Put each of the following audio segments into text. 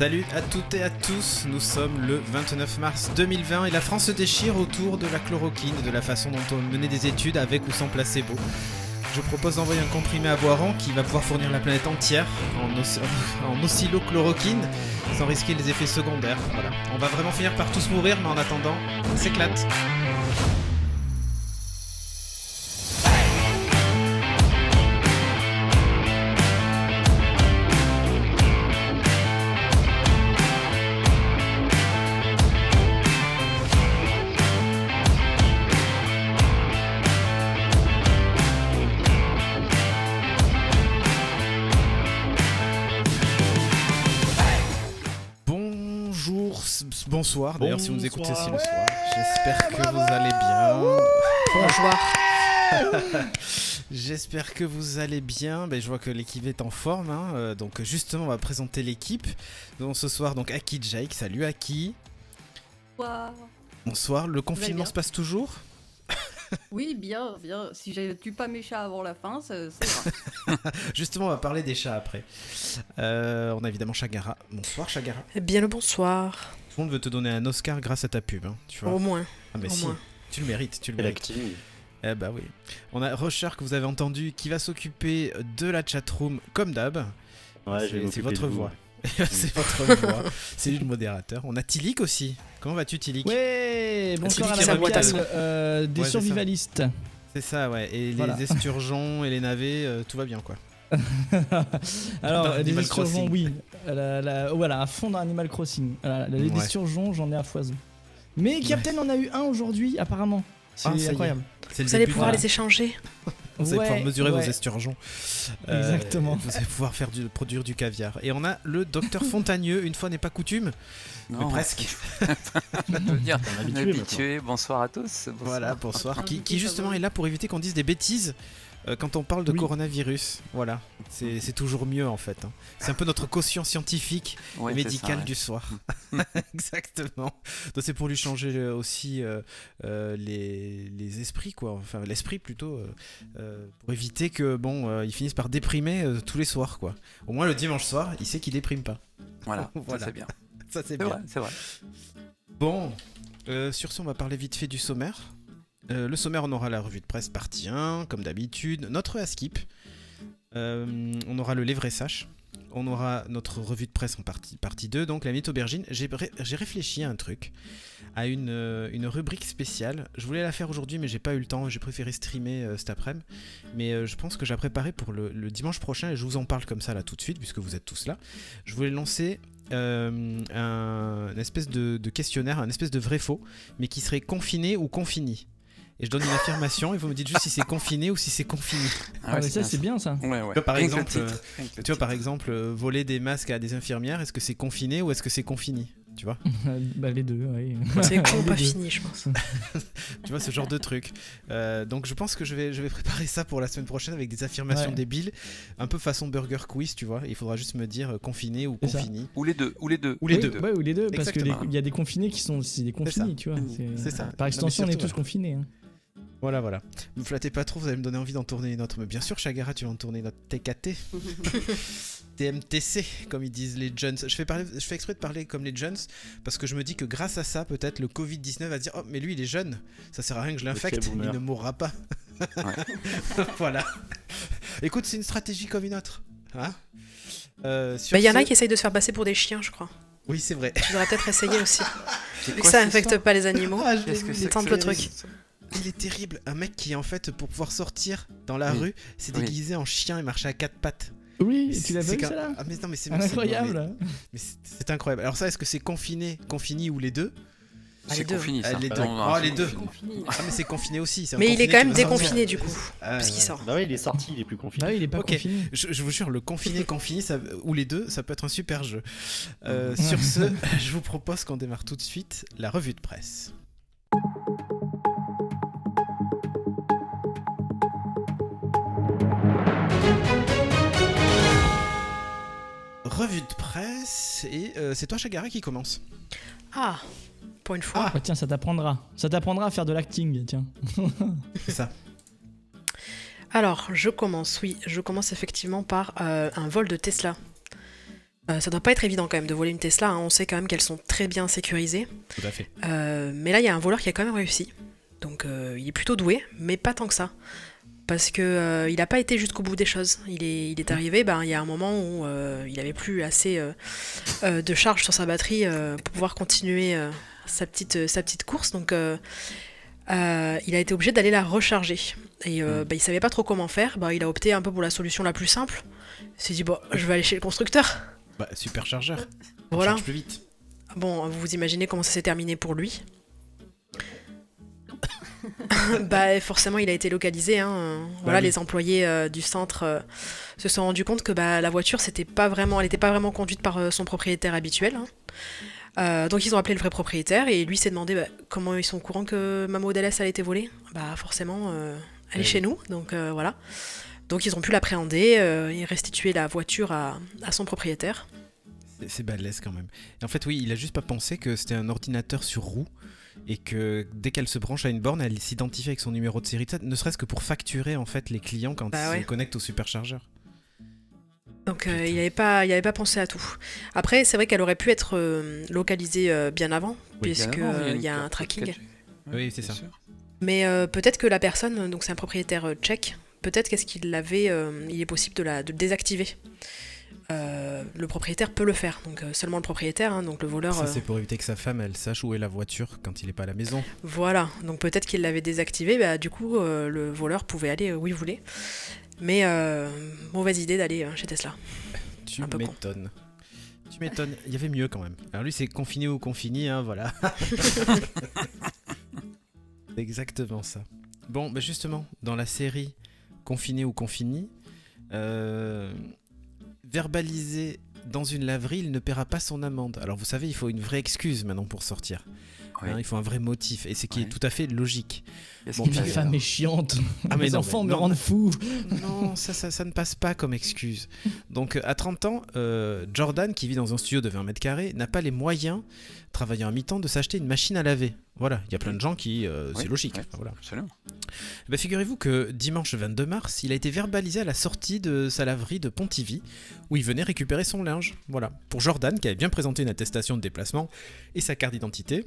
Salut à toutes et à tous, nous sommes le 29 mars 2020 et la France se déchire autour de la chloroquine et de la façon dont on menait des études avec ou sans placebo. Je propose d'envoyer un comprimé à Boiron qui va pouvoir fournir la planète entière en, os en oscillochloroquine sans risquer les effets secondaires. On va vraiment finir par tous mourir, mais en attendant, on s'éclate. Bonsoir d'ailleurs si vous nous écoutez aussi le soir. J'espère que vous allez bien. Bonjour. J'espère que vous allez bien. Ben, je vois que l'équipe est en forme. hein. Euh, donc justement, on va présenter l'équipe. Donc ce soir, donc Aki Jake. Salut Aki. Bonsoir. Le confinement se passe toujours? Oui, bien, bien. Si je tue pas mes chats avant la fin, ira. Justement, on va parler des chats après. Euh, on a évidemment Chagara. Bonsoir Chagara. Eh Bien le bonsoir. Tout le monde veut te donner un Oscar grâce à ta pub. hein, tu vois. Au moins. ah, mais au si, moins. tu le mérites. Tu le mérites. Eh bah oui. On a Rochard que vous avez entendu qui va s'occuper de la chatroom comme d'hab. Ouais, C'est- vais c'est votre voix. c'est votre voix. C'est lui le modérateur. On a Tilik aussi. Comment vas-tu Tilik? Ouais, bonsoir à la boîte euh, des Ouais, c'est ça. survivalistes. C'est ça, ouais. Et Voilà. les esturgeons et les navets, euh, tout va bien quoi. Alors, les Animal esturgeons, Crossing. oui. La- la- voilà, à fond dans Animal Crossing. Voilà, les Ouais. esturgeons, j'en ai à foison. Mais Captain en a eu un aujourd'hui, apparemment. C'est Ah, incroyable. C'est le Vous allez pouvoir voilà. les échanger. Vous allez pouvoir Ouais, mesurer vos esturgeons. Exactement. Vous allez pouvoir faire du, produire du caviar. Et on a le docteur Fontagneux, une fois n'est pas coutume. mais presque. Dire, habitué. Bonsoir à tous. Bonsoir. Voilà, bonsoir. Qui, justement est là pour éviter qu'on dise des bêtises euh, quand on parle de Oui. coronavirus. Voilà, c'est c'est toujours mieux en fait. hein. C'est un peu notre quotient scientifique Ouais, et c'est médical ça, ouais. du soir. Exactement. Donc c'est pour lui changer euh, aussi euh, euh, les, les esprits, quoi. Enfin, l'esprit plutôt. pour éviter que, bon, euh, ils finissent par déprimer euh, tous les soirs, quoi. Au moins le dimanche soir, il sait qu'il déprime pas. Voilà, Voilà. ça c'est bien. Ça, c'est C'est bien. vrai, c'est vrai. Bon, euh, sur ce, on va parler vite fait du sommaire. Euh, le sommaire, on aura la revue de presse partie 1, comme d'habitude, notre Askip. Euh, on aura le Lévré Sache. On aura notre revue de presse en partie, partie 2, donc la mythe aubergine. J'ai ré- j'ai réfléchi à un truc, à une, euh, une rubrique spéciale. Je voulais la faire aujourd'hui, mais j'ai pas eu le temps. J'ai préféré streamer cet après-midi. Mais je pense que j'ai préparé pour le, dimanche prochain et je vous en parle comme ça là tout de suite, puisque vous êtes tous là. Je voulais lancer un une espèce de, de questionnaire, un espèce de vrai-faux, mais qui serait confiné ou confini. Et je donne une affirmation et vous me dites juste si c'est confiné ou si c'est confini. Ah, mais ça, c'est bien ça. Ouais, ouais. vois, par Rien que exemple, que le Tu vois, par exemple, euh, voler des masques à des infirmières, est-ce que c'est confiné ou est-ce que c'est confini Tu vois bah, les deux, oui. C'est con, pas deux. fini, je pense. Tu vois, ce genre de truc. Euh, donc je pense que je vais, je vais préparer ça pour la semaine prochaine avec des affirmations Ouais. débiles, un peu façon burger quiz, tu vois. Il faudra juste me dire euh, confiné ou confini. Ou les deux, ou les deux. Ou les Oui, deux. ouais, ou les deux, parce Exactement. qu'il y a des confinés qui sont c'est des confinés, tu vois. C'est ça. Par Non, extension, on est tous confinés. hein. Voilà, voilà. Ne me flattez pas trop, vous allez me donner envie d'en tourner une autre. Mais bien sûr, Chagara, tu vas en tourner notre TKT. TMTC, comme ils disent les jeunes. Je fais, parler, je fais exprès de parler comme les jeunes, parce que je me dis que grâce à ça, peut-être le Covid-19 va se dire Oh, mais lui, il est jeune, ça sert à rien que je l'infecte, il ne mourra pas. voilà. Écoute, c'est une stratégie comme une autre. Hein Euh, Bah, il y en a qui essayent de se faire passer pour des chiens, je crois. Oui, c'est vrai. Tu devrais peut-être essayer aussi. Vu que ça cette infecte histoire pas les animaux. Ah, je l'ai Qu'est-ce que vu. c'est que tente ça le truc. Il est terrible. Un mec qui, en fait, pour pouvoir sortir dans la Oui. rue, s'est Oui. déguisé en chien et marchait à quatre pattes. Oui, Mais tu l'as c'est vu ça là Ah, mais non, mais c'est c'est- Incroyable. mais- mais c'est incroyable. Alors, ça, est-ce que c'est confiné, confini ou les deux? Ah, les C'est deux. confini, Ah, ça. les deux. Non, non, Ah, c'est les deux. Ah, mais c'est confiné aussi. Mais il est confiné quand même déconfiné du coup. Ah, Parce qu'il sort. Bah oui, il est sorti, il est plus confiné. Bah oui, il est pas confiné. Je, je vous jure, le confiné, confini, ça, ou les deux, ça peut être un super jeu. Euh, sur ce, je vous propose qu'on démarre tout de suite la revue de presse. Revue de presse, et euh, c'est toi, Chagara, qui commence. Ah, pour une fois. Ah, tiens, ça t'apprendra. Ça t'apprendra à faire de l'acting, tiens. C'est ça. Alors, je commence, oui, je commence effectivement par euh, un vol de Tesla. Euh, ça doit pas être évident quand même de voler une Tesla. hein. On sait quand même qu'elles sont très bien sécurisées. Tout à fait. Euh, mais là, il y a un voleur qui a quand même réussi. Donc, euh, il est plutôt doué, mais pas tant que ça. Parce que euh, il n'a pas été jusqu'au bout des choses. Il est, il est arrivé, ben, il y a un moment où euh, il avait plus assez euh, de charge sur sa batterie pour pouvoir continuer sa, petite, sa petite course. Donc, il a été obligé d'aller la recharger. Et euh, ben, il savait pas trop comment faire. Ben, il a opté un peu pour la solution la plus simple. Il s'est dit, bon, je vais aller chez le constructeur. Bah, superchargeur. On Voilà. charge plus vite. Bon, vous vous imaginez comment ça s'est terminé pour lui Bah forcément, il a été localisé. hein. Euh, Voilà, oui. les employés euh, du centre euh, se sont rendus compte que bah, la voiture, c'était pas vraiment, elle n'était pas vraiment conduite par euh, son propriétaire habituel. hein. Donc ils ont appelé le vrai propriétaire et lui s'est demandé bah, comment ils sont au courant que ma Model S a été volée. Bah forcément, elle est Eh chez nous, donc voilà. Donc ils ont pu l'appréhender et restituer la voiture à, à son propriétaire. C'est- C'est balèze quand même. Et en fait, oui, il a juste pas pensé que c'était un ordinateur sur roue et que dès qu'elle se branche à une borne, elle s'identifie avec son numéro de série, ne serait-ce que pour facturer en fait les clients quand Bah ils ouais. se connectent au superchargeur. Donc euh, il n'avait pas, il avait pas pensé à tout. Après, c'est vrai qu'elle aurait pu être euh, localisée euh, bien avant, puisque Bien avant, euh, il y a un tracking. 4G. Oui, c'est ça. sûr. Mais euh, peut-être que la personne, donc c'est un propriétaire euh, tchèque, peut-être qu'est-ce qu'il l'avait, euh, il est possible de la de le désactiver. Euh, le propriétaire peut le faire, donc euh, seulement le propriétaire, hein, donc le voleur. Ça, euh, c'est pour éviter que sa femme elle sache où est la voiture quand il est pas à la maison. Voilà, donc peut-être qu'il l'avait désactivé, bah, du coup le voleur pouvait aller où il voulait. Mais mauvaise idée d'aller euh, chez Tesla. Tu m'étonnes. Tu m'étonnes. Il y avait mieux quand même. Alors lui, c'est confiné ou confini, hein, voilà. exactement ça. Bon, bah justement, dans la série Confiné ou confini, euh, verbaliser dans une laverie, il ne paiera pas son amende. Alors vous savez, il faut une vraie excuse maintenant pour sortir. Oui. Hein, il faut un vrai motif, et c'est qui est tout à fait logique. Bon, Ma avait, femme est chiante. Ah, Mes non, enfants mais me non. rendent fou. Non, ça, ça, ça ne passe pas comme excuse. Donc, euh, à 30 ans, euh, Jordan, qui vit dans un studio de 20 mètres carrés, n'a pas les moyens, travaillant à mi-temps, de s'acheter une machine à laver. Voilà, il y a plein de gens qui. euh, Oui, c'est logique. oui. Voilà. Absolument. Eh ben, Figurez-vous que dimanche 22 mars, il a été verbalisé à la sortie de sa laverie de Pontivy, où il venait récupérer son linge. Voilà. Pour Jordan, qui avait bien présenté une attestation de déplacement et sa carte d'identité,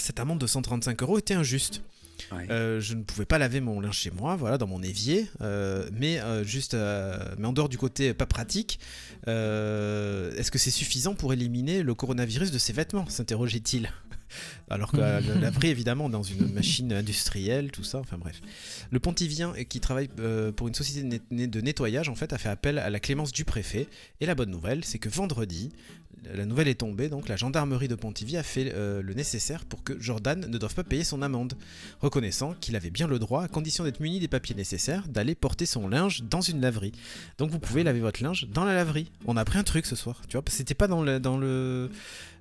cette amende de 135 euros était injuste. Euh, je ne pouvais pas laver mon linge chez moi, voilà, dans mon évier, euh, mais euh, juste, mais en dehors du côté pas pratique, est-ce que c'est suffisant pour éliminer le coronavirus de ses vêtements s'interrogeait-il. Alors que laverie, évidemment, dans une machine industrielle, tout ça, enfin bref. Le pontivien qui travaille pour une société de net- de nettoyage, en fait, a fait appel à la clémence du préfet. Et la bonne nouvelle, c'est que vendredi, la nouvelle est tombée, donc la gendarmerie de Pontivy a fait le nécessaire pour Jordan ne doive pas payer son amende reconnaissant qu'il avait bien le droit, à condition d'être muni des papiers nécessaires, d'aller porter son linge dans une laverie. Donc vous pouvez laver votre linge dans la laverie. On a appris un truc ce soir, tu vois, parce que c'était pas dans le dans le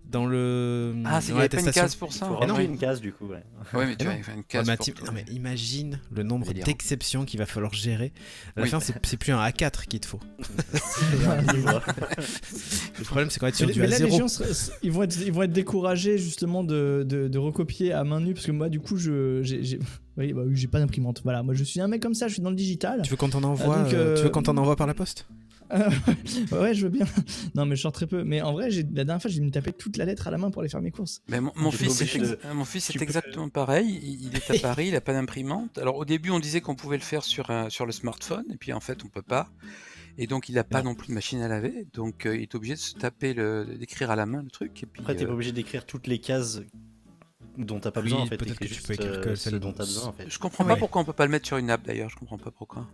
dans le Ah, c'est qu'il dans n'y avait pas une case pour Il ça faut en Mais non. une case du coup. Ouais. Ouais, mais tu il fait une case pour non, mais imagine le nombre d'exceptions qu'il va falloir gérer. À la Oui. fin, c'est c'est plus un A4 qu'il te faut. Le problème, c'est qu'on va être sur Mais, du mais là, A0. les gens, ils, vont être, ils vont être découragés justement de, de, de recopier à main nue parce que moi, du coup, je, j'ai, oui, bah oui, j'ai pas d'imprimante. Voilà, moi, je suis un mec comme ça, je suis dans le digital. Tu veux qu'on t'en envoie Ah, donc, euh, Tu euh, veux qu'on t'en envoie par la poste? ouais, je veux bien. Non, mais je sors très peu. Mais en vrai, la dernière fois, j'ai dû me taper toute la lettre à la main pour aller faire mes courses. Mais mon, Tu fils, de- mon fils, c'est tu peux- exactement pareil. Il, est à Paris, il n'a pas d'imprimante. Alors au début, on disait qu'on pouvait le faire sur, un- sur le smartphone, et puis en fait, on peut pas. Et donc, il n'a pas non plus de machine à laver, donc euh, il est obligé de se taper d'écrire à la main le truc. Et puis, Après, t'es euh, pas obligé d'écrire toutes les cases dont t'as pas Oui, besoin en fait. peut-être que tu peux écrire que euh, celle ce dont dont- t'as besoin en fait. je comprends Ouais. pas pourquoi on peut pas le mettre sur une app d'ailleurs. Je comprends pas pourquoi.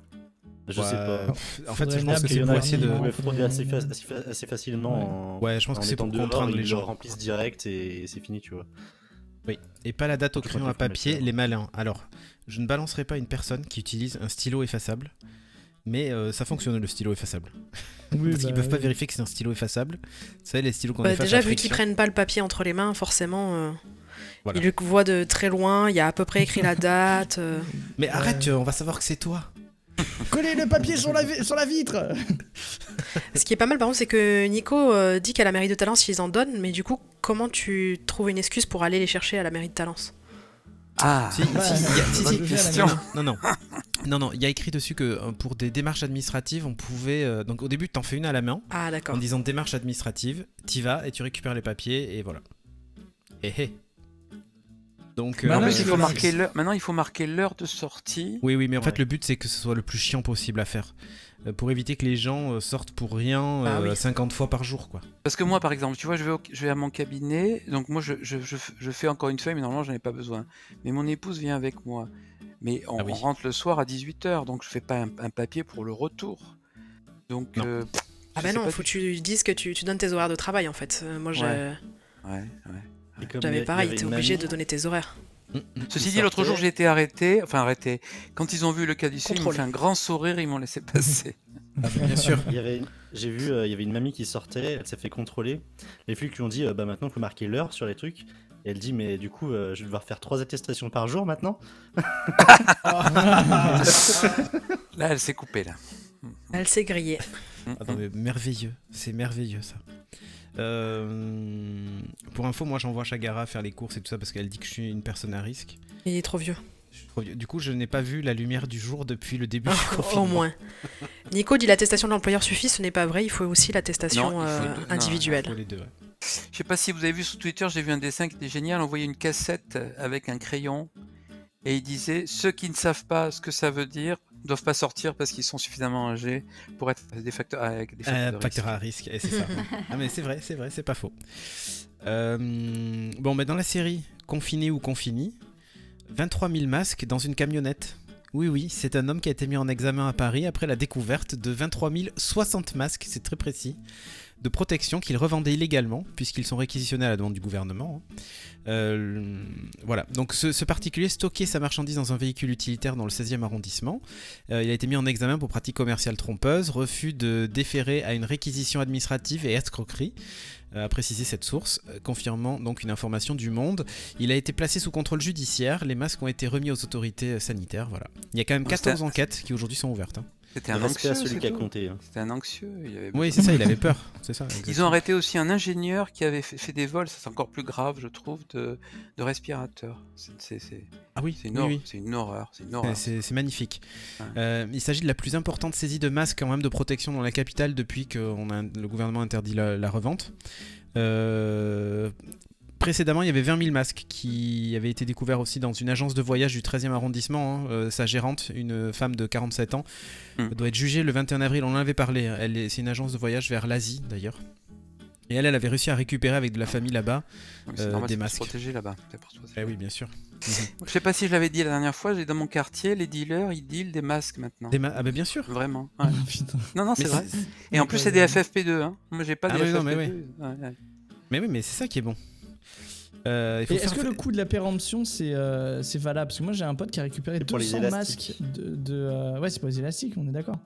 Je Ouais, sais pas. En fait, Faudrait je pense que c'est Il y en pour a essayer qui de. pouvaient frauder assez, fa- assez fa- assez facilement en, Ouais, je pense en que c'est pour dehors, contraindre les le gens. remplissent direct et c'est fini, tu vois. Oui, et pas la date au crayon à papier, les malins. Alors, je ne balancerai pas une personne qui utilise un stylo effaçable, mais euh, ça fonctionne le stylo effaçable. Oui, Parce qu'ils bah, peuvent pas vérifier que c'est un stylo effaçable. Vous savez, les stylos qu'on Bah, efface déjà, vu qu'ils prennent pas le papier entre les mains, forcément, euh, Voilà. ils le voient de très loin. Il y a à peu près écrit la date. euh. Mais arrête, euh, on va savoir que c'est toi. Collez le papier sur la, sur la vitre Ce qui est pas mal, par contre, c'est que Nico euh, dit qu'à la mairie de Talence, ils en donnent, mais du coup, comment tu trouves une excuse pour aller les chercher à la mairie de Talence? Ah, Si, si, il y a- si, Bonne si, question. Non, non. Non, non, il y a écrit dessus que euh, pour des démarches administratives, on pouvait. euh, donc au début, tu en fais une à la main, Ah, en disant démarche administrative, t'y vas et tu récupères les papiers, et voilà. Et hé. Donc, euh, en là, en plus, fait, il je faut le- marquer l'heure. Maintenant, il faut marquer l'heure de sortie. Oui, oui, mais en fait, le but, c'est que ce soit le plus chiant possible à faire. Euh, pour éviter que les gens euh, sortent pour rien Ah euh, oui. 50 fois par jour, quoi. Parce que moi, par exemple, tu vois, je vais, au- je vais à mon cabinet, donc moi, je, je- je- je fais encore une feuille, mais normalement, j'en ai pas besoin. Mais mon épouse vient avec moi. Mais on, Ah oui. on rentre le soir à 18h, donc je fais pas un, un papier pour le retour. Donc, Non. euh, Ah bah non, faut que tu dises que tu, tu donnes tes horaires de travail en fait. Moi, j'ai- Ouais. Ouais, ouais. J'avais pareil, t'es obligé de donner tes horaires. Mm, mm. Ceci dit, l'autre jour, j'ai été arrêté, enfin arrêté. Quand ils ont vu le cas du ils m'ont Contrôle. fait un grand sourire, ils m'ont laissé passer. Ah, bien sûr. Il y avait, j'ai vu, euh, il y avait une mamie qui sortait, elle s'est fait contrôler. Les flics lui ont dit, euh, bah maintenant, il faut marquer l'heure sur les trucs. Et elle dit, mais du coup, euh, je vais devoir faire trois attestations par jour maintenant. Là, elle s'est coupée, là. Elle s'est grillée. Attends, mais merveilleux, c'est merveilleux ça. Euh, pour info, moi j'envoie Chagara faire les courses et tout ça parce qu'elle dit que je suis une personne à risque. Il est trop vieux. Je suis trop vieux. Du coup, je n'ai pas vu la lumière du jour depuis le début du Au confinement. moins. Nico dit l'attestation de l'employeur suffit, ce n'est pas vrai, il faut aussi l'attestation Non, il euh, non, individuelle. Faut les deux, ouais. Je sais pas si vous avez vu sur Twitter, j'ai vu un dessin qui était génial. On voyait une cassette avec un crayon et il disait ceux qui ne savent pas ce que ça veut dire doivent pas sortir parce qu'ils sont suffisamment âgés pour être des facteurs avec des facteurs Euh, risque. à risque, et c'est ça. ah mais c'est vrai, c'est vrai, c'est pas faux. Euh, bon, mais dans la série Confiné ou Confini, 23 000 masques dans une camionnette. Oui, oui, c'est un homme qui a été mis en examen à Paris après la découverte de 23 060 masques, c'est très précis, de protection qu'il revendait illégalement, puisqu'ils sont réquisitionnés à la demande du gouvernement. hein. Euh, voilà, donc ce, ce particulier stockait sa marchandise dans un véhicule utilitaire dans le 16e arrondissement. Euh, il a été mis en examen pour pratique commerciale trompeuse, refus de déférer à une réquisition administrative et escroquerie, euh, a précisé cette source, confirmant donc une information du Monde. Il a été placé sous contrôle judiciaire, les masques ont été remis aux autorités sanitaires, voilà. Il y a quand même Donc 14 c'était- enquêtes qui aujourd'hui sont ouvertes. hein. C'était un anxieux. à celui c'est qui a tout. compté. hein. C'était un anxieux. il avait Oui, c'est ça, il avait peur, c'est ça. Ils ont arrêté aussi un ingénieur qui avait fait, fait des vols, ça c'est encore plus grave, je trouve, de, de respirateurs. C'est- C'est c'est- Ah oui, c'est une, oui, hor- oui. c'est une horreur. C'est une Ouais, horreur. C'est c'est magnifique. Ouais. Euh, il s'agit de la plus importante saisie de masques quand même de protection dans la capitale depuis que on a- le gouvernement interdit la, la revente. Euh, précédemment, il y avait 20 000 masques qui avaient été découverts aussi dans une agence de voyage du 13e arrondissement. hein. Euh, sa gérante, une femme de 47 ans, Hmm. doit être jugée le 21 avril. On en avait parlé. Elle est- C'est une agence de voyage vers l'Asie d'ailleurs. Et elle, elle avait réussi à récupérer avec de la famille là-bas. Oui, c'est euh, normal, des pour masques. se protéger là-bas. c'est pour se protéger. Eh oui, bien sûr. Je sais pas si je l'avais dit la dernière fois, j'ai dans mon quartier, les dealers, ils dealent des masques maintenant. Des ma- ah bah bien sûr. Vraiment. ouais. Putain. Non, non, Mais c'est vrai. c'est- Et en plus, c'est des FFP2. Hein. Moi, j'ai pas Ah des non, FFP2. mais Ouais, ouais. Mais oui, mais c'est ça qui est bon. Euh, est-ce que le coût de la péremption c'est euh, c'est valable? Parce que moi j'ai un pote qui a les 200 élastiques. masques de. de, euh, Ouais, c'est pour les élastiques, on est d'accord.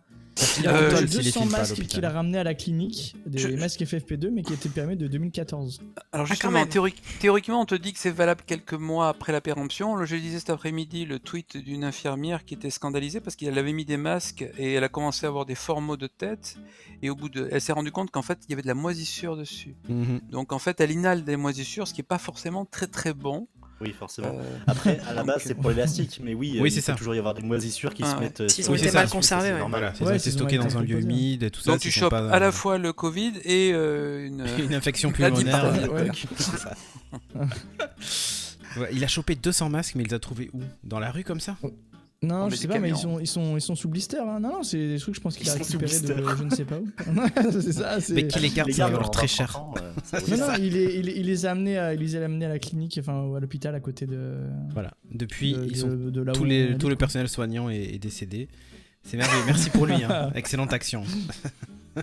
Il Il a a Euh, un récupéré total s'il les 200 file pas à masques qu'il a ramené à la clinique, des Je- masques FFP2 mais qui étaient permis de 2014. Alors quand justement, théori- théoriquement, on te dit que c'est valable quelques mois après la péremption. Le- Je lisais cet après-midi le tweet d'une infirmière qui était scandalisée parce qu'elle avait mis des masques et elle a commencé à avoir des forts maux de tête. Et au bout de, elle s'est rendue compte qu'en fait, il y avait de la moisissure dessus. Mhm. Donc en fait, elle inhale des moisissures, ce qui est pas forcément très très bon. Oui, forcément. Euh, Après, à la base, c'est pour l'élastique, mais oui, euh, Oui, il peut ça. toujours y avoir des moisissures qui Ah se ouais. mettent. S'ils ont les été mal ça, conservés, c'est ouais. Voilà, c'est Ouais, stocké dans un lieu humide et tout ça. donc tu chopes pas, à la euh, fois le Covid et euh, une. une infection pulmonaire. il a chopé 200 masques, mais il les a trouvés où? Dans la rue comme ça? Non, je sais pas, mais ils sont, ils, sont, ils sont sous blister. Hein. Non, non, c'est des trucs, je pense qu'il a Ils sont sous récupéré de blister. je ne sais pas où. c'est ça, c'est. Mais qui les garde, ça en très 20 cher. euh, Non, non, il, est- il, est- il les a amenés à, il les a amenés à la clinique, enfin à l'hôpital à côté de. Voilà. Depuis, de- ils de- sont, de là tous où on les, tout le personnel soignant est, est décédé. C'est merveilleux. Merci pour lui. hein. Excellente action.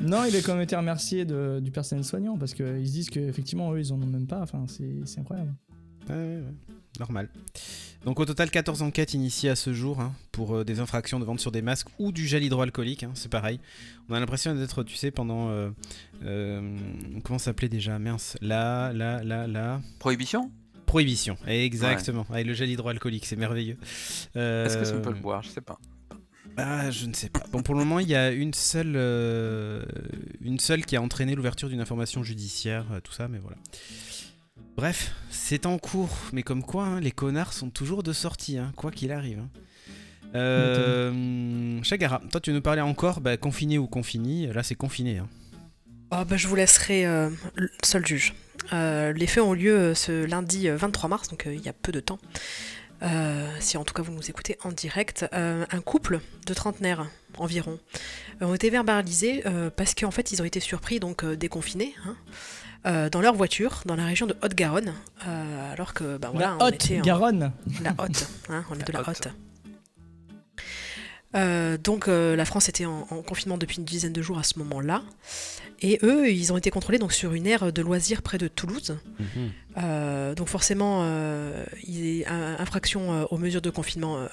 Non, il a quand même été remercié de- du personnel soignant parce qu'ils se disent qu'effectivement, eux, ils en ont même pas. Enfin, c'est c'est incroyable. Ouais, ouais, ouais. Normal. Donc au total 14 enquêtes initiées à ce jour hein, pour euh, des infractions de vente sur des masques ou du gel hydroalcoolique, hein, c'est pareil. On a l'impression d'être, tu sais, pendant... euh, euh, comment ça s'appelait déjà? Mince. Là, là, là, là... Prohibition? Prohibition, exactement. Avec le gel hydroalcoolique, c'est merveilleux. Euh, Est-ce que ça peut le boire? Je sais pas. Ah, je ne sais pas. Bon, pour le moment, il y a une seule, euh, une seule qui a entraîné l'ouverture d'une information judiciaire, tout ça, mais voilà. Bref, c'est en cours, mais comme quoi, hein, les connards sont toujours de sortie, hein, quoi qu'il arrive. hein. Euh, Chagara, toi tu nous parlais encore, bah, confiné ou confiné, là c'est confiné. hein. Oh, bah, je vous laisserai euh, le seul juge. Euh, les faits ont lieu euh, ce lundi euh, 23 mars, donc euh, il y a peu de temps. Euh, si en tout cas vous nous écoutez en direct, euh, un couple de trentenaires environ euh, ont été verbalisés euh, parce qu'en fait ils ont été surpris, donc déconfinés, hein, dans leur voiture, dans la région de Haute-Garonne, alors que bah, voilà, La on Haute était en- Garonne. la Haute, hein, on est de la La Haute. Haute. Euh, donc euh, la France était en, en confinement depuis une dizaine de jours à ce moment-là. Et eux, ils ont été contrôlés donc, sur une aire de loisirs près de Toulouse. Euh, donc forcément, euh, infraction aux mesures de confinement euh,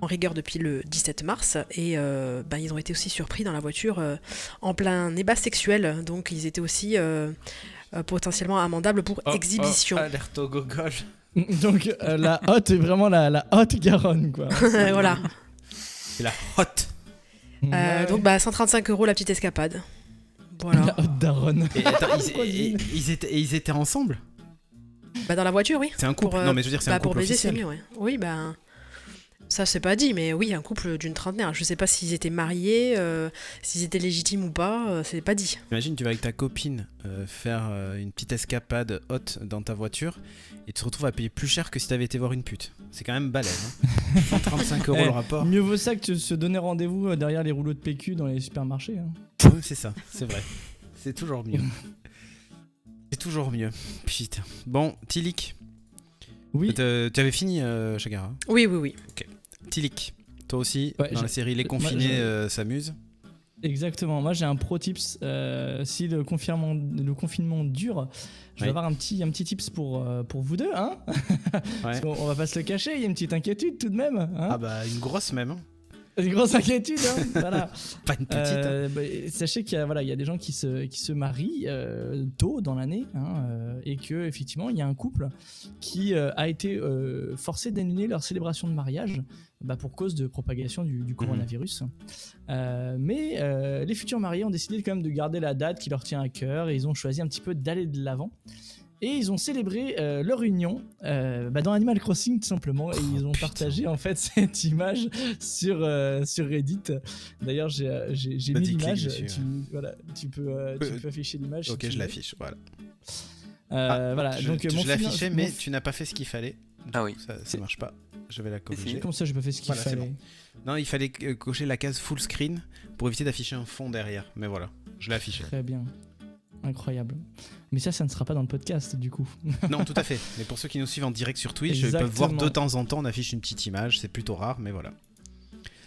en rigueur depuis le 17 mars. Et euh, bah, ils ont été aussi surpris dans la voiture euh, en plein débat sexuel. Donc ils étaient aussi euh, potentiellement amendables pour Oh, exhibition. oh, alerte au gogol. Donc euh, la Haute est vraiment la, la Haute Garonne, quoi. voilà. C'est la hot. Euh, Ouais. Donc bah 135 euros la petite escapade. Voilà. La Haute Daronne. Et, attends, ils, Trop et- et- nul. ils étaient, et ils étaient ensemble? Bah dans la voiture, oui. C'est un couple Pour, euh, Non, mais je veux dire, c'est Bah, un pour couple baiser, c'est officiel. mieux, ouais. Oui, bah. Ça, c'est pas dit, mais oui, un couple d'une trentenaire. Je sais pas s'ils étaient mariés, euh, s'ils étaient légitimes ou pas, euh, c'est pas dit. Imagine, tu vas avec ta copine euh, faire euh, une petite escapade haute dans ta voiture et tu te retrouves à payer plus cher que si t'avais été voir une pute. C'est quand même balèze. Hein 135 euros Eh, le rapport. Mieux vaut ça que de se donner rendez-vous derrière les rouleaux de PQ dans les supermarchés. hein. Oui, c'est ça, c'est vrai. C'est toujours mieux. C'est toujours mieux. Putain. Bon, Tilik. Oui, Tu avais fini, euh, Chagara Oui, oui, oui. Tilik. Toi aussi, Ouais, dans la série Les Confinés euh, s'amusent. exactement. Moi, j'ai un pro tips. euh, si le confinement, le confinement dure, je vais Oui. avoir un petit, un petit tips pour, euh, pour vous deux. Hein qu'on- on va pas se le cacher, il y a une petite inquiétude tout de même. Hein Ah bah, une grosse même. hein. Une grosse inquiétude. Hein voilà. Pas une petite. Euh, bah, sachez qu'il y a, voilà, il y a des gens qui se, qui se marient euh, tôt dans l'année hein, euh, et que effectivement il y a un couple qui a été forcé d'annuler leur célébration de mariage bah, pour cause de propagation du, du coronavirus. Euh, mais euh, les futurs mariés ont décidé quand même de garder la date qui leur tient à cœur et ils ont choisi un petit peu d'aller de l'avant. Et ils ont célébré euh, leur union euh, bah, dans Animal Crossing tout simplement et ils ont Oh, putain. partagé en fait cette image sur, euh, sur Reddit. D'ailleurs j'ai mis l'image, tu, voilà, tu, peux, euh, tu peux afficher l'image. Ok, je l'affiche, voilà. Euh, Ah, voilà, je, donc je l'affichais, mais mon- tu n'as pas fait ce qu'il fallait. Ah oui. Ça, ça marche pas. Je vais la corriger. Comment ça j'ai pas fait ce qu'il Voilà, fallait Non, il fallait euh, cocher la case full screen pour éviter d'afficher un fond derrière. Mais voilà, je l'ai affiché. Très bien. Incroyable. Mais ça, ça ne sera pas dans le podcast du coup. non, tout à fait. Mais pour ceux qui nous suivent en direct sur Twitch, ils peuvent voir de temps en temps, on affiche une petite image. C'est plutôt rare, mais voilà.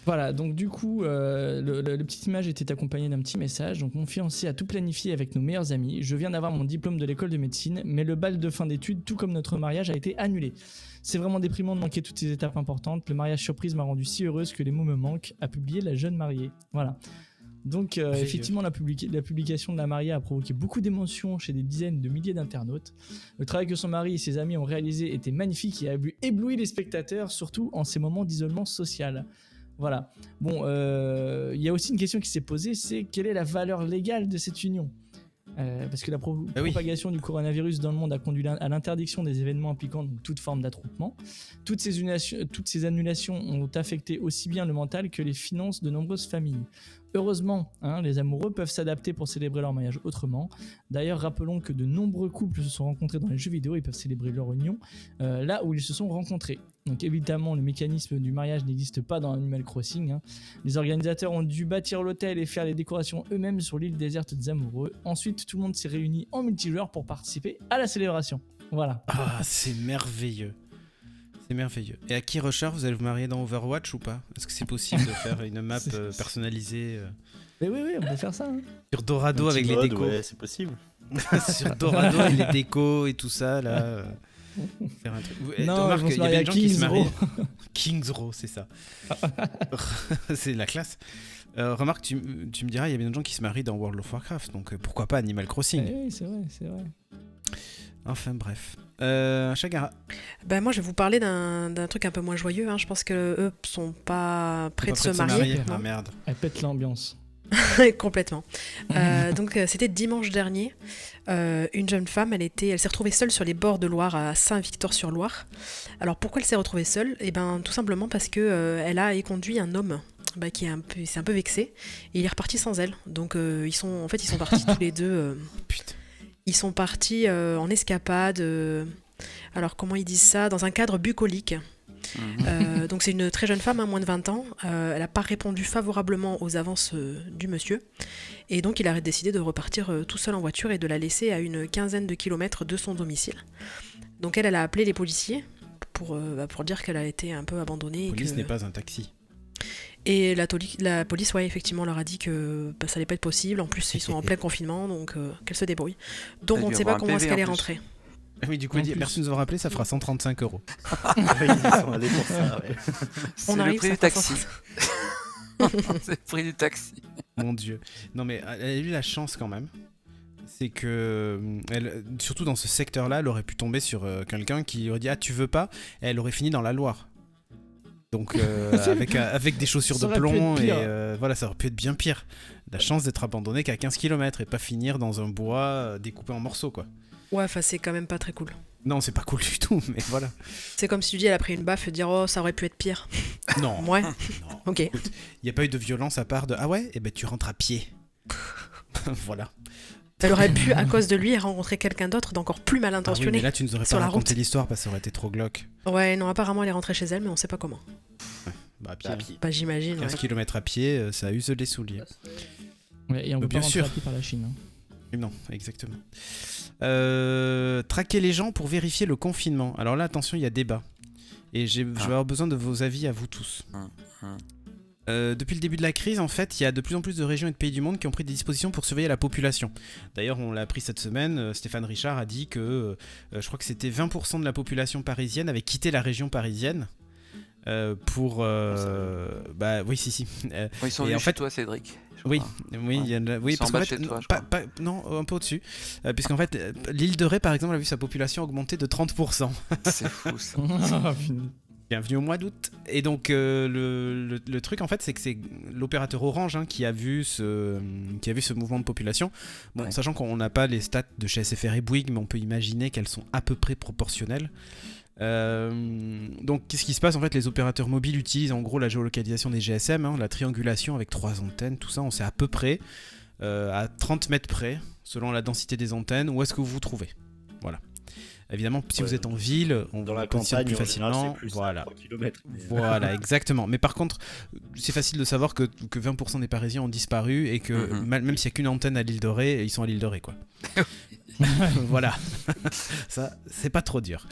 Voilà, donc du coup, euh, le, le- le petite image était accompagné d'un petit message. Donc, mon fiancé a tout planifié avec nos meilleurs amis. Je viens d'avoir mon diplôme de l'école de médecine, mais le bal de fin d'études, tout comme notre mariage, a été annulé. C'est vraiment déprimant de manquer toutes ces étapes importantes. Le mariage surprise m'a rendu si heureuse que les mots me manquent, a publié la jeune mariée. Voilà. Donc, euh, effectivement, la, publica- la publication de la mariée a provoqué beaucoup d'émotions chez des dizaines de milliers d'internautes. Le travail que son mari et ses amis ont réalisé était magnifique et a ébloui les spectateurs, surtout en ces moments d'isolement social. Voilà. Bon, euh, il y a aussi une question qui s'est posée, c'est quelle est la valeur légale de cette union? Euh, Parce que la pro- Ah oui. propagation du coronavirus dans le monde a conduit à l'interdiction des événements impliquant donc, toute forme d'attroupement. Toutes ces, annulations- toutes ces annulations ont affecté aussi bien le mental que les finances de nombreuses familles. Heureusement, hein, les amoureux peuvent s'adapter pour célébrer leur mariage autrement. D'ailleurs, rappelons que de nombreux couples se sont rencontrés dans les jeux vidéo et peuvent célébrer leur union euh, là où ils se sont rencontrés. Donc évidemment, le mécanisme du mariage n'existe pas dans Animal Crossing. hein. Les organisateurs ont dû bâtir l'hôtel et faire les décorations eux-mêmes sur l'île déserte des amoureux. Ensuite, tout le monde s'est réuni en multijoueur pour participer à la célébration. Voilà. Ah, c'est merveilleux. C'est merveilleux. Et à qui Rusher, vous allez vous marier dans Overwatch ou pas? Est-ce que c'est possible de faire une map euh, personnalisée euh, Mais oui, oui, on peut faire ça. hein. sur Dorado avec les décos Ouais, c'est possible. Sur Dorado avec les décos et tout ça, là. faire un truc. Eh, Non, il y a bien des gens qui se Kings marient. Row. Kings Row, c'est ça. c'est la classe. Euh, remarque, tu, tu me diras, il y a bien des gens qui se marient dans World of Warcraft, donc euh, pourquoi pas Animal Crossing Eh oui, c'est vrai, c'est vrai. Enfin bref. Euh, Chagara, Ben, moi, je vais vous parler d'un truc un peu moins joyeux. hein. Je pense que eux sont pas prêts pas de se marier. marier. Ah merde. Elle pète l'ambiance. Complètement. Euh, donc euh, c'était dimanche dernier. Euh, une jeune femme, elle était, elle s'est retrouvée seule sur les bords de Loire à Saint-Victor-sur-Loire. Alors pourquoi elle s'est retrouvée seule? Eh ben tout simplement parce que euh, elle a éconduit un homme. bah, qui est un peu, s'est un peu vexé et il est reparti sans elle. Donc ils sont, en fait, ils sont partis tous les deux. ils sont partis en escapade. alors comment ils disent ça? Dans un cadre bucolique. Euh, donc c'est une très jeune femme, hein, moins de 20 ans. Euh, elle n'a pas répondu favorablement aux avances euh, du monsieur. Et donc il a décidé de repartir euh, tout seul en voiture et de la laisser à une quinzaine de kilomètres de son domicile. Donc elle, elle a appelé les policiers pour, euh, bah, pour dire qu'elle a été un peu abandonnée. et Police que- n'est pas un taxi. Et la, la police, ouais, effectivement, leur a dit que bah, ça allait pas être possible. En plus, ils sont en plein confinement, donc euh, qu'elle se débrouille. Donc on ne sait pas comment est-ce qu'elle est rentrée. Ah Oui, du coup, dit, merci de nous avoir rappelé, ça fera 135 euros. Ouais, ils sont allés pour ça, ouais. C'est On le arrive, prix du taxi. 135. C'est le prix du taxi. Mon dieu. Non mais elle a eu la chance quand même. C'est que, euh, elle, surtout dans ce secteur-là, elle aurait pu tomber sur euh, quelqu'un qui aurait dit Ah, tu veux pas? Et elle aurait fini dans la Loire. Donc, euh, avec, euh, avec des chaussures Ça de plomb, et euh, voilà, ça aurait pu être bien pire. La chance d'être abandonné qu'à 15 km et pas finir dans un bois découpé en morceaux, quoi. Ouais, enfin, c'est quand même pas très cool. Non, c'est pas cool du tout, mais voilà. C'est comme si tu dis, elle a pris une baffe et dire, oh, ça aurait pu être pire. Non, Ouais, non. ok. Il n'y a pas eu de violence à part de Ah ouais Eh ben tu rentres à pied. voilà. Elle aurait pu, à cause de lui, rencontrer quelqu'un d'autre d'encore plus mal Ah oui, intentionné. mais là, tu nous aurais pas raconté l'histoire parce que ça aurait été trop glauque. Ouais, non, apparemment, elle est rentrée chez elle, mais on sait pas comment. Bah, à pied. À pied. Bah, j'imagine. 15 ouais. km à pied, euh, ça use les souliers. Ouais, et on Bah, peut bien pas sûr. à pied par la Chine. hein. Non, exactement. Euh, traquer les gens pour vérifier le confinement. Alors là, attention, il y a débat. Et j'ai- je vais Ah. avoir besoin de vos avis à vous tous. Hum, hum. Euh, depuis le début de la crise, en fait, il y a de plus en plus de régions et de pays du monde qui ont pris des dispositions pour surveiller la population. D'ailleurs, on l'a appris cette semaine, euh, Stéphane Richard a dit que euh, je crois que c'était 20% de la population parisienne avait quitté la région parisienne euh, pour... euh, bah oui, si, si. Euh, Ils sont Et venus en chez fait- toi, Cédric. Oui, crois. oui, il y a de la- oui parce qu'en fait, toi, pas- pas- non, un peu au-dessus, Euh, puisqu'en fait, euh, l'île de Ré, par exemple, a vu sa population augmenter de 30%. C'est fou ça. Bienvenue au mois d'août. Et donc euh, le, le- le truc en fait c'est que c'est l'opérateur Orange hein, qui a vu ce qui a vu ce mouvement de population. Bon, Ouais. sachant qu'on n'a pas les stats de chez SFR et Bouygues, mais on peut imaginer qu'elles sont à peu près proportionnelles. Euh, donc qu'est-ce qui se passe en fait Les opérateurs mobiles utilisent en gros la géolocalisation des GSM, hein, la triangulation avec trois antennes, tout ça. On sait à peu près euh, à 30 mètres près, selon la densité des antennes, où est-ce que vous vous trouvez. Voilà. Évidemment, si Ouais, vous êtes en ville, on Dans la campagne, plus facilement. plus voilà. 3 km. Voilà, exactement. Mais par contre, c'est facile de savoir que, que 20% des Parisiens ont disparu et que Mhm. même s'il n'y a qu'une antenne à l'île de Ré, ils sont à l'île de Ré, quoi. voilà. Ça, c'est pas trop dur.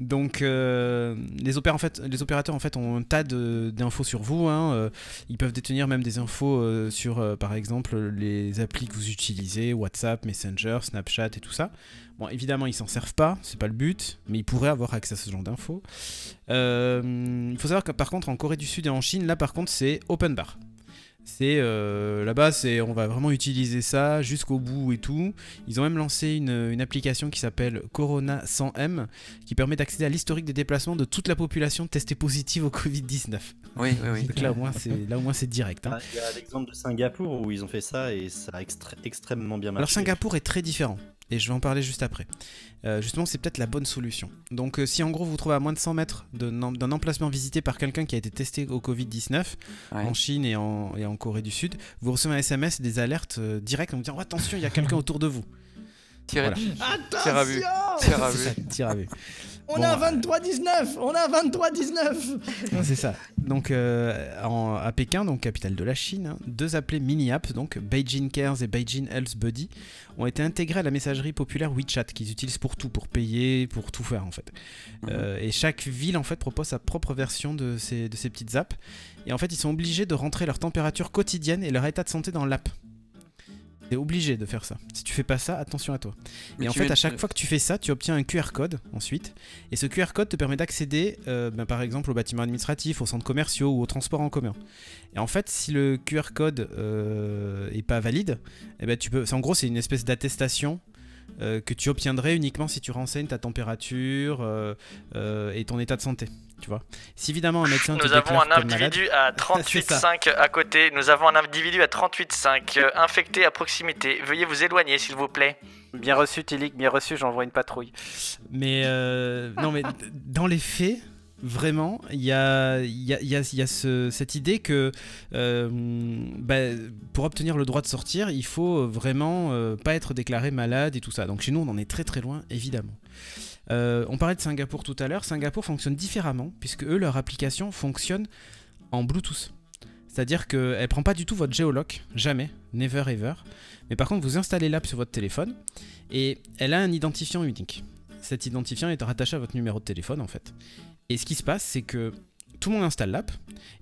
Donc, euh, les, opérateurs en fait, ont un tas d'infos sur vous. hein. Euh, Ils peuvent détenir même des infos euh, sur, par exemple, les applis que vous utilisez, WhatsApp, Messenger, Snapchat et tout ça. Bon, évidemment, ils s'en servent pas, c'est pas le but, mais ils pourraient avoir accès à ce genre d'infos. Il faut savoir que par contre, en Corée du Sud et en Chine, là par contre, c'est open bar. C'est euh, là-bas, c'est on va vraiment utiliser ça jusqu'au bout et tout. Ils ont même lancé une, une application qui s'appelle Corona 100M qui permet d'accéder à l'historique des déplacements de toute la population testée positive au Covid-19. Oui, oui, oui. Donc là au moins c'est là au moins c'est direct. hein. Il y a l'exemple de Singapour où ils ont fait ça et ça a extré- extrêmement bien marché. Alors Singapour est très différent. Et je vais en parler juste après. Euh, justement, c'est peut-être la bonne solution. Donc, euh, si en gros vous trouvez à moins de 100 mètres d'un emplacement visité par quelqu'un qui a été testé au Covid-19 Ouais. en Chine et en, et en Corée du Sud, vous recevez un SMS et des alertes euh, directes en vous disant oh, attention, il y a quelqu'un autour de vous. Tirez- Voilà. Tir à vue. À à vue. On Bon, a euh, 23-19 On a 23-19 C'est ça. Donc euh, en- à Pékin, donc capitale de la Chine, hein, deux appelés mini-apps, donc Beijing Cares et Beijing Health Buddy, ont été intégrés à la messagerie populaire WeChat qu'ils utilisent pour tout, pour payer, pour tout faire en fait. Mhm. Euh, et chaque ville en fait propose sa propre version de ces, de ces petites apps. Et en fait, ils sont obligés de rentrer leur température quotidienne et leur état de santé dans l'app. T'es obligé de faire ça. Si tu fais pas ça, attention à toi. Mais et en fait, mets- à chaque fois que tu fais ça, tu obtiens un QR code ensuite. Et ce QR code te permet d'accéder, euh, ben, par exemple, aux bâtiments administratifs, aux centres commerciaux ou aux transports en commun. Et en fait, si le QR code euh, est pas valide, eh ben, tu peux. En gros, c'est une espèce d'attestation euh, que tu obtiendrais uniquement si tu renseignes ta température euh, euh, et ton état de santé. Tu vois. Si évidemment un médecin te Nous avons un comme malade, individu à C'est ça. 38,5 à côté. Nous avons un individu à 38,5 euh, infecté à proximité. Veuillez vous éloigner, s'il vous plaît. Bien reçu, Tilik, bien reçu, j'envoie une patrouille. Mais euh, non, mais dans les faits, vraiment, il y a, il y a- il y a- il y a ce- cette idée que euh, bah, pour obtenir le droit de sortir, il faut vraiment euh, pas être déclaré malade et tout ça. Donc chez nous, on en est très très loin, évidemment. Euh, on parlait de Singapour tout à l'heure. Singapour fonctionne différemment puisque eux, leur application fonctionne en Bluetooth. C'est-à-dire qu'elle prend pas du tout votre géoloc, jamais, never ever. Mais par contre, vous installez l'app sur votre téléphone et elle a un identifiant unique. Cet identifiant est rattaché à votre numéro de téléphone en fait. Et ce qui se passe, c'est que tout le monde installe l'app,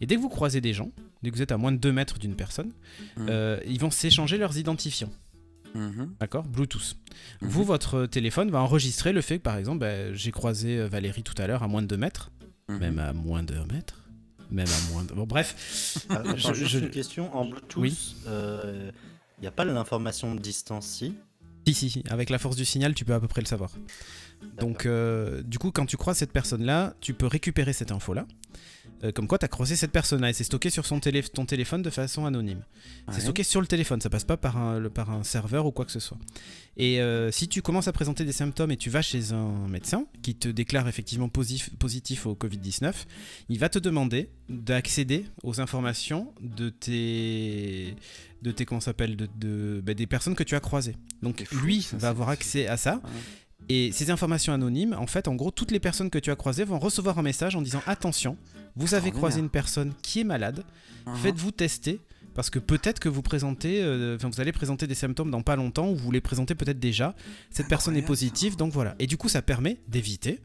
et dès que vous croisez des gens, dès que vous êtes à moins de 2 mètres d'une personne, Mhm. euh, ils vont s'échanger leurs identifiants, Mhm. d'accord Bluetooth. Mhm. Vous, votre téléphone va enregistrer le fait que par exemple, bah, j'ai croisé euh, Valérie tout à l'heure à moins de 2 mètres, Mhm. même à moins de 1 mètre, même à moins de... Bon bref, Ah, attends, Je- juste je- une question. En Bluetooth, Oui. il n'y a pas l'information de distance si? Si, si, si, avec la force du signal, tu peux à peu près le savoir. Donc, euh, du coup, quand tu croises cette personne-là, tu peux récupérer cette info-là. Euh, comme quoi, tu as croisé cette personne-là et c'est stocké sur son télé- ton téléphone de façon anonyme. C'est stocké sur le téléphone, ça passe pas par un, le- par un serveur ou quoi que ce soit. Et euh, si tu commences à présenter des symptômes et tu vas chez un médecin qui te déclare effectivement positif, positif au Covid-19, il va te demander d'accéder aux informations de tes, de tes comment s'appelle, de, de- bah, des personnes que tu as croisées. Donc fou, lui ça, va avoir accès à ça. Ouais. Et ces informations anonymes, en fait, en gros, toutes les personnes que tu as croisées vont recevoir un message en disant attention, vous avez croisé une personne qui est malade, Mhm. faites-vous tester parce que peut-être que vous présentez, euh, vous allez présenter des symptômes dans pas longtemps ou vous les présentez peut-être déjà. Cette personne est positive, donc voilà. Et du coup, ça permet d'éviter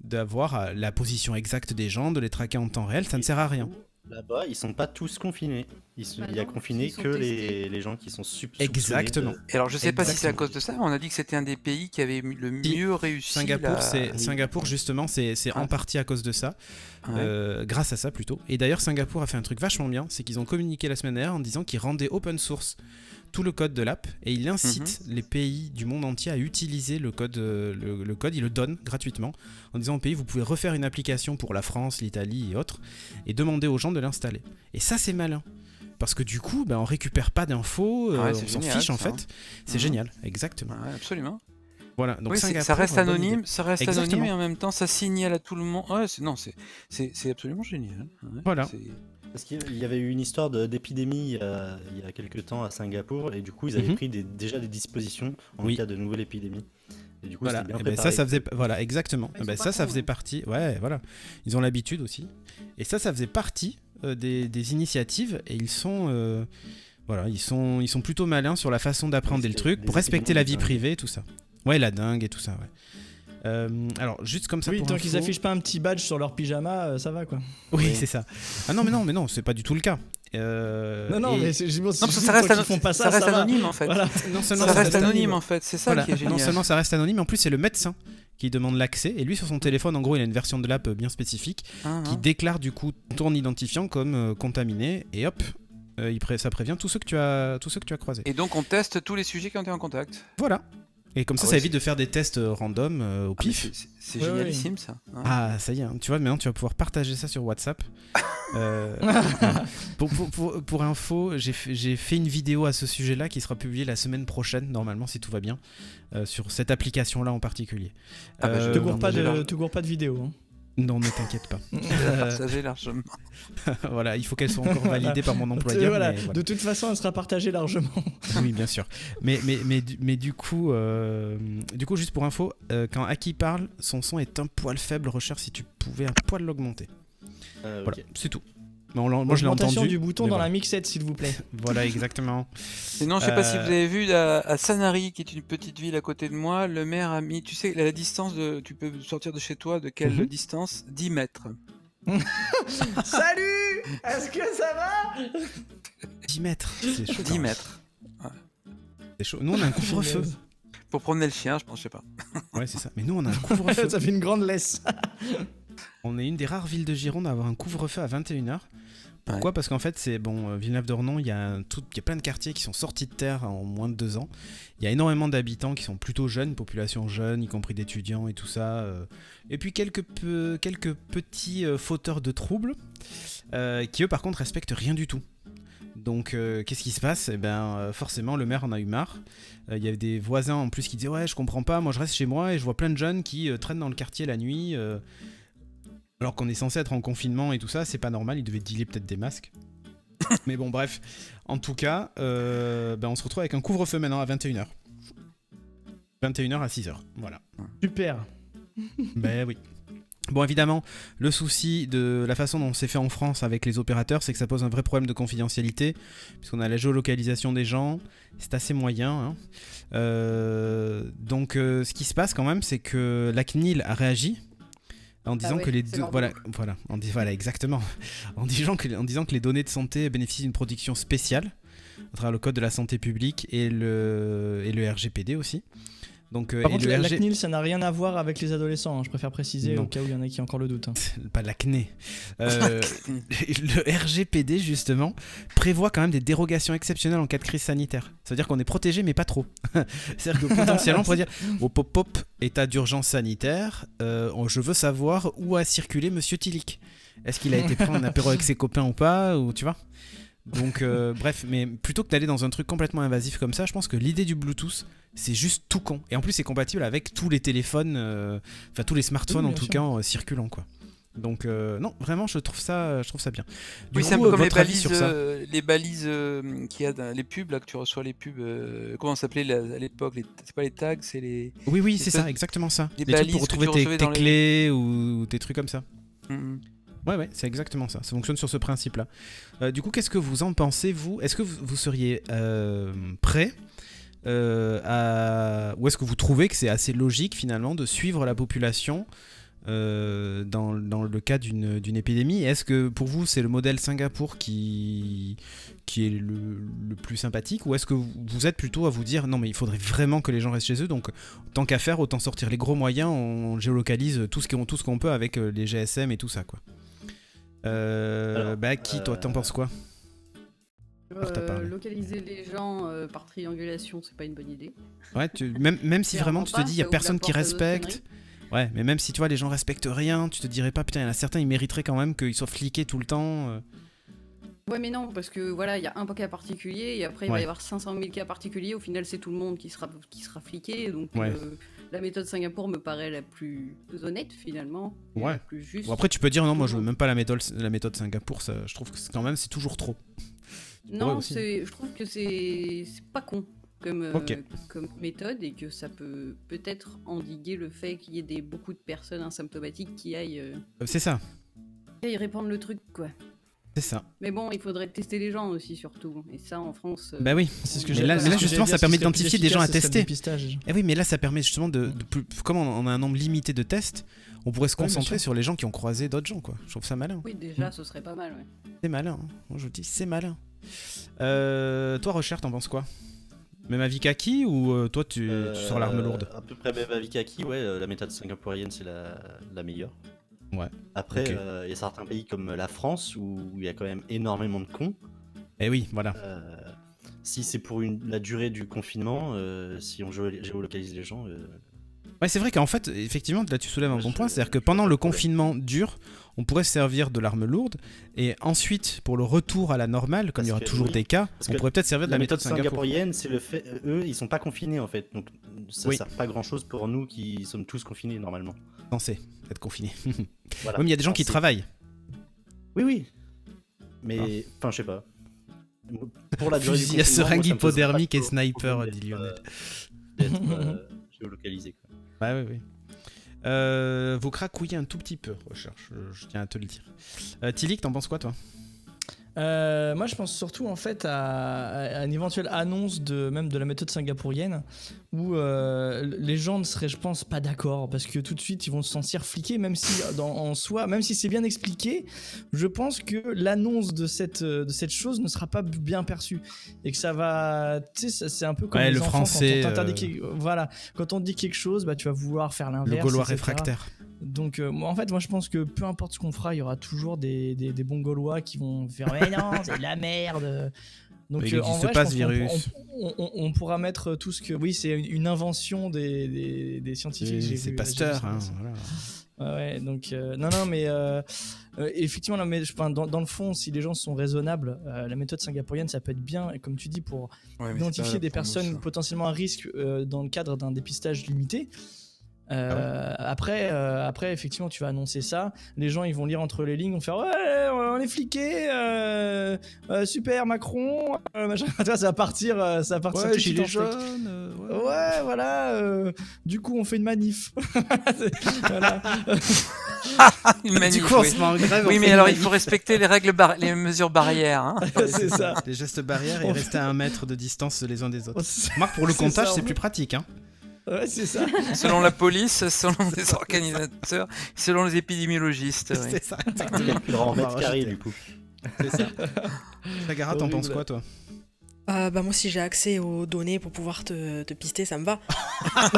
d'avoir euh, la position exacte des gens, de les traquer en temps réel. Ça ne sert à rien. Là-bas, ils sont pas tous confinés. Bah il y a confiné que les, les gens qui sont sub Exactement. Et alors, je sais pas si c'est à cause de ça, mais on a dit que c'était un des pays qui avait le Si. mieux réussi. Singapour, la- c'est Singapour justement, c'est c'est en Ouais. partie à cause de ça. Ouais. Euh, grâce à ça plutôt. Et d'ailleurs, Singapour a fait un truc vachement bien, c'est qu'ils ont communiqué la semaine dernière en disant qu'ils rendaient open source tout le code de l'app et ils incitent Mhm. les pays du monde entier à utiliser le code, euh, le, le code, ils le donnent gratuitement en disant aux pays vous pouvez refaire une application pour la France, l'Italie et autres et demander aux gens de l'installer. Et ça c'est malin. Parce que du coup, ben, on récupère pas d'infos, euh, Ouais, on s'en fiche en ça, hein. fait. C'est Mhm. génial, exactement. Ouais, absolument. Voilà, donc oui, ça reste anonyme, ça reste Exactement. anonyme et en même temps ça signale à tout le monde. Ouais, c'est non, c'est absolument génial. Ouais, Voilà. c'est- Parce qu'il y avait eu une histoire de- d'épidémie il, y a- il y a quelques temps à Singapour et du coup ils avaient Mhm. pris des- déjà des dispositions en Oui. cas de nouvelle épidémie. Et du coup Voilà, bien eh ben, ça, ça faisait, voilà, exactement. Ils Eh ben, ça, ça cons, faisait hein. partie, ouais, voilà. Ils ont l'habitude aussi. Et ça, ça faisait partie euh, des, des initiatives. Et ils sont, euh, voilà, ils sont, ils sont plutôt malins sur la façon d'apprendre Oui, le truc pour respecter la vie épidémies, privée, et tout ça. Ouais, la dingue et tout ça, ouais. Euh, alors, juste comme ça. Oui, pour tant qu'ils affichent pas un petit badge sur leur pyjama, euh, ça va quoi. Oui, Oui. c'est ça. Ah non, mais non, mais non, c'est pas du tout le cas. Euh, non, non, et mais c'est je- Non, parce que ça reste, font pas ça, ça reste ça anonyme en fait. Voilà. non Ça, seulement reste reste anonyme anonyme. en fait, c'est ça Voilà. qui est génial. Non seulement ça reste anonyme, mais en plus c'est le médecin qui demande l'accès. Et lui, sur son téléphone, en gros, il a une version de l'app bien spécifique Hein, qui hein. déclare du coup ton identifiant comme euh, contaminé et hop, euh, il pré- ça prévient tous ceux que tu as, tous ceux que tu as croisés. Et donc on teste tous les sujets qui ont été en contact. Voilà. Et comme ça, Ah ça évite de faire des tests euh, random euh, au Ah, pif. c'est- ouais. génialissime ça. Ah, ça y est, hein. tu vois, maintenant tu vas pouvoir partager ça sur WhatsApp. Euh, pour, pour, pour- pour info, j'ai fait, une vidéo à ce sujet-là qui sera publiée la semaine prochaine, normalement, si tout va bien, euh, sur cette application-là en particulier. Ah bah, je te, cours pas de, te cours pas de vidéo. hein. Non, ne t'inquiète pas. La partager largement. voilà, il faut qu'elles soient encore validées par mon employeur. voilà. mais voilà. De toute façon, elle sera partagée largement. Oui, bien sûr. Mais, mais, mais, du- mais du coup, euh, du coup, juste pour info, euh, quand Aki parle, son son est un poil faible. Recherche si tu pouvais un poil l'augmenter. Euh, Voilà, c'est tout. Mais on moi, je l'ai entendu. du bouton dans voilà. la mixette, s'il vous plaît. Voilà, exactement. Sinon, je sais pas si Euh, vous avez vu à, à Sanary, qui est une petite ville à côté de moi, le maire a mis, tu sais, la distance de, tu peux sortir de chez toi de quelle Mhm. distance? 10 mètres. Salut Est-ce que ça va? 10 mètres. C'est chaud. 10 mètres. C'est chaud. Nous, on a un couvre-feu. Pour promener le chien, je pense, je sais pas. Ouais, c'est ça. Mais nous, on a un couvre-feu. ça fait une grande laisse. On est une des rares villes de Gironde à avoir un couvre-feu à 21h. Pourquoi Parce qu'en fait, c'est bon, euh, Villeneuve-d'Ornon, il y, a un tout- il y a plein de quartiers qui sont sortis de terre en moins de deux ans. Il y a énormément d'habitants qui sont plutôt jeunes, population jeune, y compris d'étudiants et tout ça. euh. Et puis quelques, peu- quelques petits euh, fauteurs de troubles euh, qui, eux, par contre, respectent rien du tout. Donc, euh, qu'est-ce qui se passe? Eh ben, euh, forcément, le maire en a eu marre. Euh, Il y avait des voisins en plus qui disaient Ouais, je comprends pas, moi je reste chez moi et je vois plein de jeunes qui traînent dans le quartier la nuit. Alors qu'on est censé être en confinement et tout ça, c'est pas normal, ils devaient dealer peut-être des masques. Mais bon, bref. En tout cas, euh, ben, on se retrouve avec un couvre-feu maintenant à 21h. 21h à 6h, voilà. Super. Ben oui. Bon, évidemment, le souci de la façon dont c'est fait en France avec les opérateurs, c'est que ça pose un vrai problème de confidentialité, puisqu'on a la géolocalisation des gens, c'est assez moyen. hein. Euh, donc, euh, ce qui se passe quand même, c'est que la CNIL a réagi en disant que les c'est deux, leur voilà, boulot. voilà, en dis- voilà, exactement, en disant que, en disant que les données de santé bénéficient d'une protection spéciale à travers le code de la santé publique et le et le RGPD aussi. Donc, euh, Par contre, la, la RG CNIL, ça n'a rien à voir avec les adolescents. hein. Je préfère préciser Non. au cas où il y en a qui ont encore le doute. hein. pas l'acné. Euh, le RGPD, justement, prévoit quand même des dérogations exceptionnelles en cas de crise sanitaire. Ça veut dire qu'on est protégé, mais pas trop. C'est-à-dire que potentiellement, on pourrait dire au pop-pop, état d'urgence sanitaire, euh, je veux savoir où a circulé Monsieur Tillich. Est-ce qu'il a été prendre un apéro avec ses copains ou pas ou tu vois? Donc euh, bref, mais plutôt que d'aller dans un truc complètement invasif comme ça, je pense que l'idée du Bluetooth, c'est juste tout con. Et en plus, c'est compatible avec tous les téléphones, euh, enfin tous les smartphones Oui, en tout sûr. cas euh, circulant quoi. Donc euh, non, vraiment, je trouve ça, je trouve ça bien. Du Oui, c'est un coup, peu comme les balises, sur ça euh, les balises euh, qu'il y a dans les pubs, là, que tu reçois les pubs. euh, comment ça s'appelait à l'époque C'est pas les tags, c'est les. Oui, oui, c'est ça, exactement ça. les Les trucs balises pour retrouver tes, les- clés ou tes trucs comme ça. Mhm. Ouais, ouais, c'est exactement ça. Ça fonctionne sur ce principe-là. Euh, du coup, qu'est-ce que vous en pensez, vous? Est-ce que vous, seriez euh, prêt euh, à... Ou est-ce que vous trouvez que c'est assez logique, finalement, de suivre la population dans, le cas d'une épidémie? Est-ce que, pour vous, c'est le modèle Singapour qui, est le, plus sympathique? Ou est-ce que vous- êtes plutôt à vous dire, non, mais il faudrait vraiment que les gens restent chez eux, donc tant qu'à faire, autant sortir les gros moyens, on géolocalise tout ce qu'on peut avec les GSM et tout ça, quoi? Euh, Alors, bah, qui, toi, t'en penses quoi Euh, localiser les gens euh, par triangulation, c'est pas une bonne idée. Ouais, tu- même, même si vraiment tu te dis, il y a personne qui respecte. Ouais, mais même si tu vois, les gens respectent rien, tu te dirais pas, putain, il y en a certains, ils mériteraient quand même qu'ils soient fliqués tout le temps. euh. Ouais, mais non, parce que voilà, il y a un cas particulier et après il va y avoir 500 000 cas particuliers. Au final, c'est tout le monde qui sera, qui sera fliqué. Donc Ouais. euh, la méthode Singapour me paraît la plus honnête finalement. Ouais. La plus juste. Bon, après, tu peux dire, non, moi, je veux même pas la méthode, la méthode Singapour, ça, je trouve que c'est- quand même, c'est toujours trop. non, c'est, je trouve que c'est, pas con comme, euh, comme méthode et que ça peut peut-être endiguer le fait qu'il y ait des, beaucoup de personnes asymptomatiques qui aillent, euh, Euh, c'est ça, qui aillent répandre le truc, quoi. C'est ça. Mais bon, il faudrait tester les gens aussi, surtout. Et ça, en France. euh, Bah oui. C'est ce que Mais j'ai- là- là, justement, ça dire, permet d'identifier des gens à tester. dépistage. Eh oui, mais là, ça permet justement de, de plus- comme on a un nombre limité de tests, on pourrait se concentrer sur les gens qui ont croisé d'autres gens, quoi. Je trouve ça malin. Oui, déjà, ce serait pas mal, ouais. C'est malin. hein. Je vous dis, c'est malin. Euh, toi, Rocher, t'en penses quoi? Même avis kaki ou euh, toi, tu, tu sors l'arme Euh, lourde? À peu près même avis qu'Aki, ouais, euh, la méthode singapourienne c'est la, la meilleure. Ouais. Après, euh, il y a certains pays comme la France où il y a quand même énormément de cons. Eh oui, voilà. Euh, si c'est pour une, la durée du confinement, euh, si on géo- géolocalise les gens, Ouais, c'est vrai qu'en fait, effectivement, là, tu soulèves un bon point. C'est-à-dire que pendant le confinement dur, on pourrait se servir de l'arme lourde. Et ensuite, pour le retour à la normale, comme il y aura toujours oui, des cas, parce on pourrait peut-être servir de la, méthode Singapour. singapourienne, c'est le fait, eux, ils sont pas confinés en fait, donc ça Oui. sert pas grand chose pour nous qui sommes tous confinés normalement. Censé être confiné. Voilà. Il y a des gens qui travaillent. Oui, oui. Mais, enfin, je sais pas. Pour la durée du Fusil à confinement, seringue hypodermique et sniper, dit Lionel. euh, D'être euh, géolocalisé. Quoi. Bah oui, oui. Euh, vous cracouillez un tout petit peu, recherche, je, je tiens à te le dire. Euh, Tilik, t'en penses quoi, toi? Euh, moi, je pense surtout en fait à, à une éventuelle annonce de même de la méthode singapourienne où euh, les gens ne seraient, je pense, pas d'accord parce que tout de suite ils vont se sentir fliqués, même si dans, en soi, même si c'est bien expliqué, je pense que l'annonce de cette de cette chose ne sera pas bien perçue et que ça va, tu sais, c'est un peu comme Ouais, les le enfants français, quand on euh, quelque- voilà, quand on dit quelque chose, bah tu vas vouloir faire l'inverse. Le Gaulois réfractaire. Donc, euh, moi, en fait, moi, je pense que peu importe ce qu'on fera, il y aura toujours des, des, des bons Gaulois qui vont faire Mais non, c'est de la merde. Donc, Mais il euh, en vrai, pas, ce virus. On, on- on pourra mettre tout ce que. Oui, c'est une, invention des, des, des scientifiques. C'est Pasteur. hein, voilà. Ouais, donc euh, non, non, mais euh, effectivement, non, mais, je- enfin, dans, dans le fond, si les gens sont raisonnables, euh, la méthode singapourienne, ça peut être bien, comme tu dis, pour Ouais, identifier des nous, personnes potentiellement à risque euh, dans le cadre d'un dépistage limité. Euh, après, euh, après, effectivement, tu vas annoncer ça. Les gens, ils vont lire entre les lignes, vont faire ouais, on est fliqués, euh, euh, super Macron, euh, machin. Tu vois, ça va partir, ça va partir. Ouais, gilet jaune. euh, ouais. Ouais, voilà. euh, du coup, on fait une manif. voilà. Une manif, du coup, on oui. se met en grève. on Oui, mais alors il faut respecter les règles, bar- les mesures barrières. hein. c'est ça. Les gestes barrières et rester à un mètre de distance les uns des autres. Marc, pour le comptage, c'est plus pratique. Hein. Ouais, c'est ça. Selon la police, selon les organisateurs, selon les épidémiologistes. ouais. C'est ça, Il exactement. va mètre carré du coup. C'est ça. Sagara, t'en penses quoi, toi? Euh, bah moi si j'ai accès aux données pour pouvoir te, te pister, ça me va.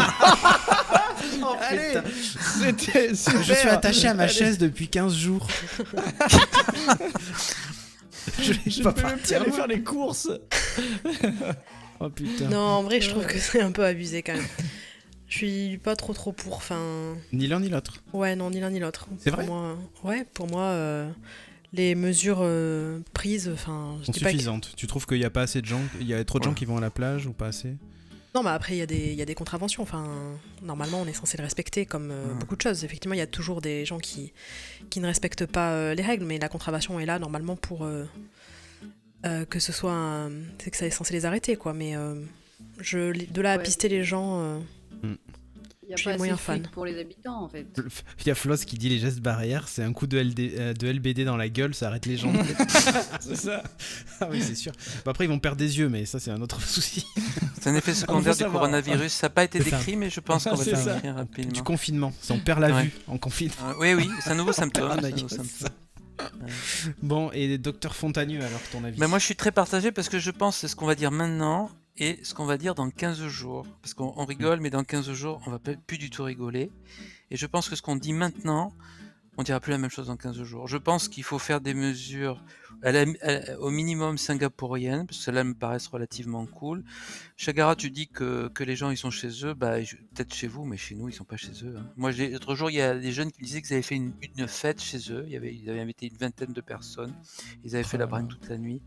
Allez, c'était super. Je suis attaché à ma Allez, chaise depuis 15 jours. je vais Je pas peux même aller faire les courses. Oh putain. Non, en vrai, je trouve que c'est un peu abusé quand même. Je suis pas trop trop pour. Enfin, Ni l'un ni l'autre. ouais, non, ni l'un ni l'autre. C'est Pour vrai moi, Ouais, pour moi, euh, les mesures euh, prises, enfin, je Sont dis pas que- suffisantes. Tu trouves qu'il n'y a pas assez de gens Il y a trop de gens qui vont à la plage ou pas assez Non, mais après, il y, a des- il y a des contraventions. Enfin, normalement, on est censé le respecter comme euh, Ouais. beaucoup de choses. Effectivement, il y a toujours des gens qui, qui ne respectent pas euh, les règles, mais la contravention est là normalement pour euh, euh, que ce soit. un- C'est que ça est censé les arrêter, quoi. Mais euh, je, de là à Ouais. pister les gens. euh, Il n'y a Je suis pas assez moyen de flics fan. pour les habitants en fait. Il y a Floss qui dit les gestes barrières, c'est un coup de, LD, euh, de LBD dans la gueule, ça arrête les gens. C'est ça. ah oui, c'est sûr. Après, ils vont perdre des yeux, mais ça, c'est un autre souci. C'est un effet secondaire du savoir. coronavirus. Ça n'a pas été décrit, mais je pense qu'on va le rapidement. Du confinement, ça, on perd la Ouais. vue en confinement. Oui, oui, c'est un nouveau symptôme. Bon, et docteur Fontagneux, alors, ton avis Mais moi, je suis très partagé parce que je pense que c'est ce qu'on va dire maintenant et ce qu'on va dire dans 15 jours. Parce qu'on on rigole, mais dans 15 jours, on va plus du tout rigoler. Et je pense que ce qu'on dit maintenant, on dira plus la même chose dans 15 jours. Je pense qu'il faut faire des mesures au minimum singapouriennes, parce que celles-là me paraissent relativement cool. Chagara, tu dis que, que les gens ils sont chez eux, bah, peut-être chez vous, mais chez nous ils sont pas chez eux. hein. Moi, l'autre jour, il y a des jeunes qui me disaient qu'ils avaient fait une, une fête chez eux. Il y avait, ils avaient invité une vingtaine de personnes. Ils avaient fait la bringue toute la nuit.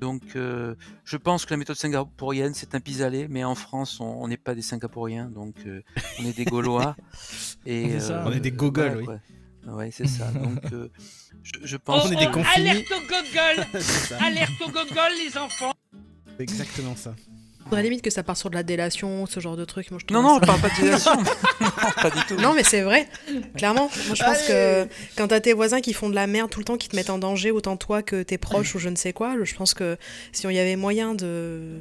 Donc, euh, je pense que la méthode singapourienne, c'est un pis-aller, mais en France, on n'est pas des Singapouriens, donc euh, on est des Gaulois. et, ça. On est des gogoles, voilà, oui. Ouais, c'est ça. Donc, euh, je, je On pense. est des confinés. Alerte au gogol. Alerte au gogol, les enfants C'est exactement ça. Faudrait limite que ça part sur de la délation, ce genre de truc. Moi, je Non, trouve non, on parle pas de délation. non, pas du tout. Non, mais c'est vrai, clairement. Moi, je pense Allez que quand t'as tes voisins qui font de la merde tout le temps, qui te mettent en danger, autant toi que tes proches ou je ne sais quoi, je pense que si on y avait moyen de.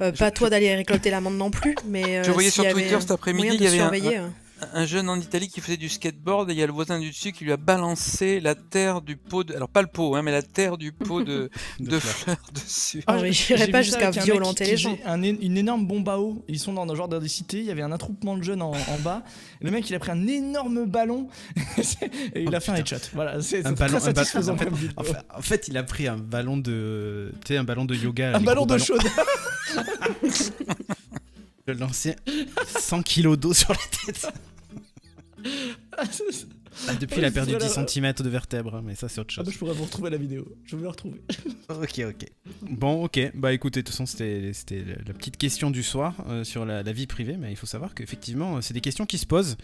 euh, pas toi d'aller récolter l'amende non plus, mais. euh, Je voyais sur Twitter cet après-midi, il y avait un- surveiller. Un jeune en Italie qui faisait du skateboard et il y a le voisin du dessus qui lui a balancé la terre du pot, de... alors pas le pot, hein, mais la terre du pot de, De de fleurs. fleurs dessus. Ah, j'irai j'ai pas jusqu'à un violenter les gens. un une énorme bombe à eau. Ils sont dans, dans genre dans des cités. Il y avait un attroupement de jeunes en, en bas. Le mec, il a pris un énorme ballon et il Oh, a fait un headshot. Voilà, c'est Un ballon, un satisfaisant en, fait, comme vidéo. en fait- en fait, il a pris un ballon de, tu sais, un ballon de yoga. un ballon d'eau chaude. Je lançais 100 kilos d'eau sur la tête. Ah, depuis, il a perdu 10 cm de vertèbres, mais ça, c'est autre Ah chose. bah, je pourrais vous retrouver la vidéo. Je vais vous la retrouver. Ok, ok. Bon, ok. Bah écoutez, de toute façon, c'était la petite question du soir euh, sur la, la vie privée, mais il faut savoir qu'effectivement, euh, c'est des questions qui se posent.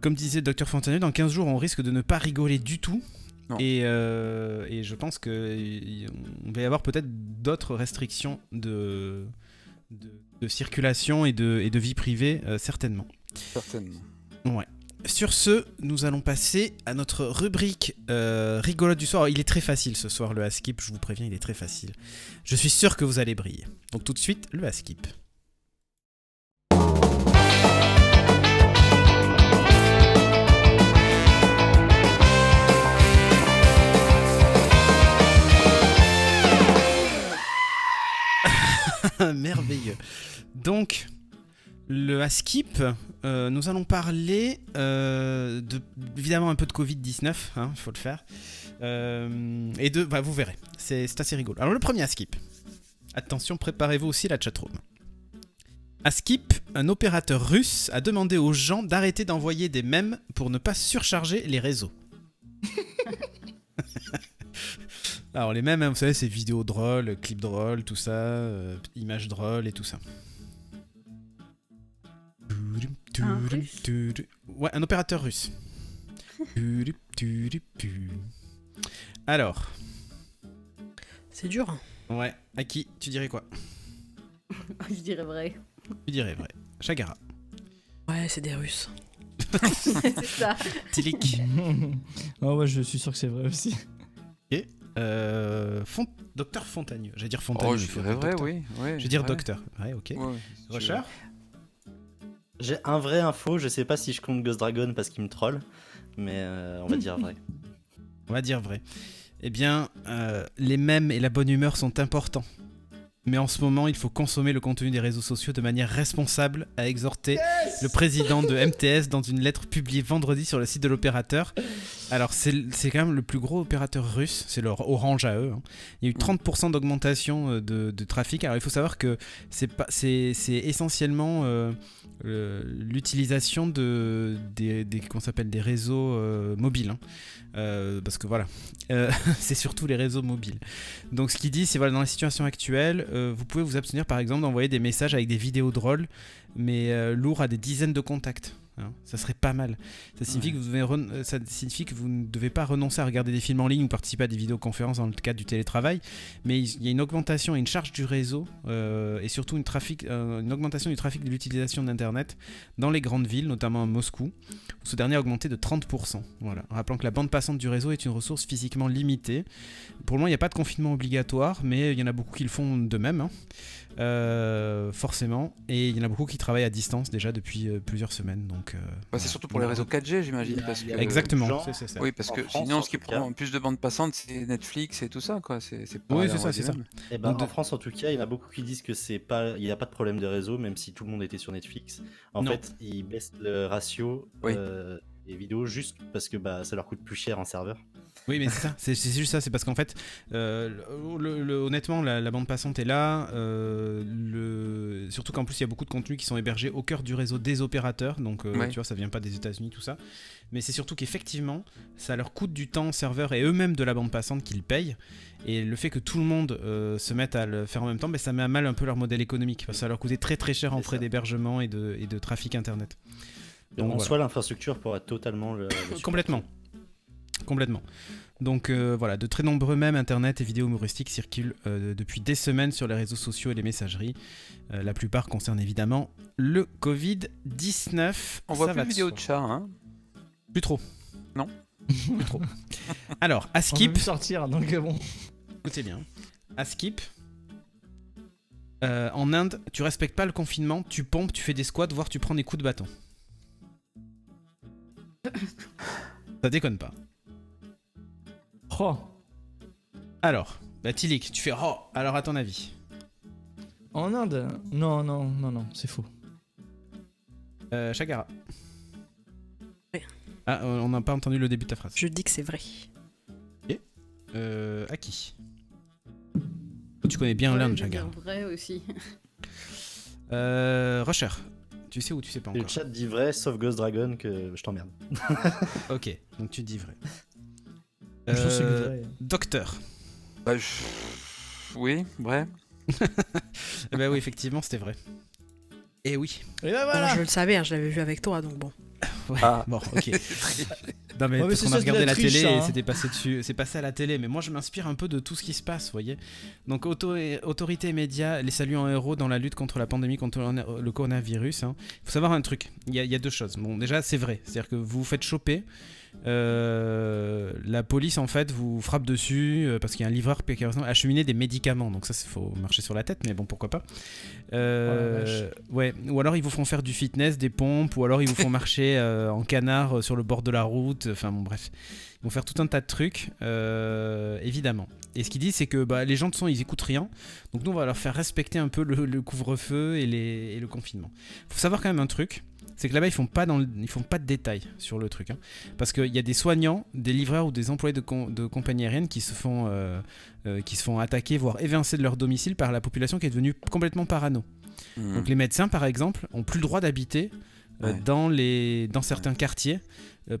Comme disait le docteur Fontanet, dans 15 jours, on risque de ne pas rigoler du tout. Et, euh, et je pense qu'il va y avoir peut-être d'autres restrictions de, de, de circulation et de, et de vie privée, euh, certainement. Certainement. Ouais. Sur ce, nous allons passer à notre rubrique euh, rigolote du soir. Il est très facile ce soir, le Askip, je vous préviens, il est très facile. Je suis sûr que vous allez briller. Donc tout de suite, le Askip. Merveilleux. Donc, le Askip, euh, nous allons parler euh, de, évidemment un peu de Covid-19, il faut le faire. Euh, et de, bah, vous verrez, c'est assez rigolo. Alors le premier Askip. Attention, préparez-vous aussi la chatroom. Askip, un opérateur russe, a demandé aux gens d'arrêter d'envoyer des mèmes pour ne pas surcharger les réseaux. Alors les mèmes, hein, vous savez, c'est vidéos drôles, clips drôles, tout ça, euh, images drôles et tout ça. Un Russe Ouais, un opérateur russe. Alors, C'est dur. hein. ouais, à qui tu dirais quoi? Je dirais vrai. Tu dirais vrai. Chagara. Ouais, c'est des Russes. c'est ça. Tilik. oh, ouais, je suis sûr que c'est vrai aussi. Euh, Font... Docteur Fontagneux. J'allais dire Fontagneux. Oh, je il faut dirais dire vrai, oui. ouais, Je vais dire docteur. Ouais, ok. Ouais, J'ai un vrai info, je sais pas si je compte Ghost Dragon parce qu'il me troll, mais euh, on va dire vrai. On va dire vrai. Eh bien, euh, les mèmes et la bonne humeur sont importants. Mais en ce moment, il faut consommer le contenu des réseaux sociaux de manière responsable, a exhorté le président de MTS dans une lettre publiée vendredi sur le site de l'opérateur. Alors, c'est c'est quand même le plus gros opérateur russe, c'est leur Orange à eux. hein. Il y a eu 30% d'augmentation euh, de, de trafic. Alors, il faut savoir que c'est pas- c'est c'est essentiellement euh, l'utilisation de, des, ça s'appelle, des réseaux euh, mobiles. hein. Euh, parce que voilà, euh, c'est surtout les réseaux mobiles. Donc ce qu'il dit, c'est voilà, dans la situation actuelle, vous pouvez vous abstenir par exemple d'envoyer des messages avec des vidéos drôles, mais lourds à des dizaines de contacts. Hein. Ça serait pas mal. Ça signifie, que vous devez ren- euh, ça signifie que vous ne devez pas renoncer à regarder des films en ligne ou participer à des vidéoconférences dans le cadre du télétravail, mais il il y a une augmentation et une charge du réseau euh, et surtout une, trafic, euh, une augmentation du trafic de l'utilisation d'Internet dans les grandes villes, notamment à Moscou, où ce dernier a augmenté de 30%. Voilà. Rappelant que la bande passante du réseau est une ressource physiquement limitée. Pour le moment, il n'y a pas de confinement obligatoire, mais il y en a beaucoup qui le font de même, hein. Euh, forcément. Et il y en a beaucoup qui travaillent à distance déjà depuis euh, plusieurs semaines. Donc, euh, Bah, voilà. c'est surtout pour les réseaux 4G, j'imagine. parce que- Exactement, Genre- c'est- c'est ça. Oui, parce En que France, sinon, ce qui prend plus de bandes passantes, c'est Netflix et tout ça, quoi. C'est c'est pas Oui, c'est ça, c'est ça. Et ben, Donc, de- en France, en tout cas, il y en a beaucoup qui disent que c'est pas, il n'y a pas de problème de réseau, même si tout le monde était sur Netflix. En Non. fait, ils baissent le ratio Oui. Des vidéos juste parce que bah, ça leur coûte plus cher en serveur. Oui, mais c'est ça, c'est juste ça, c'est parce qu'en fait, euh, le- le- honnêtement, la, la bande passante est là, euh, le, surtout qu'en plus, il y a beaucoup de contenus qui sont hébergés au cœur du réseau des opérateurs, donc euh, Ouais. tu vois, ça vient pas des États-Unis, tout ça. Mais c'est surtout qu'effectivement, ça leur coûte du temps, serveur et eux-mêmes de la bande passante qu'ils payent. Et le fait que tout le monde euh, se mette à le faire en même temps, ben, ça met à mal un peu leur modèle économique, parce que ça leur coûtait très très cher en frais d'hébergement et de, et de trafic internet. Donc, en voilà. soi, l'infrastructure pourra totalement le. Complètement. Complètement. Donc euh, voilà, de très nombreux mèmes internet et vidéos humoristiques circulent euh, depuis des semaines sur les réseaux sociaux et les messageries. Euh, la plupart concernent évidemment le Covid-19. On voit Ça plus va de vidéos de chats, hein. Plus trop. Non. Plus trop. Alors, à On Skip, plus sortir, donc bon. écoutez bien. À Skip, euh, en Inde, tu respectes pas le confinement, tu pompes, tu fais des squats, voire tu prends des coups de bâton. Ça déconne pas. Oh, Alors, bah Tilik, tu fais oh, alors à ton avis en Inde Non, non, non, non, c'est faux. Euh, Chagara. Oui. Ah, euh, on n'a pas entendu le début de ta phrase. Je dis que c'est vrai. Euh, à qui Tu connais bien Ouais, l'Inde, Chagara. vrai aussi. Euh, Rusher, tu sais ou tu sais pas Le encore chat dit vrai, sauf Ghost Dragon que je t'emmerde. Ok, donc tu dis vrai. Je trouve que Euh, vrai. Docteur. Bah, je- Oui, vrai. Eh ben oui, effectivement, c'était vrai. Et oui. Et ben voilà je le savais, hein, je l'avais vu avec toi, donc bon. Ouais, Ah. Bon, ok. Non mais Ouais, mais a regardé la triche, télé et hein. c'était passé dessus, c'est passé à la télé. Mais moi, je m'inspire un peu de tout ce qui se passe, vous voyez. Donc, auto autorités et médias, les saluent en héros dans la lutte contre la pandémie, contre le coronavirus. Il faut savoir un truc. Il y, y a deux choses. Bon, déjà, c'est vrai. C'est-à-dire que vous vous faites choper. Euh, la police en fait vous frappe dessus euh, parce qu'il y a un livreur qui a acheminé des médicaments. Donc ça, il faut marcher sur la tête, mais bon, pourquoi pas. Euh, ouais. Ou alors ils vous font faire du fitness, des pompes, ou alors ils vous font marcher en canard sur le bord de la route. Enfin bon, bref. Ils vont faire tout un tas de trucs, évidemment. Et ce qu'ils disent, c'est que bah, les gens de son, ils écoutent rien. Donc nous, on va leur faire respecter un peu le, le couvre-feu et, les- et le confinement. Faut savoir quand même un truc. C'est que là-bas, ils font pas dans le- ils font pas de détails sur le truc, hein. parce qu'il y a des soignants, des livreurs ou des employés de, com- de compagnies aériennes qui se font, euh, euh, qui se font attaquer, voire évincer de leur domicile par la population qui est devenue complètement parano. Mhm. Donc les médecins, par exemple, ont plus le droit d'habiter euh, Ouais. dans, les, dans certains quartiers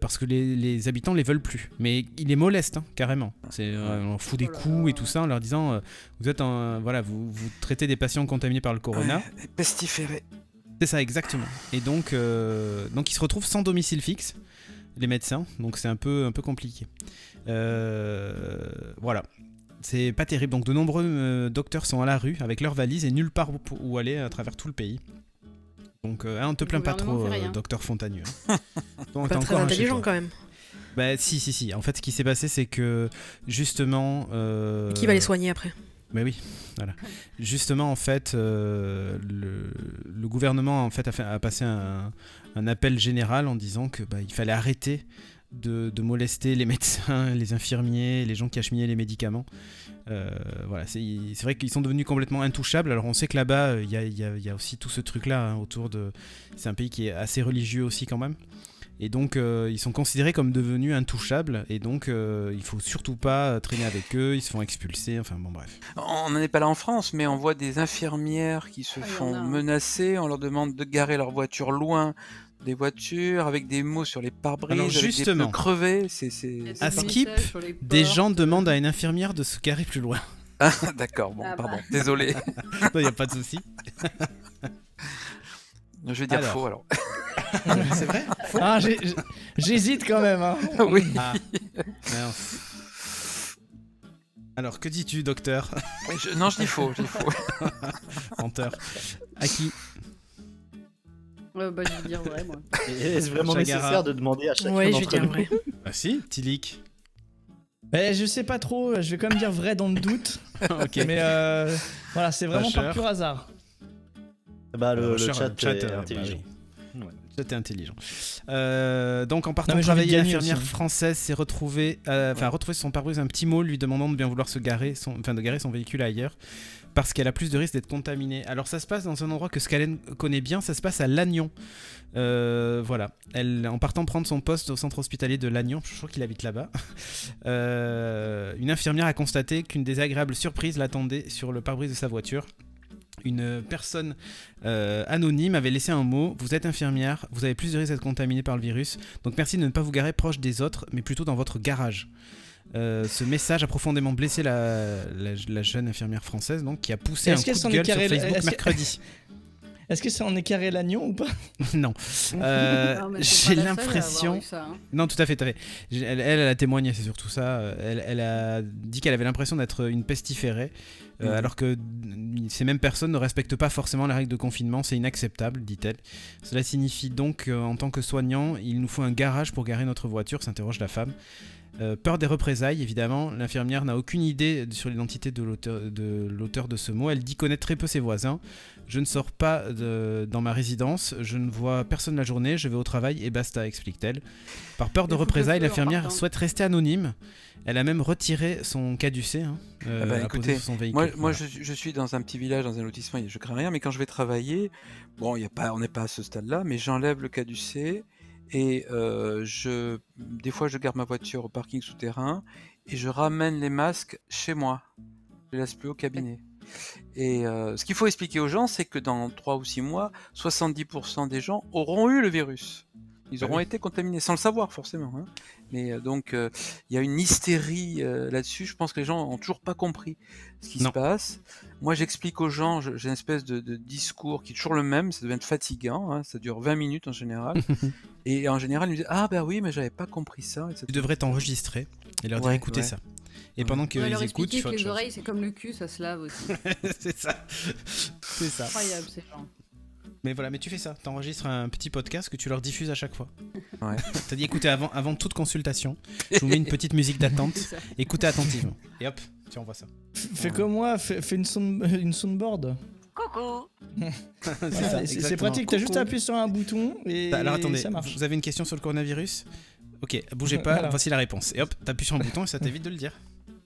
parce que les, les habitants les veulent plus. Mais il les moleste hein, carrément. C'est, euh, on leur fout des Oh là coups et tout ça en leur disant euh, vous êtes un, voilà vous, vous traitez des patients contaminés par le corona. Ouais, pestiféré. C'est ça exactement. Et donc euh, donc ils se retrouvent sans domicile fixe les médecins. Donc c'est un peu un peu compliqué. Euh, voilà. C'est pas terrible. Donc de nombreux euh, docteurs sont à la rue avec leurs valises et nulle part où, où aller à travers tout le pays. Donc hein, on te plaint pas trop, docteur Fontagneux. hein. Donc, Pas très intelligent toi. quand même. Bah si si si. En fait, ce qui s'est passé, c'est que justement. Qui va les soigner après? Mais oui, voilà. Justement, en fait, euh, le, gouvernement a, passé un, appel général en disant que bah, fallait arrêter de, molester les médecins, les infirmiers, les gens qui acheminaient les médicaments. Euh, voilà, c'est vrai qu'ils sont devenus complètement intouchables. Alors on sait que là-bas, il y a aussi tout ce truc-là hein, autour de... C'est un pays qui est assez religieux aussi quand même. Et donc euh, ils sont considérés comme devenus intouchables. Et donc euh, il faut surtout pas traîner avec eux, ils se font expulser. Enfin bon bref. On n'en est pas là en France, mais on voit des infirmières qui se Ah, font a, hein. menacer. On leur demande de garer leur voiture loin des voitures, avec des mots sur les pare-brises, Alors, avec justement. des pneus crevés. C'est, À Skip, Des gens demandent à une infirmière de se garer plus loin. Ah, D'accord, bon, Ah bah. pardon, désolé. Il n'y a pas de souci. Je vais dire Alors. faux alors. C'est vrai Ah, j'hésite quand même. Hein. oui. Ah. Alors, que dis-tu, docteur Je- non, je dis faux, je dis faux. Menteur. À qui Euh, bah, je vais dire vrai, moi. Est-ce vraiment Chagara. nécessaire de demander à chacun Ouais, je vais d'entre dire nous vrai. Ah si, Tilik. Ben, je sais pas trop, je vais quand même dire vrai dans le doute. ok. Mais euh, voilà, c'est vraiment cher. par pur hasard. Bah, le, Alors, le cher, chat, le chat, est euh, intelligent. bah Ouais. C'était intelligent. Euh, donc en partant Non, travailler, l'infirmière française s'est retrouvée, euh, enfin a retrouvé sur son pare-brise un petit mot lui demandant de bien vouloir se garer, son, enfin de garer son véhicule ailleurs, parce qu'elle a plus de risque d'être contaminée. Alors ça se passe dans un endroit que Scalen connaît bien, ça se passe à Lannion. Euh, voilà, elle, en partant prendre son poste au centre hospitalier de Lannion, je crois qu'il habite là-bas, euh, une infirmière a constaté qu'une désagréable surprise l'attendait sur le pare-brise de sa voiture. Une personne euh, anonyme avait laissé un mot Vous êtes infirmière, vous avez plus de risque d'être contaminé par le virus, donc merci de ne pas vous garer proche des autres, mais plutôt dans votre garage. Euh, ce message a profondément blessé la, la- la jeune infirmière française donc, qui a poussé un coup de gueule sur Facebook mercredi. Est-ce que ça en est carré l'agnon ou pas non. Euh, Non, c'est J'ai la l'impression. hein. Non, tout à fait, tout à fait. J'ai- Elle, elle, elle a témoigné, c'est surtout ça. Euh, Elle, elle a dit qu'elle avait l'impression d'être une pestiférée, euh, Mhm. alors que mm, ces mêmes personnes ne respectent pas forcément les règles de confinement. C'est inacceptable, dit-elle. Cela signifie donc qu'en tant que soignant, il nous faut un garage pour garer notre voiture, s'interroge la femme. Euh, peur des représailles, évidemment. L'infirmière n'a aucune idée sur l'identité de l'auteur de, l'auteur de ce mot. Elle dit connaître très peu ses voisins. Je ne sors pas de- dans ma résidence, je ne vois personne la journée, je vais au travail et basta, explique-t-elle. Par peur de représailles, l'infirmière souhaite rester anonyme. Elle a même retiré son caducé, hein, euh, Ah bah, à poser écoutez, sur son véhicule. Moi, moi Voilà. je, je suis dans un petit village, dans un lotissement, et je crains rien, mais quand je vais travailler, bon, y a pas, on n'est pas à ce stade-là, mais j'enlève le caducé et euh, je, des fois je garde ma voiture au parking souterrain et je ramène les masques chez moi. Je les laisse plus au cabinet. Et euh, ce qu'il faut expliquer aux gens, c'est que dans 3 ou 6 mois, 70% des gens auront eu le virus. Ils Bah auront oui. été contaminés sans le savoir forcément. hein. Mais euh, donc euh, il y a une hystérie euh, là-dessus. Je pense que les gens ont toujours pas compris ce qui Non. se passe. Moi, j'explique aux gens, j'ai une espèce de, de discours qui est toujours le même. Ça devient fatigant. hein, ça dure 20 minutes en général. et en général, ils me disent ah bah oui, mais j'avais pas compris ça. etc. Tu devrais t'enregistrer et leur dire écoutez ouais. ça. Et pendant qu'ils écoutent, faut que les oreilles, c'est comme le cul, ça se lave aussi. c'est ça. C'est ça. Incroyable, ces gens. Mais voilà, mais tu fais ça, t'enregistres un petit podcast que tu leur diffuses à chaque fois. Ouais. T'as dit écoutez avant, avant toute consultation, je vous mets une petite musique d'attente, écoutez attentivement. Et hop, tu envoies ça. Fais comme moi, fais, fais une, sound, une soundboard. Coucou C'est pratique, t'as juste à appuyer sur un bouton et Alors attendez, ça marche. vous avez une question sur le coronavirus? Ok, bougez pas, Voilà. voici la réponse. Et hop, t'appuies sur un bouton et ça t'évite de le dire.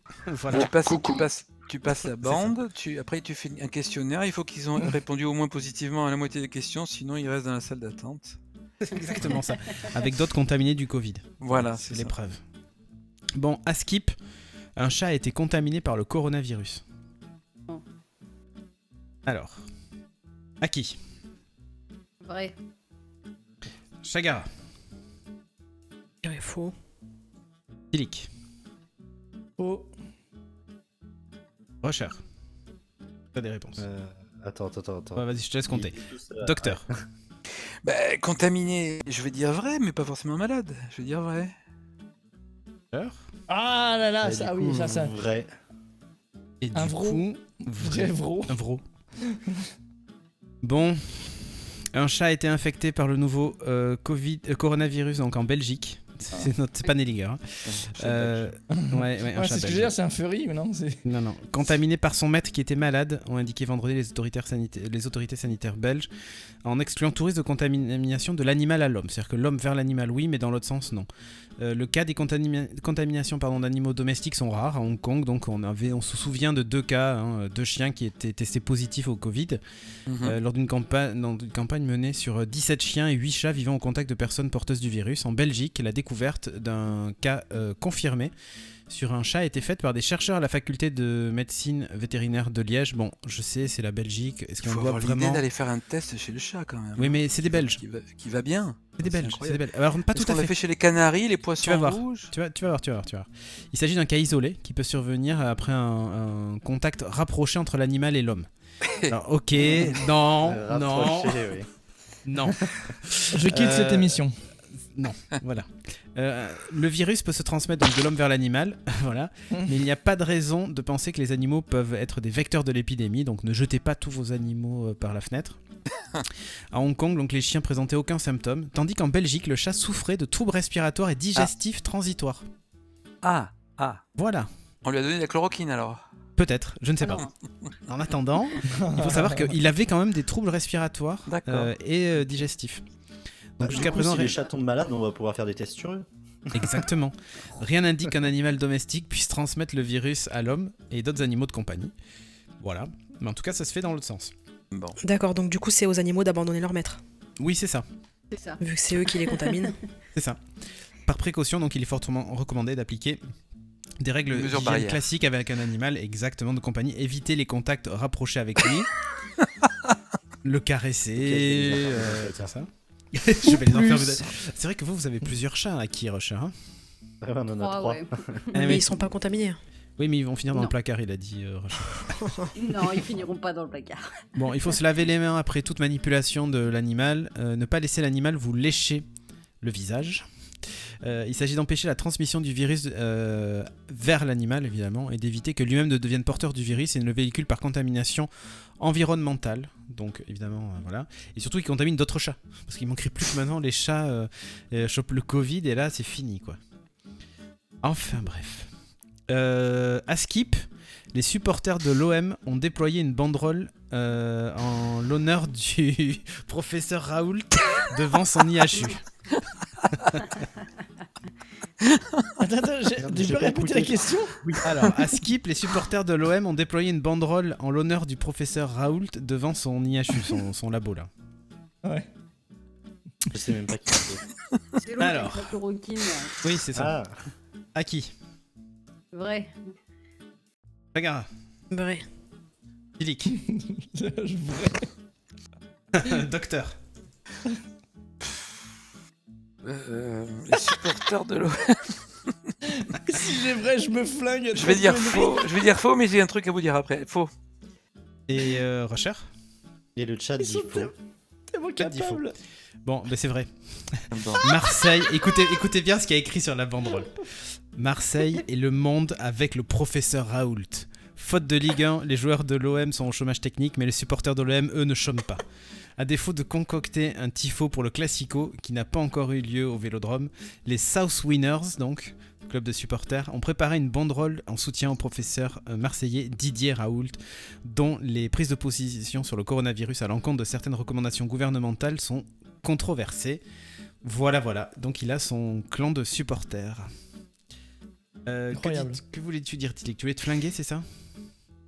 voilà. Tu passes, tu passes, tu passes la bande, tu, après tu fais un questionnaire, il faut qu'ils ont répondu au moins positivement à la moitié des questions, sinon ils restent dans la salle d'attente. C'est exactement ça. Avec d'autres contaminés du Covid. Voilà, c'est l'épreuve. Bon, à Skip, un chat a été contaminé par le coronavirus. Oh. Alors, à qui? Vrai. Chagara, Je dirais faux. Tilik, Oh, Rocher. T'as des réponses Euh, attends, attends, attends. Ouais, Vas-y, je te laisse compter. Docteur, Bah, contaminé, je vais dire vrai, mais pas forcément malade. Je vais dire vrai. Ah là là, ça du oui, coup, ça, ça. Vrai. et du Un vro. coup, Vrai vro. Un vro. Bon, un chat a été infecté par le nouveau euh, Covid, euh, coronavirus donc en Belgique. C'est notre- c'est pas Nelliger. hein. Euh, ouais, c'est ce que je veux belge. dire, c'est un furry, mais non c'est- Non, non. Contaminé par son maître qui était malade, ont indiqué vendredi les autorités, sanitaires, les autorités sanitaires belges, en excluant tout risque de contamination de l'animal à l'homme. C'est-à-dire que l'homme vers l'animal, oui, mais dans l'autre sens, non. Euh, le cas des contamina- contaminations pardon, d'animaux domestiques sont rares à Hong Kong, donc on, avait, on se souvient de deux cas, hein, deux chiens qui étaient testés positifs au Covid, Mhm. euh, lors d'une campagne, dans une campagne menée sur euh, 17 chiens et 8 chats vivant au contact de personnes porteuses du virus. En Belgique, la découverte d'un cas euh, confirmé sur un chat a été faite par des chercheurs à la faculté de médecine vétérinaire de Liège. Bon, je sais, c'est la Belgique. Est-ce qu'on doit avoir vraiment... d'aller faire un test chez le chat quand même. Oui, mais c'est des Belges. Qui va, qui va bien. C'est des Belges. C'est incroyable. des Belges. Alors, pas tout à fait. fait chez les canaris, les poissons Tu vas voir. rouges Tu vas, tu vas voir, tu vas voir, tu vas voir. Il s'agit d'un cas isolé qui peut survenir après un, un contact rapproché entre l'animal et l'homme. Alors, ok, non, Euh, non, oui. non. Je quitte cette Euh, émission. Non, voilà. Euh, le virus peut se transmettre donc de l'homme vers l'animal, voilà. Mais il n'y a pas de raison de penser que les animaux peuvent être des vecteurs de l'épidémie, donc ne jetez pas tous vos animaux euh, par la fenêtre. à Hong Kong, donc les chiens présentaient aucun symptôme, tandis qu'en Belgique, le chat souffrait de troubles respiratoires et digestifs transitoires. Ah, ah. Voilà. On lui a donné de la chloroquine alors. Peut-être, je ne sais Ah pas. non. En attendant, il faut savoir qu'il avait quand même des troubles respiratoires D'accord. euh, et euh, digestifs. Donc Bah, jusqu'à présent, si rien- les chats tombent malades, on va pouvoir faire des tests sur eux. Exactement. Rien n'indique qu'un animal domestique puisse transmettre le virus à l'homme et d'autres animaux de compagnie. Voilà. Mais en tout cas, ça se fait dans l'autre sens. Bon. D'accord, donc du coup, c'est aux animaux d'abandonner leur maître, Oui, c'est ça. C'est ça. vu que c'est eux qui les contaminent. C'est ça. Par précaution, donc, il est fortement recommandé d'appliquer des règles classiques avec un animal, exactement de compagnie. Éviter les contacts rapprochés avec lui. le caresser. Ok, euh, ça. Je vais les enfermer. C'est vrai que vous, vous avez plusieurs chats à qui, Rusher. hein Ouais, on en a Trois, trois. ouais. Ah mais oui. ils sont pas contaminés. Oui, mais ils vont finir dans le placard, il a dit euh. Non, ils finiront pas dans le placard. Bon, il faut se laver les mains après toute manipulation de l'animal. euh, ne pas laisser l'animal vous lécher le visage. Euh, il s'agit d'empêcher la transmission du virus euh, vers l'animal, évidemment, et d'éviter que lui-même ne devienne porteur du virus et ne le véhicule par contamination environnementale. Donc, évidemment, euh, voilà. Et surtout, il contamine d'autres chats. Parce qu'il manquerait plus que maintenant les chats chopent le Covid, et là, c'est fini, quoi. Enfin, bref. À Skip, les supporters de l'OM ont déployé une banderole en l'honneur du professeur Raoult devant son IHU. Attends, attends, j'ai peux répéter la question? Alors, à Skip, les supporters de l'OM ont déployé une banderole en l'honneur du professeur Raoult devant son IHU, son, son labo là. Ouais. Je sais même pas qui c'est. C'est l'autre Alors. avec la chloroquine. Oui, c'est ça. Ah, À qui? Vrai. Regarde, Vrai. Philippe, Je voudrais- docteur. Euh, les supporters de l'eau. si j'ai vrai, je me flingue. Je vais dire faux. Je vais dire faux, mais j'ai un truc à vous dire après. Faux. Et euh, Rocher et le chat Ils dit faux. tellement capables. Bon, ben c'est vrai. Bon. Marseille, écoutez, écoutez bien ce qu'il y a écrit sur la banderole. Marseille et le monde avec le professeur Raoult. Faute de Ligue 1, les joueurs de l'OM sont au chômage technique, mais les supporters de l'OM, eux, ne chôment pas. À défaut de concocter un tifo pour le Classico, qui n'a pas encore eu lieu au Vélodrome, les South Winners, donc, club de supporters, ont préparé une banderole en soutien au professeur euh, marseillais Didier Raoult, dont les prises de position sur le coronavirus à l'encontre de certaines recommandations gouvernementales sont controversées. Voilà, voilà. Donc il a son clan de supporters. Euh, que, voulais-tu dire, Tilly? Tu voulais te flinguer, c'est ça?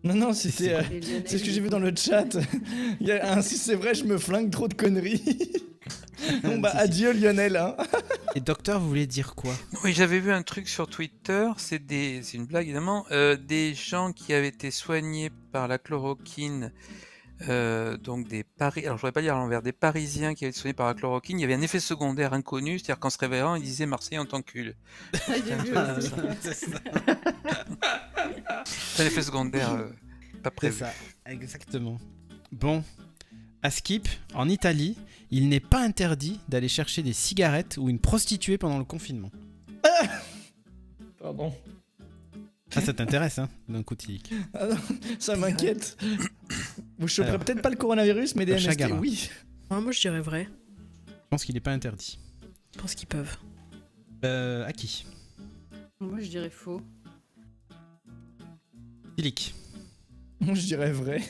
Non, non, c'était. euh, c'est ce que j'ai vu dans le chat. Il y a un, si c'est vrai, je me flingue trop de conneries. bon, bah, Si, si. adieu Lionel. Hein. Et docteur, vous voulez dire quoi? Oui, j'avais vu un truc sur Twitter, c'est des, c'est une blague évidemment, euh, des gens qui avaient été soignés par la chloroquine, euh, donc des Paris, alors je voudrais pas dire à l'envers, des Parisiens qui avaient été soignés par la chloroquine, il y avait un effet secondaire inconnu, c'est-à-dire qu'en se réveillant, ils disaient Marseille en tant que cul. Ah. C'est un effet secondaire euh, pas C'est prévu. ça, exactement. Bon, à Skip, en Italie, il n'est pas interdit d'aller chercher des cigarettes ou une prostituée pendant le confinement. Pardon. Ah, ça t'intéresse, hein, d'un coup, Tilly. Ah non, ça m'inquiète. Vous choperez peut-être pas le coronavirus, mais des Le MST, oui. Ouais, moi, je dirais vrai. Je pense qu'il n'est pas interdit. Je pense qu'ils peuvent. Euh, à qui? Moi, je dirais faux. Tilly. Moi, je dirais vrai.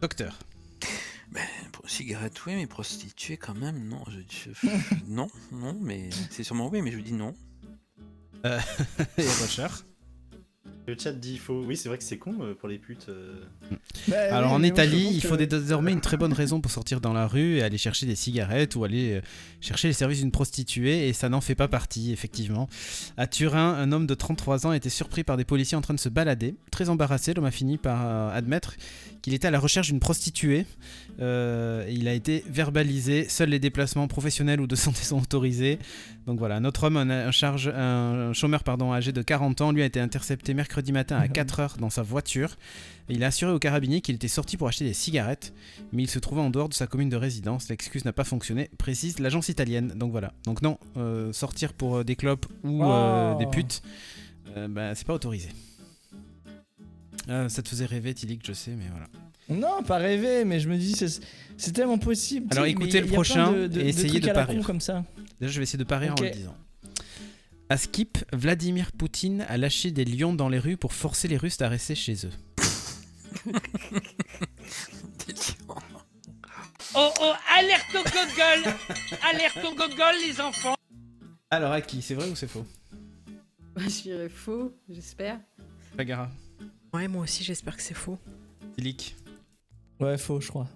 Docteur. Pour cigarette, oui, mais prostituée quand même, non. Je, je- non, non, mais c'est sûrement oui, mais je dis non. Et Rocher. Le chat dit faux. Oui, c'est vrai que c'est con euh, pour les putes. euh. Bah, Alors oui, en mais moi, je Italie, il que- faut désormais une très bonne raison pour sortir dans la rue et aller chercher des cigarettes ou aller euh, chercher les services d'une prostituée et ça n'en fait pas partie effectivement. À Turin, un homme de 33 ans a été surpris par des policiers en train de se balader. Très embarrassé, l'homme a fini par euh, admettre qu'il était à la recherche d'une prostituée. Euh, il a été verbalisé, seuls les déplacements professionnels ou de santé sont autorisés. Donc voilà, notre homme, un, un charge, un chômeur pardon, âgé de 40 ans, lui a été intercepté mercredi matin à 4h dans sa voiture. Il a assuré au carabinier qu'il était sorti pour acheter des cigarettes, mais il se trouvait en dehors de sa commune de résidence. L'excuse n'a pas fonctionné, précise l'agence italienne. Donc voilà. Donc non, euh, sortir pour euh, des clopes ou euh, Oh. des putes, euh, bah, c'est pas autorisé. Euh, ça te faisait rêver, Tilik, je sais, mais voilà. Non, pas rêver, mais je me dis, c'est tellement possible. Alors, écoutez le prochain de- de- et de essayez de pas rire. comme ça. Déjà, je vais essayer de parier Ok. en le disant. À Skip, Vladimir Poutine a lâché des lions dans les rues pour forcer les Russes à rester chez eux. Oh oh, alerte au gogol Alerte au gogol, les enfants Alors, à qui? C'est vrai ou c'est faux? Bah, je dirais faux, j'espère. Bagara, Ouais, moi aussi, j'espère que c'est faux. Tilik, Ouais, faux, je crois.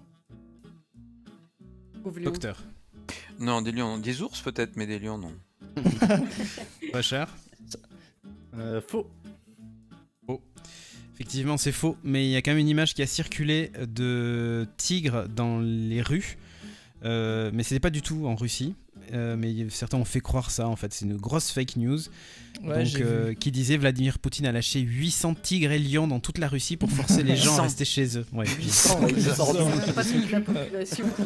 Pauvre lion. Docteur, Non, des lions, des ours peut-être, mais des lions non. Rocher. Euh, faux. Effectivement, c'est faux, mais il y a quand même une image qui a circulé de tigres dans les rues. Euh, mais c'était pas du tout en Russie. Euh, mais certains ont fait croire ça en fait. C'est une grosse fake news. Ouais, donc, j'ai euh, qui disait Vladimir Poutine a lâché 800 tigres et lions dans toute la Russie pour forcer les gens à 800. rester chez eux. Ouais, Oh, ils sortent. C'est même pas toute la population, quoi.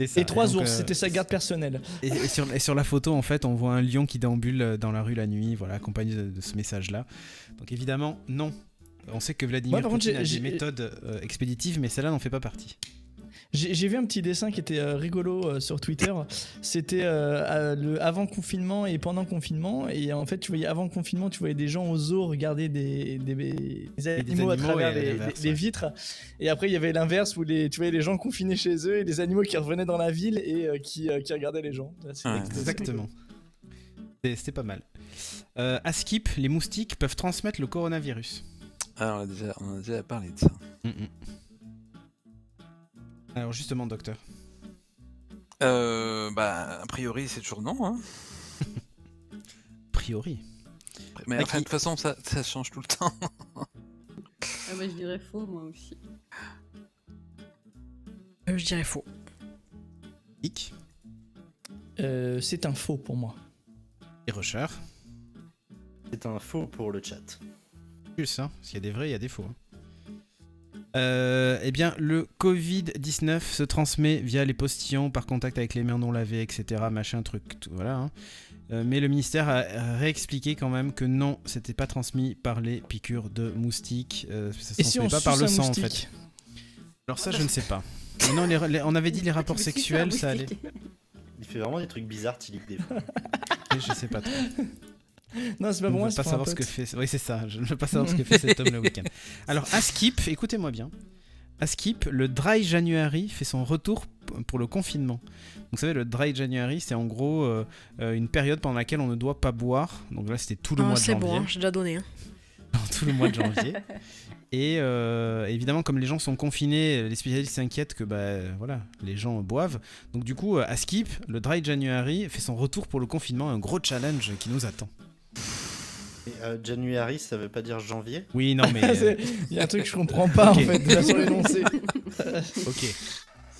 c'est ça. Et trois ours, euh, c'était sa garde personnelle. Et, et sur, et sur la photo, en fait, on voit un lion qui déambule dans la rue la nuit, voilà, accompagné de, de ce message-là. Donc évidemment, non. On sait que Vladimir contre, Poutine a des méthodes euh, expéditives, mais celle-là n'en fait pas partie. J'ai vu un petit dessin qui était euh, rigolo euh, sur Twitter. C'était euh, le avant confinement et pendant confinement. Et en fait, tu voyais avant confinement, tu voyais des gens au zoo regarder des, des, des animaux, à animaux travers à les, l'inverse, les- les ouais. vitres. Et après, il y avait l'inverse où les, tu voyais les gens confinés chez eux et des animaux qui revenaient dans la ville et euh, qui, euh, qui regardaient les gens. C'était- Exactement. C'est- C'était pas mal. Euh, à Skip, les moustiques peuvent transmettre le coronavirus. Alors, on a déjà, on a déjà parlé de ça. Mm, mm. Alors justement, docteur. Euh, bah, a priori, c'est toujours non. Hein. A priori. Mais enfin, de toute façon, ça, ça change tout le temps. Ah, bah, je dirais faux, moi aussi. Euh, je dirais faux. Hic Euh, c'est un faux pour moi. et Rocher. C'est un faux pour le chat. Plus, hein, parce qu'il y a des vrais, il y a des faux. hein. Euh, eh bien, le Covid-19 se transmet via les postillons, par contact avec les mains non lavées, etc. Machin, truc, tout, voilà. hein. Euh, mais le ministère a réexpliqué quand même que non, c'était pas transmis par les piqûres de moustiques. euh, ça si transmet on pas par le sang moustique en fait. Alors ça, je ne sais pas. Mais non, les- les- on avait dit les rapports sexuels, ça allait. Il fait vraiment des trucs bizarres, Tilik, des fois. Et Je sais pas trop. Non, c'est pas pour moi, c'est pas savoir ce que fait. Oui, c'est ça. Je ne veux pas savoir ce que fait cet homme le week-end. Alors, à Skip, écoutez-moi bien. À Skip, le Dry January fait son retour pour le confinement. Donc, vous savez, le Dry January, c'est en gros euh, euh, une période pendant laquelle on ne doit pas boire. Donc là, c'était tout le Ah, mois de c'est janvier. bon, hein, j'ai déjà donné. hein. tout le mois de janvier. Et euh, évidemment, comme les gens sont confinés, les spécialistes s'inquiètent que bah, voilà, les gens boivent. Donc du coup, à Skip, le Dry January fait son retour pour le confinement, un gros challenge qui nous attend. Et, euh, January, ça veut pas dire janvier? Oui, non, mais... euh, Il y a un truc que je comprends pas Ok. en fait, déjà sur l'énoncé. ok.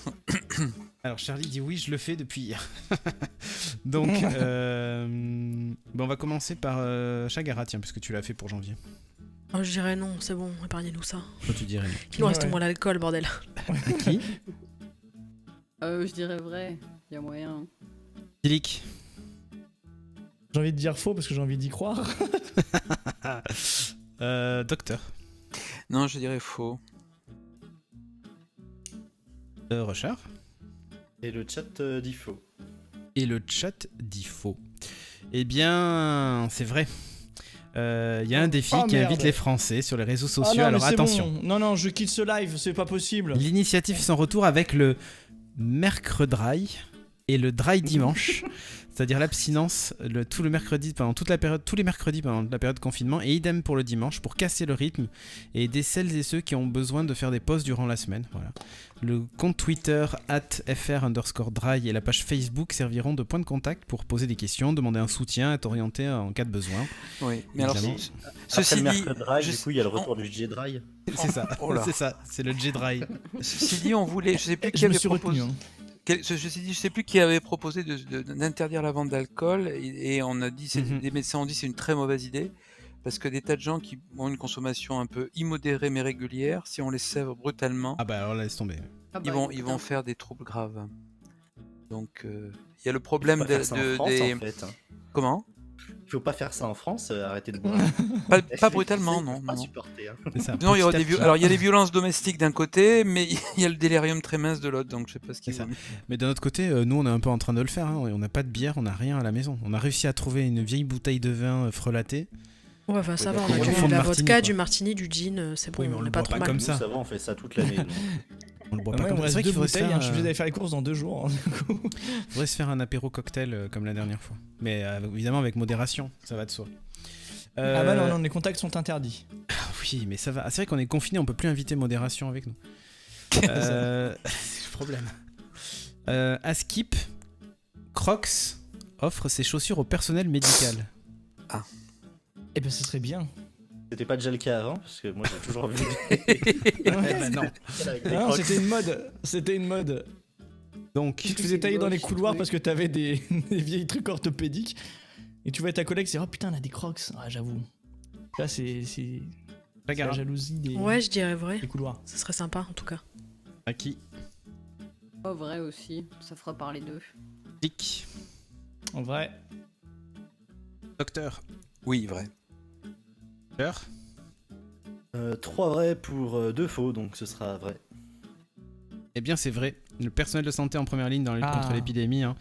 Alors Charlie dit oui, je le fais depuis hier. Donc, euh, bah, on va commencer par euh, Chagara, tiens, puisque tu l'as fait pour janvier. Oh, je dirais non, c'est bon, épargnez-nous ça. Toi, tu dirais Il nous reste Ouais. moins l'alcool, bordel. qui? Euh, je dirais vrai. Il y a moyen. Tilik J'ai envie de dire faux parce que j'ai envie d'y croire. euh, Docteur Non, je dirais faux. euh, Rusher Et le chat euh, dit faux. Et le chat dit faux. Eh bien, c'est vrai. Euh, Il y a un défi Oh, qui merde. invite les Français sur les réseaux Ah sociaux. non, Alors attention. bon. Non, non, je quitte ce live, c'est pas possible. L'initiative fait son retour avec le mercredi et le dry dimanche, c'est-à-dire l'abstinence le, tout le mercredi pendant toute la période, tous les mercredis pendant la période de confinement, et idem pour le dimanche pour casser le rythme et aider celles et ceux qui ont besoin de faire des pauses durant la semaine. Voilà. Le compte Twitter fr underscore dry et la page Facebook serviront de point de contact pour poser des questions, demander un soutien, être orienté en cas de besoin. Oui, mais alors, Après ceci le dit, mercredi dry, je- du coup, il y a le retour du J dry. C'est ça, Oh c'est ça, c'est le J-Dry. Ceci dit, on voulait, je sais plus qui avait proposé. retenu. hein. Ceci dit, je sais plus qui avait proposé de- de- d'interdire la vente d'alcool et, et on a dit, Mhm. les médecins ont dit c'est une très mauvaise idée parce que des tas de gens qui ont une consommation un peu immodérée mais régulière, si on les sèvre brutalement, Ah bah alors laisse tomber. Ah ils bah, vont ils vont hein. faire des troubles graves. Donc euh, il y a le problème de, de- France, des en fait. hein. comment? Il faut pas faire ça en France, euh, arrêtez de boire. Pas, brutalement, non. pas non, supporter, hein. Ça. Non, il y aura des viol- petit. Alors il y a les violences domestiques d'un côté, mais il y a le délirium très mince de l'autre, donc je sais pas ce qui C'est ça. Mais d'un autre côté, euh, nous on est un peu en train de le faire. hein. On n'a pas de bière, on n'a rien à la maison. On a réussi à trouver une vieille bouteille de vin euh, frelatée. Ouais, enfin ça va, on a du, de la vodka, quoi. du martini, du gin, euh, c'est bon, Oui, mais on on le n'est pas boit trop pas mal. comme Nous, ça. ça va, on fait ça toute l'année. On le boit Ah pas ouais, comme il me C'est vrai qu'il faudrait, se bouteilles, faire, hein, je suis obligé euh, d'aller faire les courses dans deux jours. hein, coup. faudrait se faire un apéro cocktail euh, comme la dernière fois. Mais euh, évidemment avec modération, ça va de soi. Euh, Ah bah non, non, les contacts sont interdits. Oui, mais ça va. Ah, c'est vrai qu'on est confiné, on peut plus inviter modération avec nous. Euh, c'est le problème. Euh, à Skip, Crocs offre ses chaussures au personnel médical. Eh ben, ce serait bien. C'était pas déjà le cas avant, parce que moi j'ai toujours vu non. Ah non, c'était une mode. C'était une mode. Donc, Tu te faisais tailler dans les couloirs parce que t'avais des, des vieilles trucs orthopédiques. Et tu vois ta collègue, c'est oh putain, elle a des crocs. Ah, j'avoue. Là, c'est la Chagara. jalousie des, Ouais, je dirais vrai. des couloirs. Ça serait sympa en tout cas. À qui? Pas vrai aussi. Ça fera parler d'eux. Tic. En vrai. Docteur. Oui, vrai. Docteur. Euh, trois vrais pour euh, deux faux, donc ce sera vrai. Eh bien, c'est vrai. Le personnel de santé en première ligne dans la lutte Ah. contre l'épidémie, hein,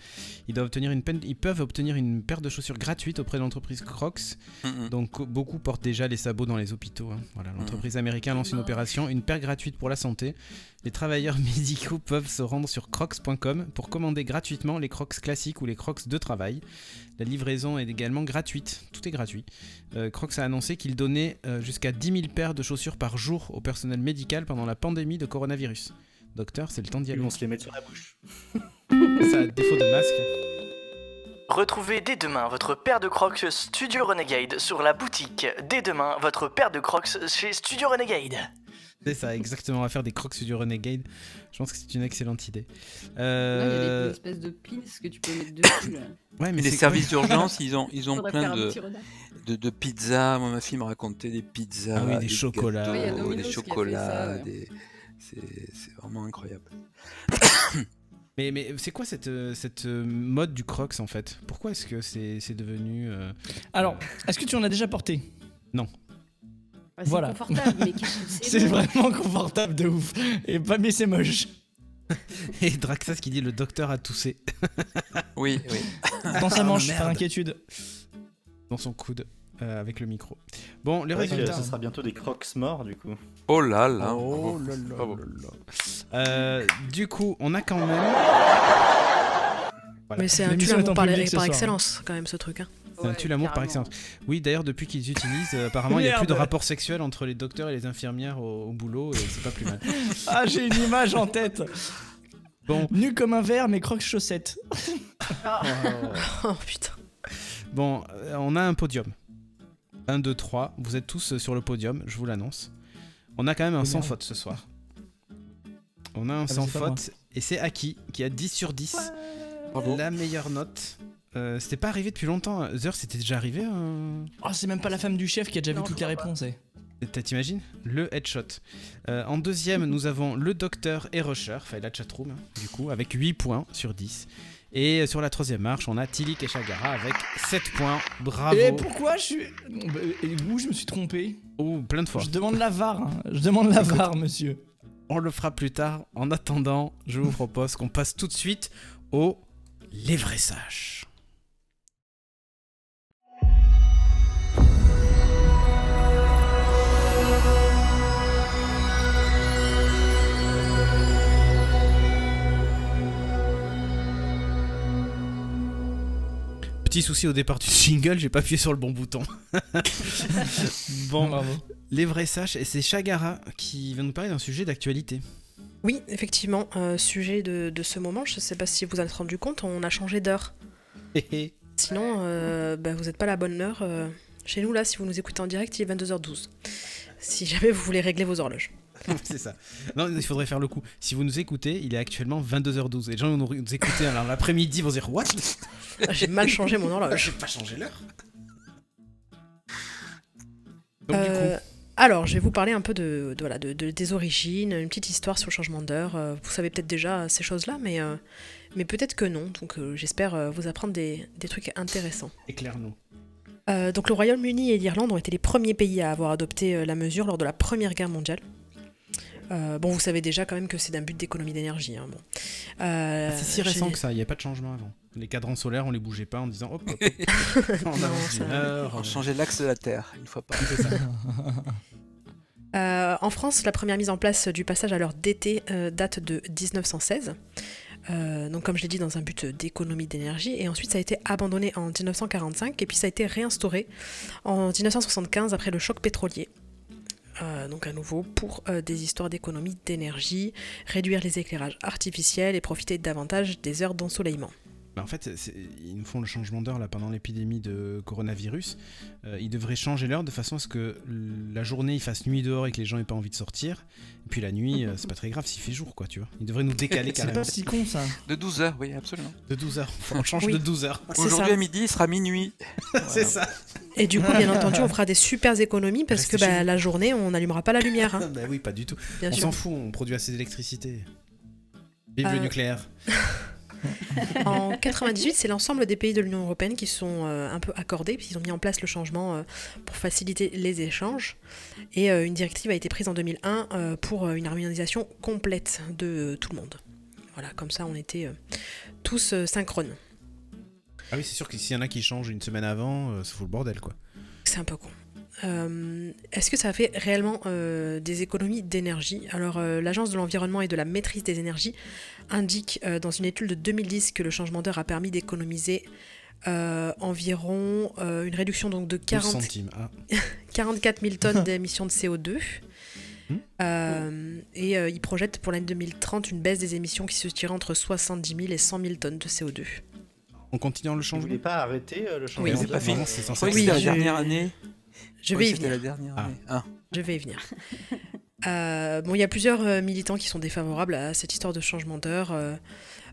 ils, doivent obtenir une peine- ils peuvent obtenir une paire de chaussures gratuite auprès de l'entreprise Crocs. Mm, mm. Donc, beaucoup portent déjà les sabots dans les hôpitaux. hein. Voilà, l'entreprise américaine lance une opération, une paire gratuite pour la santé. Les travailleurs médicaux peuvent se rendre sur crocs.com pour commander gratuitement les crocs classiques ou les crocs de travail. La livraison est également gratuite. Tout est gratuit. Euh, Crocs a annoncé qu'il donnait euh, jusqu'à 10 000 paires de chaussures par jour au personnel médical pendant la pandémie de coronavirus. Docteur, c'est le temps d'y Ils aller. vont se les mettre sur la bouche. Ça, à défaut de masque. Retrouvez dès demain votre paire de Crocs Studio Renegade sur la boutique. Dès demain, votre paire de Crocs chez Studio Renegade. C'est ça, exactement. On va faire des crocs du Renegade. Je pense que c'est une excellente idée. Là, il y a Euh, des espèces de pins que tu peux mettre dessus. Là. Ouais, mais les services d'urgence, ils ont, ils ont Faudrait plein de, de, de pizzas. Moi, ma fille me racontait des pizzas, Ah oui, des chocolats. gâteaux, a des a chocolats. ça, ouais. des- C'est vraiment incroyable. Mais, mais c'est quoi cette, euh, cette euh, mode du crocs en fait? Pourquoi est-ce que c'est c'est devenu. euh, Alors, est-ce que tu en as déjà porté? Bah, c'est Voilà. confortable, mais c'est vraiment confortable de ouf. Et pas, mais c'est moche. Et Draxas qui dit le docteur a toussé Oui, oui. Dans sa Ah, manche, par inquiétude. dans son coude euh, avec le micro. Bon, les résultats. ce sera bientôt des crocs morts du coup. Oh là là. Oh là là Bravo. là là. Euh, du coup, on a quand même. Voilà. Mais c'est un tue l'amour par, public par excellence, quand même, ce truc. hein. C'est un Ouais, tue l'amour par excellence. Oui, d'ailleurs, depuis qu'ils utilisent, euh, apparemment, il n'y a plus de rapport sexuel entre les docteurs et les infirmières au, au boulot, et c'est pas plus mal. Ah, j'ai une image en tête. Bon, Nu comme un verre, mais croque chaussettes. Oh putain. bon, euh, on a un podium. 1, 2, 3. Vous êtes tous euh, sur le podium, je vous l'annonce. On a quand même un sans faute ce soir. On a un bah, sans faute, et c'est Aki qui a 10 sur 10. Bravo. La meilleure note. Euh, c'était pas arrivé depuis longtemps. Zer, c'était déjà arrivé euh, Oh, c'est même pas la femme du chef qui a déjà Non, vu toutes les réponses. eh. T'as- T'imagines Le headshot. Euh, en deuxième, nous avons le docteur et Rusher, enfin la chatroom, hein, du coup, avec 8 points sur 10. Et sur la troisième marche, on a Tilik et Shagara avec 7 points. Bravo. Et pourquoi je suis. Bah, Et où je me suis trompé Oh, plein de fois. Je demande la VAR. hein. Je demande la VAR, monsieur. On le fera plus tard. En attendant, je vous propose qu'on passe tout de suite au Les Petit souci au départ du jingle, j'ai pas appuyé sur le bon bouton. bon, Bravo. les vrais sages, et c'est Shagara qui va nous parler d'un sujet d'actualité. Oui, effectivement, euh, sujet de, de ce moment, je sais pas si vous en êtes rendu compte, on a changé d'heure. Sinon, euh, bah, vous n'êtes pas à la bonne heure. euh, chez nous, là, si vous nous écoutez en direct, il est 22h12. Si jamais vous voulez régler vos horloges. c'est ça. Non, il faudrait faire le coup. Si vous nous écoutez, il est actuellement 22h12. Et les gens vont nous écouter l'après-midi vont dire What? Ah, J'ai mal changé mon horloge. J'ai pas changé l'heure Donc, du Euh, alors, je vais vous parler un peu de, de- voilà, de- de- des origines, une petite histoire sur le changement d'heure. Euh, vous savez peut-être déjà ces choses-là, mais, euh, mais peut-être que non. Donc, euh, j'espère vous apprendre des, des trucs intéressants. coup, éclaire-nous. Euh, donc, le Royaume-Uni et l'Irlande ont été les premiers pays à avoir adopté euh, la mesure lors de la Première Guerre mondiale. Euh, bon, vous savez déjà quand même que c'est d'un but d'économie d'énergie. hein, bon. Euh, Ah, c'est si récent que ça, il n'y a pas de changement avant. Les cadrans solaires, on les bougeait pas en disant hop, hop, hop. on Non, ça- d'une heure. On changeait l'axe de la Terre une fois par. Euh, en France, la première mise en place du passage à l'heure d'été euh, date de 1916. Euh, donc comme je l'ai dit, dans un but d'économie d'énergie. Et ensuite, ça a été abandonné en 1945 et puis ça a été réinstauré en 1975 après le choc pétrolier. Euh, donc à nouveau pour euh, des histoires d'économie d'énergie, réduire les éclairages artificiels et profiter davantage des heures d'ensoleillement. Bah, en fait, c'est- ils nous font le changement d'heure là pendant l'épidémie de coronavirus. Euh, ils devraient changer l'heure de façon à ce que la journée il fasse nuit dehors et que les gens aient pas envie de sortir. Et puis la nuit, euh, c'est pas très grave s'il fait jour, quoi, tu vois. Ils devraient nous décaler C'est carrément pas si con ça. De 12 heures, oui, absolument. de 12 heures. On change Oui. de 12 heures. C'est Aujourd'hui ça. à midi, il sera minuit. c'est ça. Et du coup, bien entendu, on fera des super économies parce Restez que bah, la journée, on n'allumera pas la lumière. hein, bah oui, pas du tout. bien on s'en fout, on produit assez d'électricité. Vive le Euh, nucléaire. En 98, c'est l'ensemble des pays de l'Union européenne qui sont euh, un peu accordés, puis ils ont mis en place le changement euh, pour faciliter les échanges. Et euh, une directive a été prise en 2001 euh, pour une harmonisation complète de tout le monde. Voilà, comme ça on était tous synchrones. Ah oui, c'est sûr que s'il y en a qui changent une semaine avant, ça fout le bordel, quoi. C'est un peu con. Euh, Est-ce que ça a fait réellement euh, des économies d'énergie? Alors, euh, l'Agence de l'environnement et de la maîtrise des énergies indique euh, dans une étude de 2010 que le changement d'heure a permis d'économiser euh, environ euh, une réduction donc de 12 40, centimes. Ah. 44 000 tonnes d'émissions de CO2. Hmm. Euh, et euh, il projette pour l'année 2030 une baisse des émissions qui se situerait entre 70 000 et 100 000 tonnes de CO2. On continue le Vous changement? voulez pas arrêter euh, le changement Oui. C'est pas fini. C'est censé Oui, la dernière année. Je vais y venir. la dernière Ah. Ah. Je vais y venir. Euh, bon, il y a plusieurs euh, militants qui sont défavorables à cette histoire de changement d'heure, euh,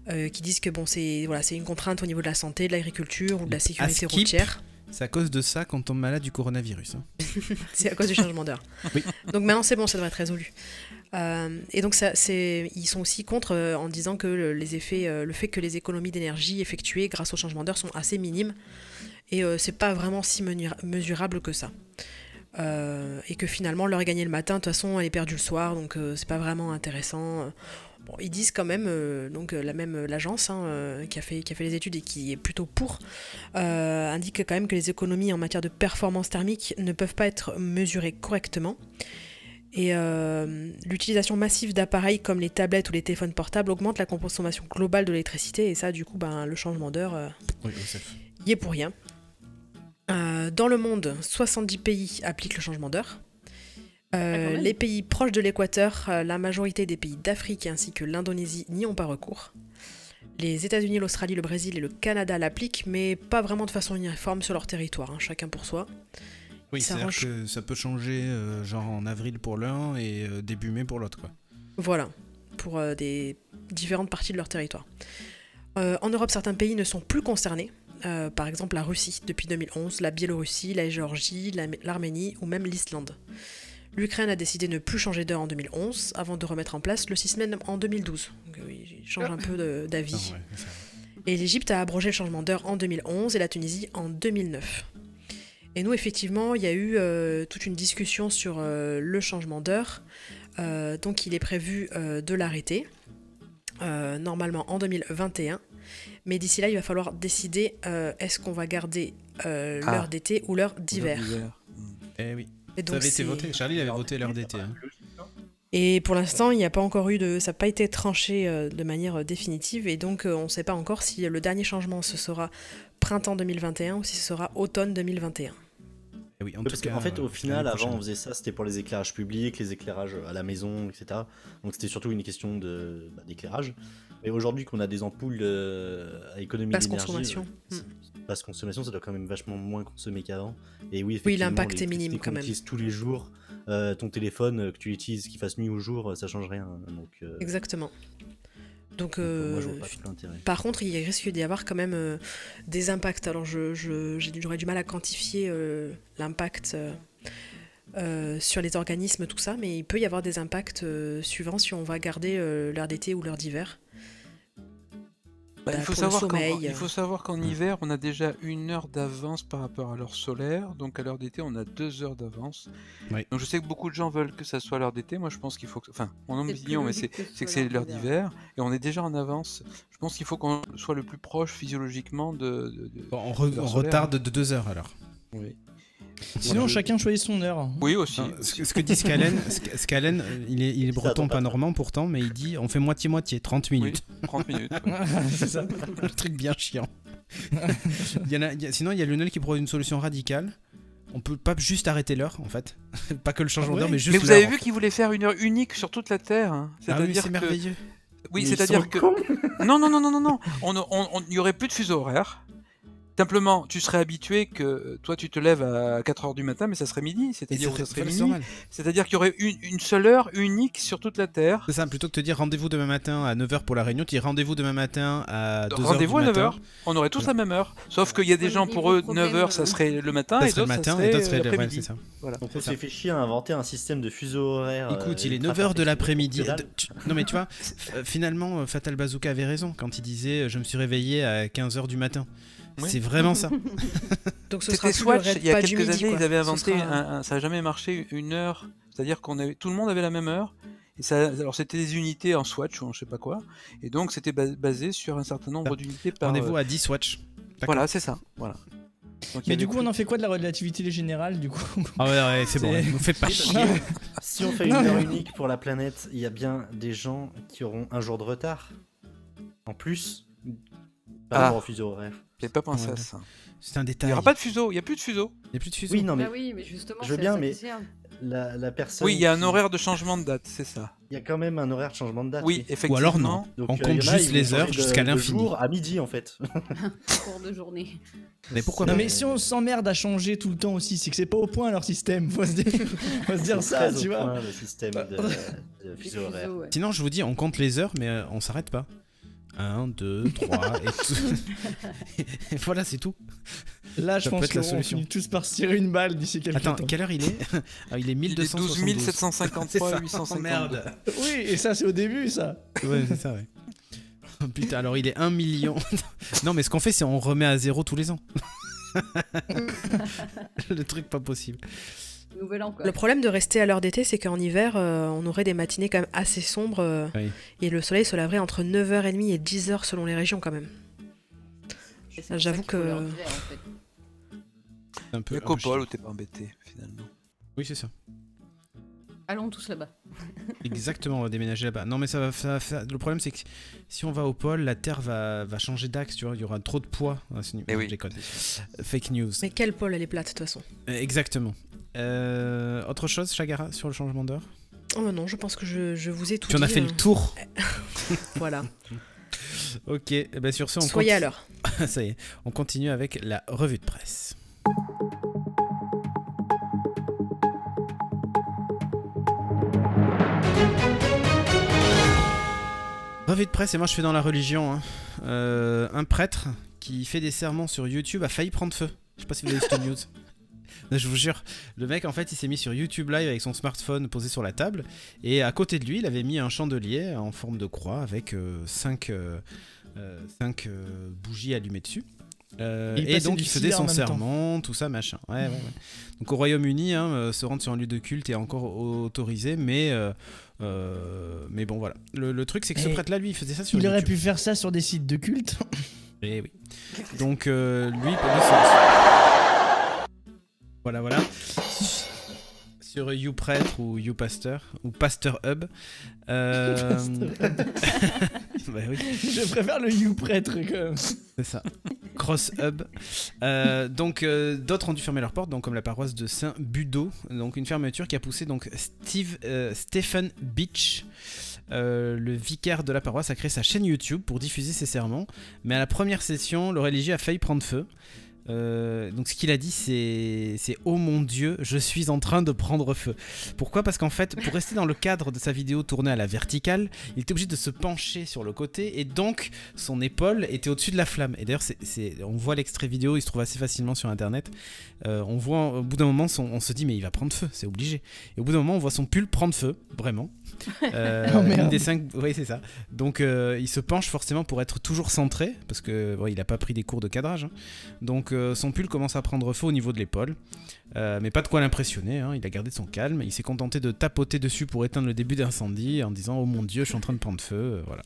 euh, qui disent que bon, c'est voilà, c'est une contrainte au niveau de la santé, de l'agriculture ou de la sécurité skip. routière. C'est à cause de ça qu'on tombe malade du coronavirus. hein. C'est à cause du changement d'heure. Oui. Donc maintenant, c'est bon, ça devrait être résolu. Euh, et donc, ça, ils sont aussi contre euh, en disant que le, les effets, euh, le fait que les économies d'énergie effectuées grâce au changement d'heure sont assez minimes et c'est pas vraiment si mesurable que ça. Et que finalement l'heure est gagnée le matin, de toute façon elle est perdue le soir, donc c'est pas vraiment intéressant. Bon, ils disent quand même, euh, donc euh, la même euh, l'agence hein, euh, qui, a fait, qui a fait les études et qui est plutôt pour, euh, indique quand même que les économies en matière de performance thermique ne peuvent pas être mesurées correctement. Et l'utilisation massive d'appareils comme les tablettes ou les téléphones portables augmente la consommation globale de l'électricité et ça du coup ben, le changement d'heure Oui, y est pour rien. Dans le monde, 70 pays appliquent le changement d'heure. Euh, Ah, les pays proches de l'équateur, euh, la majorité des pays d'Afrique ainsi que l'Indonésie n'y ont pas recours. Les États-Unis, l'Australie, le Brésil et le Canada l'appliquent, mais pas vraiment de façon uniforme sur leur territoire, hein, chacun pour soi. Oui, Ça range- que ça peut changer euh, genre en avril pour l'un et euh, début mai pour l'autre, quoi. Voilà, pour euh, des différentes parties de leur territoire. Euh, en Europe, certains pays ne sont plus concernés. Euh, par exemple, la Russie depuis 2011, la Biélorussie, la Géorgie, la- l'Arménie ou même l'Islande. L'Ukraine a décidé de ne plus changer d'heure en 2011 avant de remettre en place le système en 2012. Donc, euh, il change un peu de- d'avis. Ça- Et l'Égypte a abrogé le changement d'heure en 2011 et la Tunisie en 2009. Et nous, effectivement, il y a eu euh, toute une discussion sur euh, le changement d'heure. Euh, donc, il est prévu euh, de l'arrêter, euh, normalement en 2021. Mais d'ici là, il va falloir décider euh, est-ce qu'on va garder euh, Ah. l'heure d'été ou l'heure d'hiver. Eh oui. Et Ça avait été voté. Charlie avait voté l'heure d'été. hein. Et pour l'instant, il n'y a pas encore eu de, ça n'a pas été tranché euh, de manière euh, définitive, et donc euh, on ne sait pas encore si le dernier changement ce sera printemps 2021 ou si ce sera automne 2021. Eh oui, en tout parce cas, qu'en fait, au final, avant, on faisait ça, c'était pour les éclairages publics, les éclairages à la maison, etc. Donc c'était surtout une question bah, d'éclairage. Mais aujourd'hui, qu'on a des ampoules euh, à économie Basse d'énergie, consommation. euh, c'est- basse consommation, ça doit quand même vachement moins consommer qu'avant. Et oui, l'impact est minime, quand même. tous les jours, euh, ton téléphone, que tu utilises, qu'il fasse nuit ou jour, ça change rien. Donc, euh, Exactement. Donc, euh, moi, par contre, il risque d'y avoir quand même euh, des impacts. Alors, je, je- j'ai- j'aurais du mal à quantifier euh, l'impact sur les organismes, tout ça, mais il peut y avoir des impacts suivants si on va garder l'heure d'été ou l'heure d'hiver. Bah, il, faut savoir qu'en, sommeil. il faut savoir qu'en hiver, on a déjà une heure d'avance par rapport à l'heure solaire. Donc à l'heure d'été, on a deux heures d'avance. Oui. Donc je sais que beaucoup de gens veulent que ça soit l'heure d'été. Moi, je pense qu'il faut que. Enfin, plus opinion, mais c'est, que ce c'est l'heure d'hiver. Et on est déjà en avance. Je pense qu'il faut qu'on soit le plus proche physiologiquement de. de- de- Bon, on, re- on retarde de deux heures alors. Oui. Sinon, chacun choisit son heure. Oui, aussi. Ce, que- ce que dit Scalen, Sc- Scalen, euh, il est, il est breton, pas normand pourtant, mais il dit on fait moitié-moitié, 30 Oui, minutes. 30 minutes. c'est ça. Le truc bien chiant. Il y en a- il y a- sinon, il y a Lionel qui propose une solution radicale. On peut pas juste arrêter l'heure en fait. pas que le changement Ah ouais d'heure, mais juste Mais vous avez vu qu'il voulait faire une heure unique sur toute la Terre. hein. Ah oui, C'est-à-dire c'est que- merveilleux. Oui, c'est-à-dire que. Non, non, non, non, non, non. On- Il n'y aurait plus de fuseau horaire. Simplement, tu serais habitué que euh, toi, tu te lèves à 4h du matin, mais ça serait midi. Et C'est-à-dire qu'il y aurait une, une seule heure unique sur toute la Terre. C'est ça, plutôt que de te dire rendez-vous demain matin à 9h pour la réunion, tu dis rendez-vous demain matin à 2h. Rendez-vous à du matin. 9h. On aurait tous la même heure. Sauf qu'il y a des Ouais, gens, pour eux, problème, 9h, ça euh, serait le matin, Ça et serait le d'autres, matin ça et serait d'autres le- ouais, l'après-midi. ça. Voilà. Donc on s'est fait chier à inventer un système de fuseau horaire. Écoute, euh, il est ultra 9h de l'après-midi. Tu- Non mais tu vois, euh, finalement, euh, Fatal Bazooka avait raison quand il disait euh, je me suis réveillé à 15h du matin. Oui. C'est vraiment ça. Donc ce sera C'était Swatch, il y a quelques midi, années, quoi. ils avaient inventé, sera- un- un- ça n'a jamais marché, une heure. C'est-à-dire qu'on avait, tout le monde avait la même heure. Et ça, alors c'était des unités en Swatch ou en je sais pas quoi. Et donc c'était ba- basé sur un certain nombre d'unités par. Rendez-vous euh, à 10 watch. D'accord. Voilà, c'est ça. Voilà. Donc, Mais du coup, plus- on en fait quoi de la relativité générale du coup? Ah ouais, ouais, c'est bon, nous faites pas chier. Si on fait une heure unique pour la planète, il y a bien des gens qui auront un jour de retard. En plus, par Ah. rapport au fuseau horaire. J'avais pas pensé Ouais. à ça. C'est un Il détail. n'y aura pas de fuseau, il n'y a plus de fuseau. Il n'y a plus de fuseau. Oui, non, mais Bah oui, mais justement, je veux bien, mais- sert. la, la personne. Oui, il y a un qui- horaire de changement de date, c'est ça. Il y a quand même un horaire de changement de date. Oui, effectivement. Ou alors non. Donc, On euh, compte il juste les heures jusqu'à l'infini. jour à midi en fait. cours de journée. Mais pourquoi Non mais si on s'emmerde à changer tout le temps aussi, c'est que c'est pas au point leur système. Faut se dire, faut se dire C'est ça, très tu au vois. point, le système de, de fuseau horaire. Sinon, je vous dis, on compte les heures, mais euh, on s'arrête pas. 1, 2, 3, et tout. et voilà, c'est tout. Là, je Ça pense qu'on finit tous par se tirer une balle d'ici quelques Attends, temps. quelle heure il est ah, Il est Il est 1272. 12 753, C'est ça. 852. Oh, merde. Oui, et ça c'est au début ça. Ouais, c'est ça, ouais. Oh, Putain, alors il est 1 million. non, mais ce qu'on fait, c'est on remet à zéro tous les ans. Le truc pas possible. Nouvel an, quoi. Le problème de rester à l'heure d'été, c'est qu'en hiver, euh, on aurait des matinées quand même assez sombres euh, Oui. et le soleil se lèverait entre 9h30 et 10h selon les régions quand même. Pour j'avoue que- dire, en fait. C'est un peu. Peu copole chiant. où t'es pas embêté, finalement. Oui, c'est ça. Allons tous là-bas. Exactement, on va déménager là-bas. Non, mais ça va, ça va faire- Le problème, c'est que si on va au pôle, la Terre va, va changer d'axe, tu vois. Il y aura trop de poids. Ah, c'est nul. Eh oui. je déconne. Fake news. Mais quelle pôle elle est plate de toute façon? Exactement. Euh, autre chose, Chagara, sur le changement d'heure? Oh bah non, je pense que je, je vous ai tout Tu en as dit, fait hein. le tour. Voilà. Ok, eh ben sur ce, on Soyez à l'heure. Ça y est, on continue avec la revue de presse. Revue de presse, et moi je fais dans la religion. hein. Euh, un prêtre qui fait des sermons sur YouTube a failli prendre feu. Je sais pas si vous avez vu cette news. Je vous jure, le mec en fait il s'est mis sur YouTube Live avec son smartphone posé sur la table et à côté de lui il avait mis un chandelier en forme de croix avec 5 bougies allumées dessus. Euh, Et il et passait donc il faisait son en même temps. serment, tout ça machin. Ouais, ouais, ouais. Donc au Royaume-Uni, hein, euh, se rendre sur un lieu de culte est encore autorisé, mais euh, euh, mais bon voilà. Le, le truc c'est que ce Et prêtre là lui il faisait ça sur Il aurait pu faire ça sur des sites de culte. Eh oui. Donc euh, lui, pour lui, c'est- voilà, voilà. Sur YouPrêtre ou YouPasteur ou Pasteur Hub. Euh... bah oui, Je préfère le You prêtre quand même. c'est ça. Cross Hub. Euh, donc euh, d'autres ont dû fermer leurs portes, donc comme la paroisse de Saint Budo, donc une fermeture qui a poussé donc Steve Stephen Beach. euh, le vicaire de la paroisse a créé sa chaîne YouTube pour diffuser ses sermons, mais à la première session, le religieux a failli prendre feu. Euh, donc ce qu'il a dit c'est oh mon dieu je suis en train de prendre feu pourquoi? Parce qu'en fait pour rester dans le cadre de sa vidéo tournée à la verticale il était obligé de se pencher sur le côté et donc son épaule était au-dessus de la flamme. Et d'ailleurs on voit l'extrait vidéo il se trouve assez facilement sur internet. Euh, on voit au bout d'un moment on se dit mais il va prendre feu c'est obligé et au bout d'un moment on voit son pull prendre feu vraiment Euh, Oh, merde. une des cinq oui c'est ça donc euh, il se penche forcément pour être toujours centré parce que bon, il a pas pris des cours de cadrage hein. donc euh, son pull commence à prendre feu au niveau de l'épaule Euh, mais pas de quoi l'impressionner hein. il a gardé son calme il s'est contenté de tapoter dessus pour éteindre le début d'incendie en disant oh mon dieu je suis en train de prendre feu voilà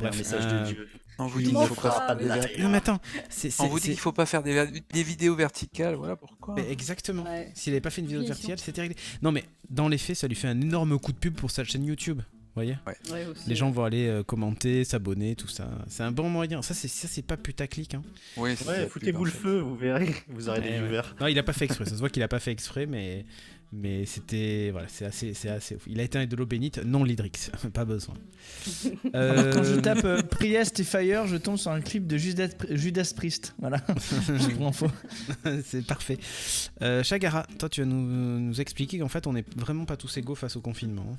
un message euh, de Dieu. On vous dit qu'il faut pas, des- non mais attends c'est on c'est- vous dit qu'il faut pas faire des, des vidéos verticales, voilà pourquoi. mais exactement Ouais. s'il avait pas fait une vidéo verticale c'était réglé non mais dans les faits ça lui fait un énorme coup de pub pour sa chaîne YouTube vous voyez Ouais, aussi. les gens vont aller euh, commenter, s'abonner, tout ça. C'est un bon moyen. Ça, c'est ça, c'est pas putaclic. Hein. Oui, c'est Ouais, foutez-vous le feu, vous verrez, vous aurez des Eh ouais. viewers. Non, il a pas fait exprès. Ça se voit qu'il a pas fait exprès, mais mais c'était voilà, c'est assez, c'est assez. ouf. Il a éteint de l'eau bénite, non l'hydrix, pas besoin. Alors, quand je Euh, tape euh, Priest et Fire, je tombe sur un clip de Judas, Judas Priest. Voilà. C'est parfait. Euh, Chagara, toi, tu vas nous, nous expliquer qu'en fait, on n'est vraiment pas tous égaux face au confinement. hein.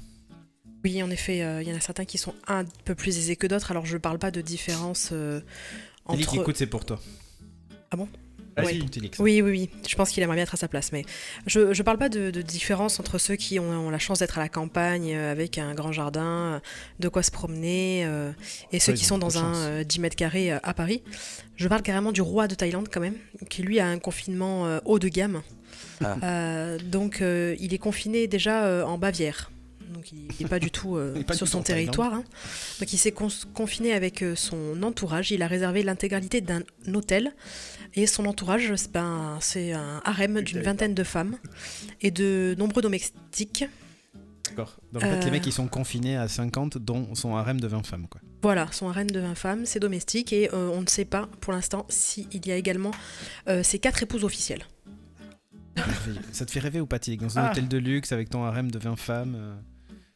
Oui, en effet, euh, il y en a certains qui sont un peu plus aisés que d'autres. Alors je parle pas de différence euh, entre. écoute, c'est pour toi. Ah bon? Vas-y, Ouais. Télix. Oui, oui, oui. Je pense qu'il aimerait bien être à sa place. Mais je, je parle pas de, de différence entre ceux qui ont, ont la chance d'être à la campagne euh, avec un grand jardin, euh, de quoi se promener, euh, et ceux qui sont dans un euh, 10 mètres carrés à Paris. Je parle carrément du roi de Thaïlande quand même, qui lui a un confinement haut de gamme. Ah. Donc il est confiné déjà en Bavière. Donc il n'est pas du tout euh, pas sur du son territoire. hein. Donc il s'est confiné avec son entourage. Il a réservé l'intégralité d'un hôtel. Et son entourage, c'est ben, c'est un harem d'une vingtaine de femmes et de nombreux domestiques. D'accord. Donc en fait, Euh. les mecs, ils sont confinés à 50, dont son harem de 20 femmes, quoi. Voilà, son harem de 20 femmes, c'est domestique. Et euh, on ne sait pas pour l'instant s'il y a également euh, ses quatre épouses officielles. Ça te fait rêver ou pas, Dans un Ah. hôtel de luxe avec ton harem de 20 femmes, euh,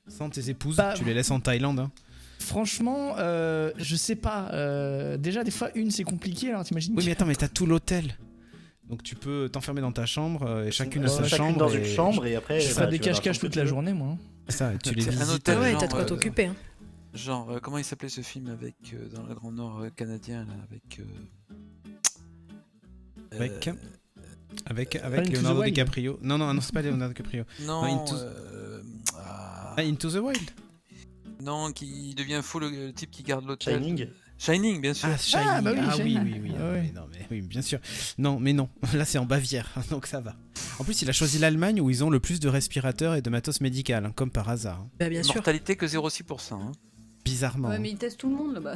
sans tes épouses, Bah, tu les laisses en Thaïlande. hein. Franchement, euh, je sais pas. euh, déjà, des fois, une, c'est compliqué. Alors, t'imagines Oui, mais attends, mais t'as tout l'hôtel. Donc tu peux t'enfermer dans ta chambre, euh, et chacune a Euh, sa chacune chambre. dans et- une chambre et après. Je bah, ferais des dans cache-cache toute la journée, moi. hein. Ça, tu les C'est un visites. hôtel. Ah ouais, genre, t'as de quoi t'occuper. hein. Genre, euh, comment il s'appelait ce film avec euh, dans le Grand Nord canadien là, avec. euh, Avec- euh, Avec, Leonardo. DiCaprio. Non, non, non, c'est pas Leonardo DiCaprio. Non, Into- euh, ah, Ah, Into the Wild. Non, qui devient fou le, le type qui garde l'hôtel. Shining Shining, bien sûr. Ah, Shining. Ah, bah oui, Ah oui, Shining. oui, oui, Ah non, ouais. mais non, mais oui, bien sûr. Non, mais non. Là, c'est en Bavière, donc ça va. En plus, il a choisi l'Allemagne où ils ont le plus de respirateurs et de matos médical, hein, comme par hasard. hein. Bah, bien sûr. Mortalité que 0,6%. hein. Bizarrement. Ouais, mais ils testent tout le monde là-bas.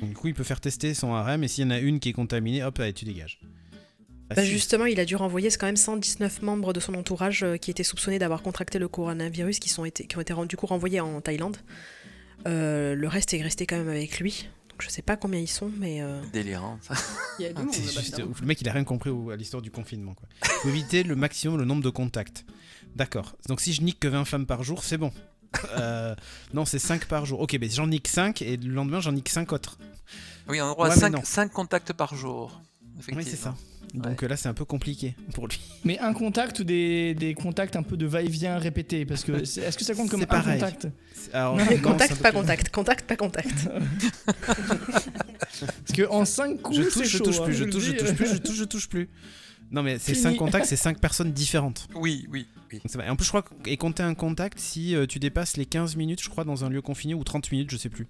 Du coup, il peut faire tester son harem et s'il y en a une qui est contaminée, hop, allez, tu dégages. Bah, justement, il a dû renvoyer c'est quand même 119 membres de son entourage euh, qui étaient soupçonnés d'avoir contracté le coronavirus, qui, sont été, qui ont été du coup renvoyés en Thaïlande. Euh, le reste est resté quand même avec lui. Donc je sais pas combien ils sont, mais euh, Délirant. ça. Il y a du monde C'est là-bas. juste. Le mec, il a rien compris au- à l'histoire du confinement. Quoi. Faut éviter le maximum le nombre de contacts. D'accord. Donc si je nique que 20 femmes par jour, c'est bon. Euh, non, c'est 5 par jour. Ok, mais j'en nique 5 et le lendemain, j'en nique 5 autres. Oui, on a droit Ouais, à mais 5, non. contacts par jour. Oui, c'est ça. Donc euh, là, c'est un peu compliqué pour lui. Mais un contact ou des, des contacts un peu de va-et-vient répétés Parce que est-ce que ça compte comme un contact C'est- alors, Non, contact, pas plus- contact, contact, pas contact. Parce que en 5 coups, Je touche, je chaud. touche hein, plus, je touche, je touche plus, je touche, je touche plus. Non, mais c'est Fini. 5 contacts, c'est 5 personnes différentes. Oui, oui, oui. Donc ça va. Et en plus, je crois et compter un contact si euh, tu dépasses les 15 minutes, je crois, dans un lieu confiné ou 30 minutes, je sais plus.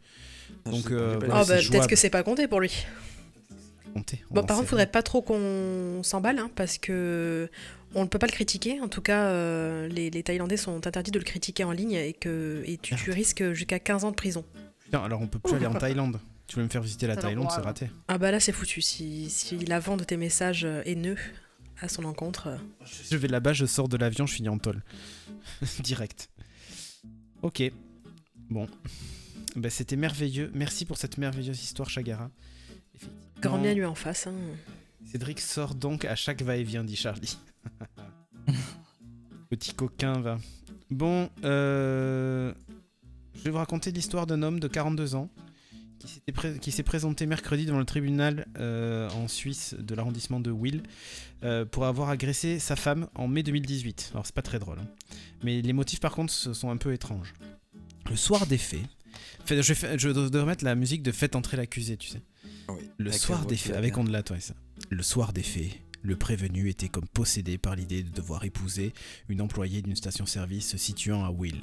Donc, euh, Ah bah, peut-être que c'est pas compté pour lui. Compter, Bon, par contre, faudrait pas trop qu'on s'emballe, hein, parce que on ne peut pas le critiquer. En tout cas, euh, les, les Thaïlandais sont interdits de le critiquer en ligne et que et tu, tu risques jusqu'à 15 ans de prison. Putain, alors on peut plus aller en Thaïlande. Tu veux me faire visiter la Alors, Thaïlande, c'est raté. Ah bah là, c'est foutu. Si, si la vend de tes messages haineux à son encontre. euh, Je vais là-bas, je sors de l'avion, je finis en tôle. Direct. Ok. Bon. Bah, C'était merveilleux. Merci pour cette merveilleuse histoire, Chagara. Effectivement, Grand bien lui en face. hein. Cédric sort donc à chaque va-et-vient, dit Charlie. Petit coquin, va. Bon, euh... je vais vous raconter l'histoire d'un homme de 42 ans qui s'est présenté mercredi devant le tribunal euh, en Suisse de l'arrondissement de Will euh, pour avoir agressé sa femme en mai 2018. Alors c'est pas très drôle, hein. mais les motifs par contre sont un peu étranges. Le soir des faits, fait- je, vais je dois remettre la musique de Faites entrer l'accusé, tu sais. Oui, Le avec soir des qui faits, va avec bien. on de la toi, ça. Le soir des faits, le prévenu était comme possédé par l'idée de devoir épouser une employée d'une station-service se situant à Will.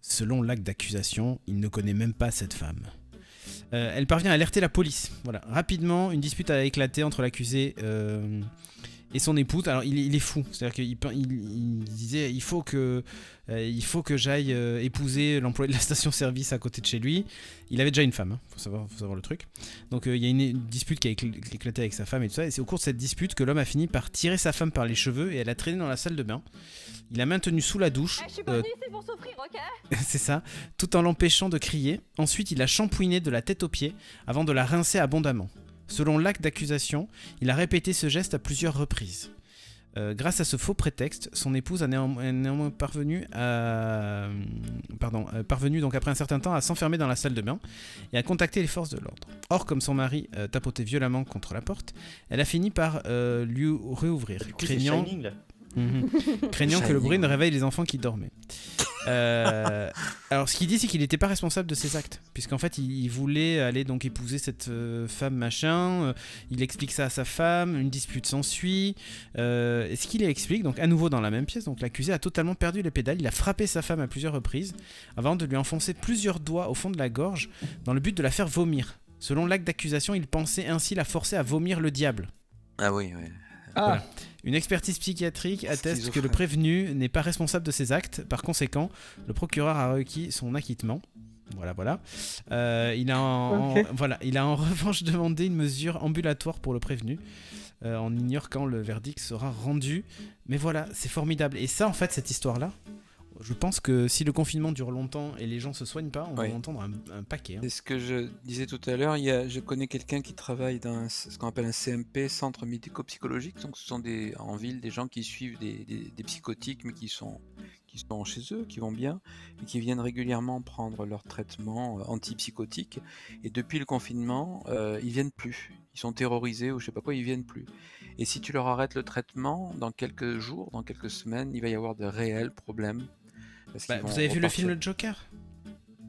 Selon l'acte d'accusation, il ne connaît même pas cette femme. Euh, elle parvient à alerter la police. Voilà. Rapidement, une dispute a éclaté entre l'accusé euh, et son épouse. Alors, il, est- il est fou. C'est-à-dire qu'il pe- il, il disait il faut que, euh, il faut que j'aille euh, épouser l'employé de la station-service à côté de chez lui. Il avait déjà une femme, hein, faut, savoir, faut savoir le truc. Donc, euh, il y a une, une dispute qui a écl- éclaté avec sa femme et tout ça. Et c'est au cours de cette dispute que l'homme a fini par tirer sa femme par les cheveux et elle a traîné dans la salle de bain. Il a maintenu sous la douche. euh, ici pour souffrir, ok c'est ça, tout en l'empêchant de crier. Ensuite, il a shampouiné de la tête aux pieds avant de la rincer abondamment. Selon l'acte d'accusation, il a répété ce geste à plusieurs reprises. Euh, grâce à ce faux prétexte, son épouse a néanmoins, parvenu à, pardon, euh, parvenu donc après un certain temps à s'enfermer dans la salle de bain et à contacter les forces de l'ordre. Or, comme son mari euh, tapotait violemment contre la porte, elle a fini par euh, lui réouvrir, craignant Shining, là. Mhm. craignant que le bruit ne réveille les enfants qui dormaient. Euh, alors, ce qu'il dit, c'est qu'il n'était pas responsable de ses actes, puisqu'en fait, il, il voulait aller donc épouser cette euh, femme machin. euh, il explique ça à sa femme, une dispute s'ensuit. euh, et ce qu'il explique, donc à nouveau dans la même pièce, donc l'accusé a totalement perdu les pédales. Il a frappé sa femme à plusieurs reprises, avant de lui enfoncer plusieurs doigts au fond de la gorge, dans le but de la faire vomir. Selon l'acte d'accusation, il pensait ainsi la forcer à vomir le diable. Ah oui, oui. Ah, Une expertise psychiatrique atteste que le prévenu n'est pas responsable de ses actes. Par conséquent, le procureur a requis son acquittement. Voilà, voilà. Euh, il, a en, Ok. en- voilà. il a en revanche demandé une mesure ambulatoire pour le prévenu. Euh, on ignore quand le verdict sera rendu. Mais voilà, c'est formidable. Et ça, en fait, cette histoire-là, je pense que si le confinement dure longtemps et les gens se soignent pas, on Oui. va entendre un, un paquet. hein. C'est ce que je disais tout à l'heure. Je connais quelqu'un qui travaille dans ce qu'on appelle un CMP, centre médico-psychologique. Donc, ce sont des, en ville des gens qui suivent des, des- des psychotiques, mais qui sont, qui sont chez eux, qui vont bien, et qui viennent régulièrement prendre leur traitement euh, antipsychotique. Et depuis le confinement, euh, ils viennent plus. Ils sont terrorisés ou je sais pas quoi, ils viennent plus. Et si tu leur arrêtes le traitement, dans quelques jours, dans quelques semaines, il va y avoir de réels problèmes. Parce Bah, vous avez vu le film Le Joker?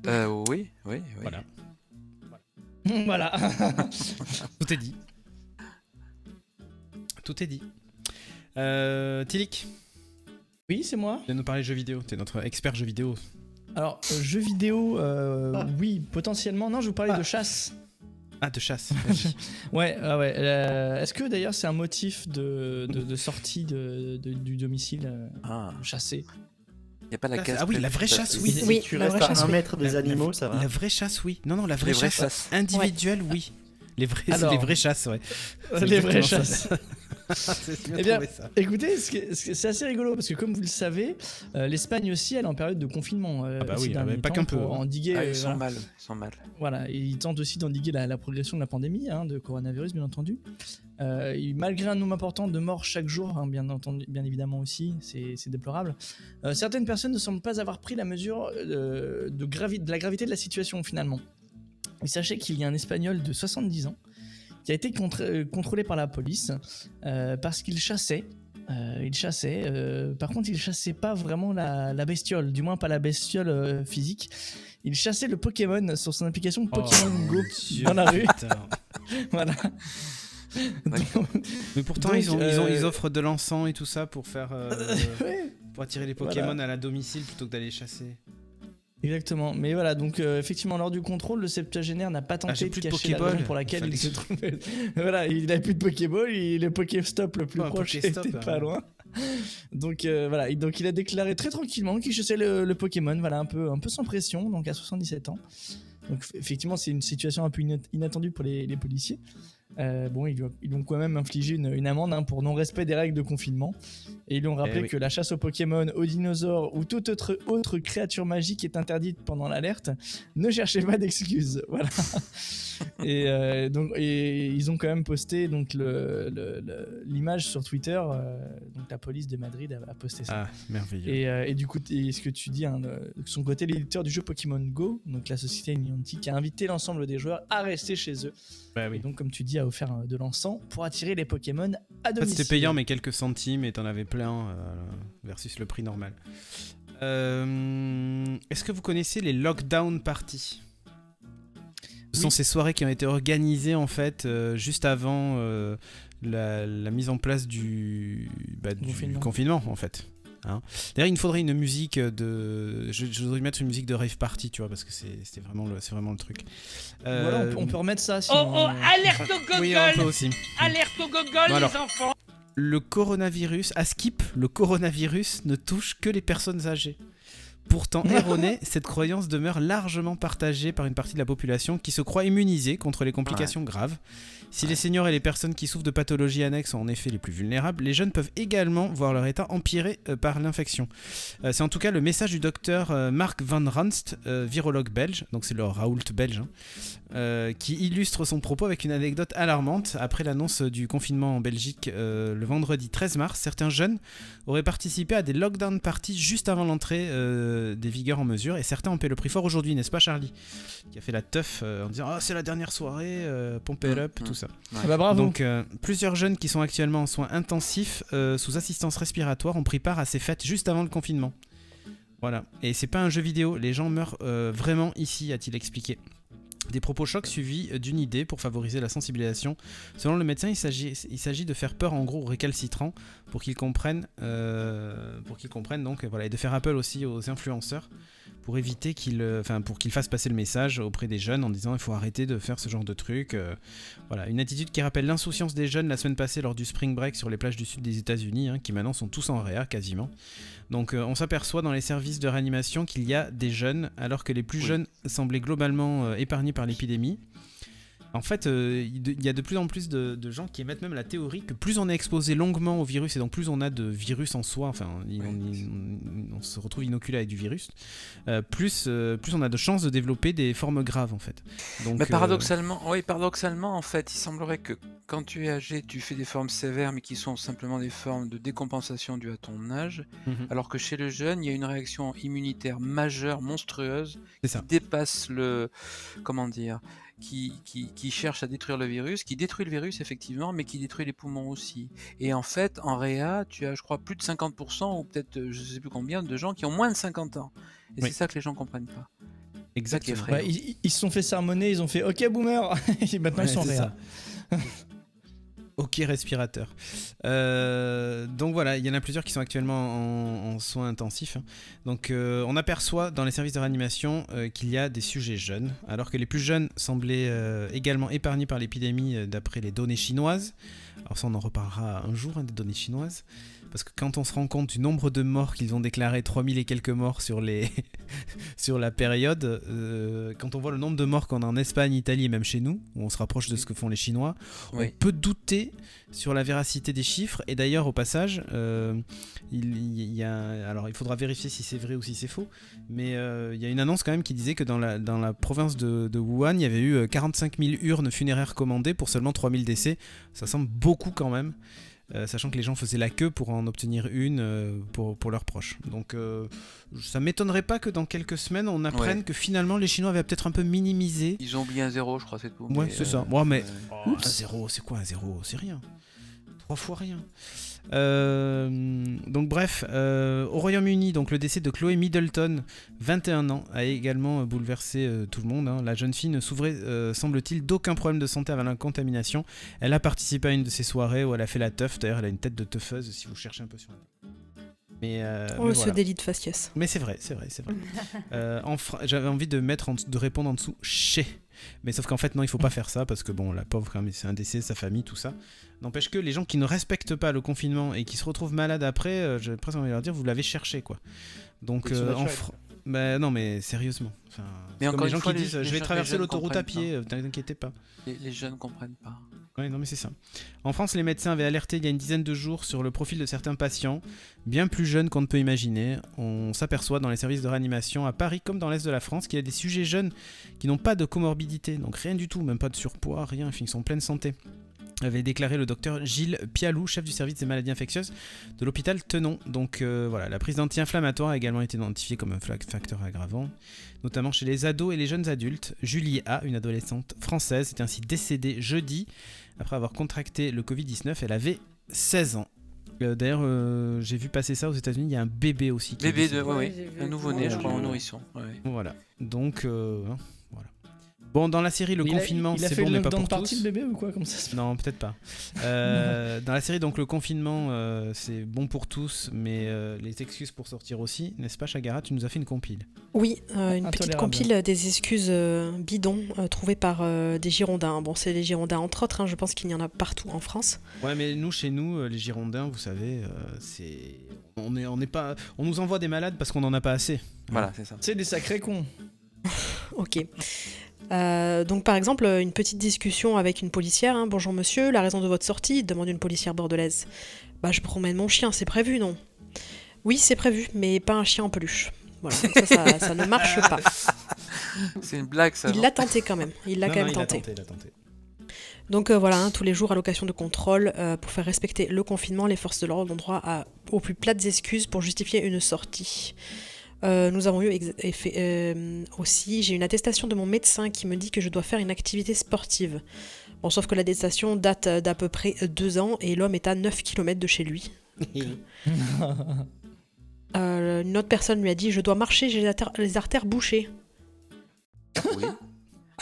Euh, Oui, oui, oui. Voilà. voilà. Tout est dit. Tout est dit. Euh, Tilik, oui, c'est moi. tu viens nous parler jeux vidéo. T'es notre expert jeux vidéo. Alors, euh, jeux vidéo, euh, oui, potentiellement. Non, je vous parlais Ah. de chasse. Ah, de chasse. Ouais, ah ouais. euh, Est-ce que d'ailleurs c'est un motif de, de, de sortie de, de- du domicile euh, Ah, chasser il n'y a pas la Ah, case. ah oui, la vraie chasse, oui. Si Oui, tu la restes à chasse, un oui. mètre des animaux, ça va. La vraie chasse, oui. Non, non, la vraie Les chasse individuelle, oui. Les vraies, Alors. les vraies chasses, ouais. Les vraies chasses. ça. C'est bien Eh bien, ça. Écoutez, c'est assez rigolo parce que comme vous le savez, euh, l'Espagne aussi elle est en période de confinement. euh, Ah bah oui, derniers mais pas qu'un peu, hein. endiguer, Ah, euh, ils sont voilà. mal. Ils sont mal. Voilà, et ils tentent aussi d'endiguer la, la progression de la pandémie, hein, de coronavirus bien entendu. Euh, et malgré un nombre important de morts chaque jour, hein, bien, entendu, bien évidemment aussi, c'est c'est déplorable, euh, certaines personnes ne semblent pas avoir pris la mesure euh, de, gravi- de la gravité de la situation finalement. Et sachez qu'il y a un Espagnol de 70 ans qui a été contre- euh, contrôlé par la police euh, parce qu'il chassait. Euh, il chassait. euh, par contre, il chassait pas vraiment la, la bestiole, du moins pas la bestiole euh, physique. Il chassait le Pokémon sur son application Pokémon Oh, Go Dieu, dans la rue. voilà. Mais pourtant, Donc, ils, ont, ils, ont- ils offrent de l'encens et tout ça pour faire. euh, Ouais, pour attirer les Pokémon à la domicile plutôt que d'aller chasser. Exactement. Mais voilà, donc euh, effectivement, lors du contrôle, le septuagénaire n'a pas Ah, tenté de plus de cacher la raison pour laquelle il se trouvait. voilà, il a plus de Pokéball, il, le Pokéstop le plus Oh, un proche Pokéstop, était hein. pas loin. Donc euh, voilà, donc il a déclaré très tranquillement qu'il chassait le, le Pokémon, voilà, un peu, un peu sans pression, donc à 77 ans. Donc effectivement, c'est une situation un peu inat- inattendue pour les, les policiers. Euh, bon, ils, lui ont- ils lui ont quand même infligé une, une amende hein, pour non-respect des règles de confinement. Et ils lui ont rappelé Eh oui. que la chasse aux Pokémon, aux dinosaures ou toute autre, autre créature magique est interdite pendant l'alerte. Ne cherchez pas d'excuses. Voilà. et, euh, donc, et ils ont quand même posté donc le- le- le- l'image sur Twitter. euh, donc la police de Madrid a, a posté ça. Ah, merveilleux. Et, et du coup, et ce que tu dis, hein, de son côté, l'éditeur du jeu Pokémon Go, donc la société Niantic, a invité l'ensemble des joueurs à rester chez eux. Bah Et donc, comme tu dis, a offert euh, de l'encens pour attirer les Pokémon à En fait, domicile. c'était payant, mais quelques centimes et t'en avais plein euh, versus le prix normal. Euh, Est-ce que vous connaissez les lockdown parties? Ce sont ces soirées qui ont été organisées en fait euh, juste avant la, la mise en place du, bah, du Confinement. confinement en fait. Hein. D'ailleurs, il me faudrait une musique de. Je, je voudrais mettre une musique de rave party, tu vois, parce que c'est c'est vraiment, le- c'est vraiment le truc. Voilà, on Euh, peut, on peut remettre ça. Oh Sinon, oh, euh, alerte au Oui, un peu gogol aussi. Alerte au gogol, Bon, alors. les enfants le coronavirus, à Skip, le coronavirus ne touche que les personnes âgées. Pourtant erronée, cette croyance demeure largement partagée par une partie de la population qui se croit immunisée contre les complications graves. Si les seniors et les personnes qui souffrent de pathologies annexes sont en effet les plus vulnérables, les jeunes peuvent également voir leur état empiré euh, par l'infection. Euh, c'est en tout cas le message du docteur euh, Mark Van Ranst, virologue belge, donc c'est le Raoult belge, hein, qui illustre son propos avec une anecdote alarmante. Après l'annonce du confinement en Belgique le vendredi 13 mars, certains jeunes auraient participé à des lockdown parties juste avant l'entrée des vigueurs en mesure, et certains en paient le prix fort aujourd'hui, n'est-ce pas Charlie? Qui a fait la teuf en disant « Ah, c'est la dernière soirée, euh, pump it Mm, up, mm. tout ça ». Ah bah bravo. Donc, euh, plusieurs jeunes qui sont actuellement en soins intensifs euh, sous assistance respiratoire ont pris part à ces fêtes juste avant le confinement. Voilà. Et c'est pas un jeu vidéo, les gens meurent euh, vraiment ici, a-t-il expliqué. Des propos chocs suivis d'une idée pour favoriser la sensibilisation. Selon le médecin, il s'agit, de faire peur en gros aux récalcitrants pour qu'ils comprennent, euh, pour qu'ils comprennent donc, voilà, et de faire appel aussi aux influenceurs pour éviter qu'ils, euh, enfin, pour qu'ils fassent passer le message auprès des jeunes en disant il faut arrêter de faire ce genre de trucs. euh, voilà, une attitude qui rappelle l'insouciance des jeunes la semaine passée lors du spring break sur les plages du sud des États-Unis, hein, qui maintenant sont tous en réa quasiment. Donc euh, on s'aperçoit dans les services de réanimation qu'il y a des jeunes, alors que les plus Oui. jeunes semblaient globalement euh, épargnés par l'épidémie. En fait, euh, il y a de plus en plus de, de gens qui émettent même la théorie que plus on est exposé longuement au virus et donc plus on a de virus en soi, enfin on, on se retrouve inoculé avec du virus, euh, plus, euh, plus on a de chances de développer des formes graves en fait. Donc, paradoxalement, oui, paradoxalement, en fait, il semblerait que quand tu es âgé, tu fais des formes sévères, mais qui sont simplement des formes de décompensation dues à ton âge, mhm, alors que chez le jeune, il y a une réaction immunitaire majeure, monstrueuse, ça. qui dépasse le, comment dire, qui, qui, qui cherche à détruire le virus, qui détruit le virus effectivement, mais qui détruit les poumons aussi. Et en fait, en réa, tu as, je crois, plus de 50%, ou peut-être, euh, je sais plus combien, de gens qui ont moins de 50 ans. Et Oui. c'est ça que les gens comprennent pas. Exactement. Ouais, ils, se sont fait sermonner, ils ont fait OK boomer et maintenant Ouais, ils sont en réa. Ok respirateur. Euh, donc voilà, il y en a plusieurs qui sont actuellement en, soins intensifs. hein. Donc euh, on aperçoit dans les services de réanimation euh, qu'il y a des sujets jeunes, alors que les plus jeunes semblaient également épargnés par l'épidémie d'après les données chinoises. Alors ça on en reparlera un jour hein, des données chinoises. Parce que quand on se rend compte du nombre de morts qu'ils ont déclaré, 3000 et quelques morts sur, les sur la période, euh, quand on voit le nombre de morts qu'on a en Espagne, Italie et même chez nous, où on se rapproche de ce que font les Chinois, Oui. on peut douter sur la véracité des chiffres. Et d'ailleurs, au passage, euh, il, y a, alors il faudra vérifier si c'est vrai ou si c'est faux, mais euh, il y a une annonce quand même qui disait que dans la, dans la province de, de Wuhan, il y avait eu euh, 45 000 urnes funéraires commandées pour seulement 3000 décès. Ça semble beaucoup quand même. Euh, sachant que les gens faisaient la queue pour en obtenir une euh, pour, pour leurs proches. Donc euh, ça m'étonnerait pas que dans quelques semaines on apprenne Ouais. que finalement les Chinois avaient peut-être un peu minimisé. Ils ont oublié un zéro, je crois, c'est tout. Ouais, c'est ça. Ouais, mais Oh, un zéro, c'est quoi un zéro? C'est rien. Trois fois rien. Euh, donc bref, euh, au Royaume-Uni, donc le décès de Chloé Middleton, 21 ans, a également bouleversé euh, tout le monde. hein. La jeune fille ne s'ouvrait, semble-t-il, d'aucun problème de santé avant la contamination. Elle a participé à une de ces soirées où elle a fait la teuf. D'ailleurs, elle a une tête de teufeuse si vous cherchez un peu sur. Mais, euh, Oh, mais ce voilà. délit de faciès. Mais c'est vrai, c'est vrai, c'est vrai. Euh, en Fra- J'avais envie de mettre en- de répondre en dessous chez. Mais sauf qu'en fait, non, il faut pas faire ça parce que bon, la pauvre, quand même, c'est un décès, sa famille, tout ça. N'empêche que les gens qui ne respectent pas le confinement et qui se retrouvent malades après, euh, j'ai presque envie de leur dire, vous l'avez cherché, quoi. Donc, euh, en. Fra- bah, non, mais sérieusement. Enfin, Mais c'est encore comme les gens fois, qui les- disent, les je vais traverser l'autoroute à pied, euh, t'inquiétez pas. Les, les jeunes comprennent pas. Ouais, non, mais c'est ça. En France, les médecins avaient alerté il y a une dizaine de jours sur le profil de certains patients, bien plus jeunes qu'on ne peut imaginer. On s'aperçoit dans les services de réanimation à Paris comme dans l'Est de la France qu'il y a des sujets jeunes qui n'ont pas de comorbidité, donc rien du tout, même pas de surpoids, rien, ils sont en pleine santé avait déclaré le docteur Gilles Pialou, chef du service des maladies infectieuses de l'hôpital Tenon. Donc euh, voilà, la prise d'anti-inflammatoires a également été identifiée comme un facteur aggravant, notamment chez les ados et les jeunes adultes. Julie A, une adolescente française, est ainsi décédée jeudi après avoir contracté le Covid-19. Elle avait 16 ans. Euh, D'ailleurs, euh, j'ai vu passer ça aux États-Unis. Il y a un bébé aussi. Qui est Bébé de, ouais, un nouveau-né, je crois, un nourrisson. ouais. Voilà. Donc, euh. Bon, dans la série Le Confinement, il a c'est fait bon, le mais pas pour party tous. le bébé ou quoi comme ça Non, peut-être pas. Euh, dans la série, donc le confinement, euh, c'est bon pour tous, mais euh, les excuses pour sortir aussi, n'est-ce pas, Chagara Tu nous as fait une compile. Oui, euh, une petite compile des excuses euh, bidons euh, trouvées par euh, des Girondins. Bon, c'est les Girondins entre autres, hein, je pense qu'il y en a partout en France. Ouais, mais nous, chez nous, euh, les Girondins, vous savez, euh, c'est, on est, on n'est pas, on nous envoie des malades parce qu'on n'en a pas assez. Voilà, c'est ça. C'est des sacrés cons. Ok. Euh, donc par exemple, une petite discussion avec une policière. hein. Bonjour monsieur, la raison de votre sortie demande une policière bordelaise. Bah je promène mon chien, c'est prévu non? Oui, c'est prévu, mais pas un chien en peluche. Voilà, donc ça, ça, ça ne marche pas. C'est une blague, ça. Il l'a tenté quand même. Il l'a quand non, même il a tenté. tenté, il a tenté. Donc euh, voilà, hein, tous les jours à l'occasion de contrôle, euh, pour faire respecter le confinement, les forces de l'ordre ont droit à, aux plus plates excuses pour justifier une sortie. Euh, nous avons eu euh, aussi, j'ai une attestation de mon médecin qui me dit que je dois faire une activité sportive. Bon, sauf que l'attestation date euh, d'à peu près deux ans et l'homme est à 9 km de chez lui. Euh, une autre personne lui a dit Je dois marcher, j'ai les artères, les artères bouchées. Oui.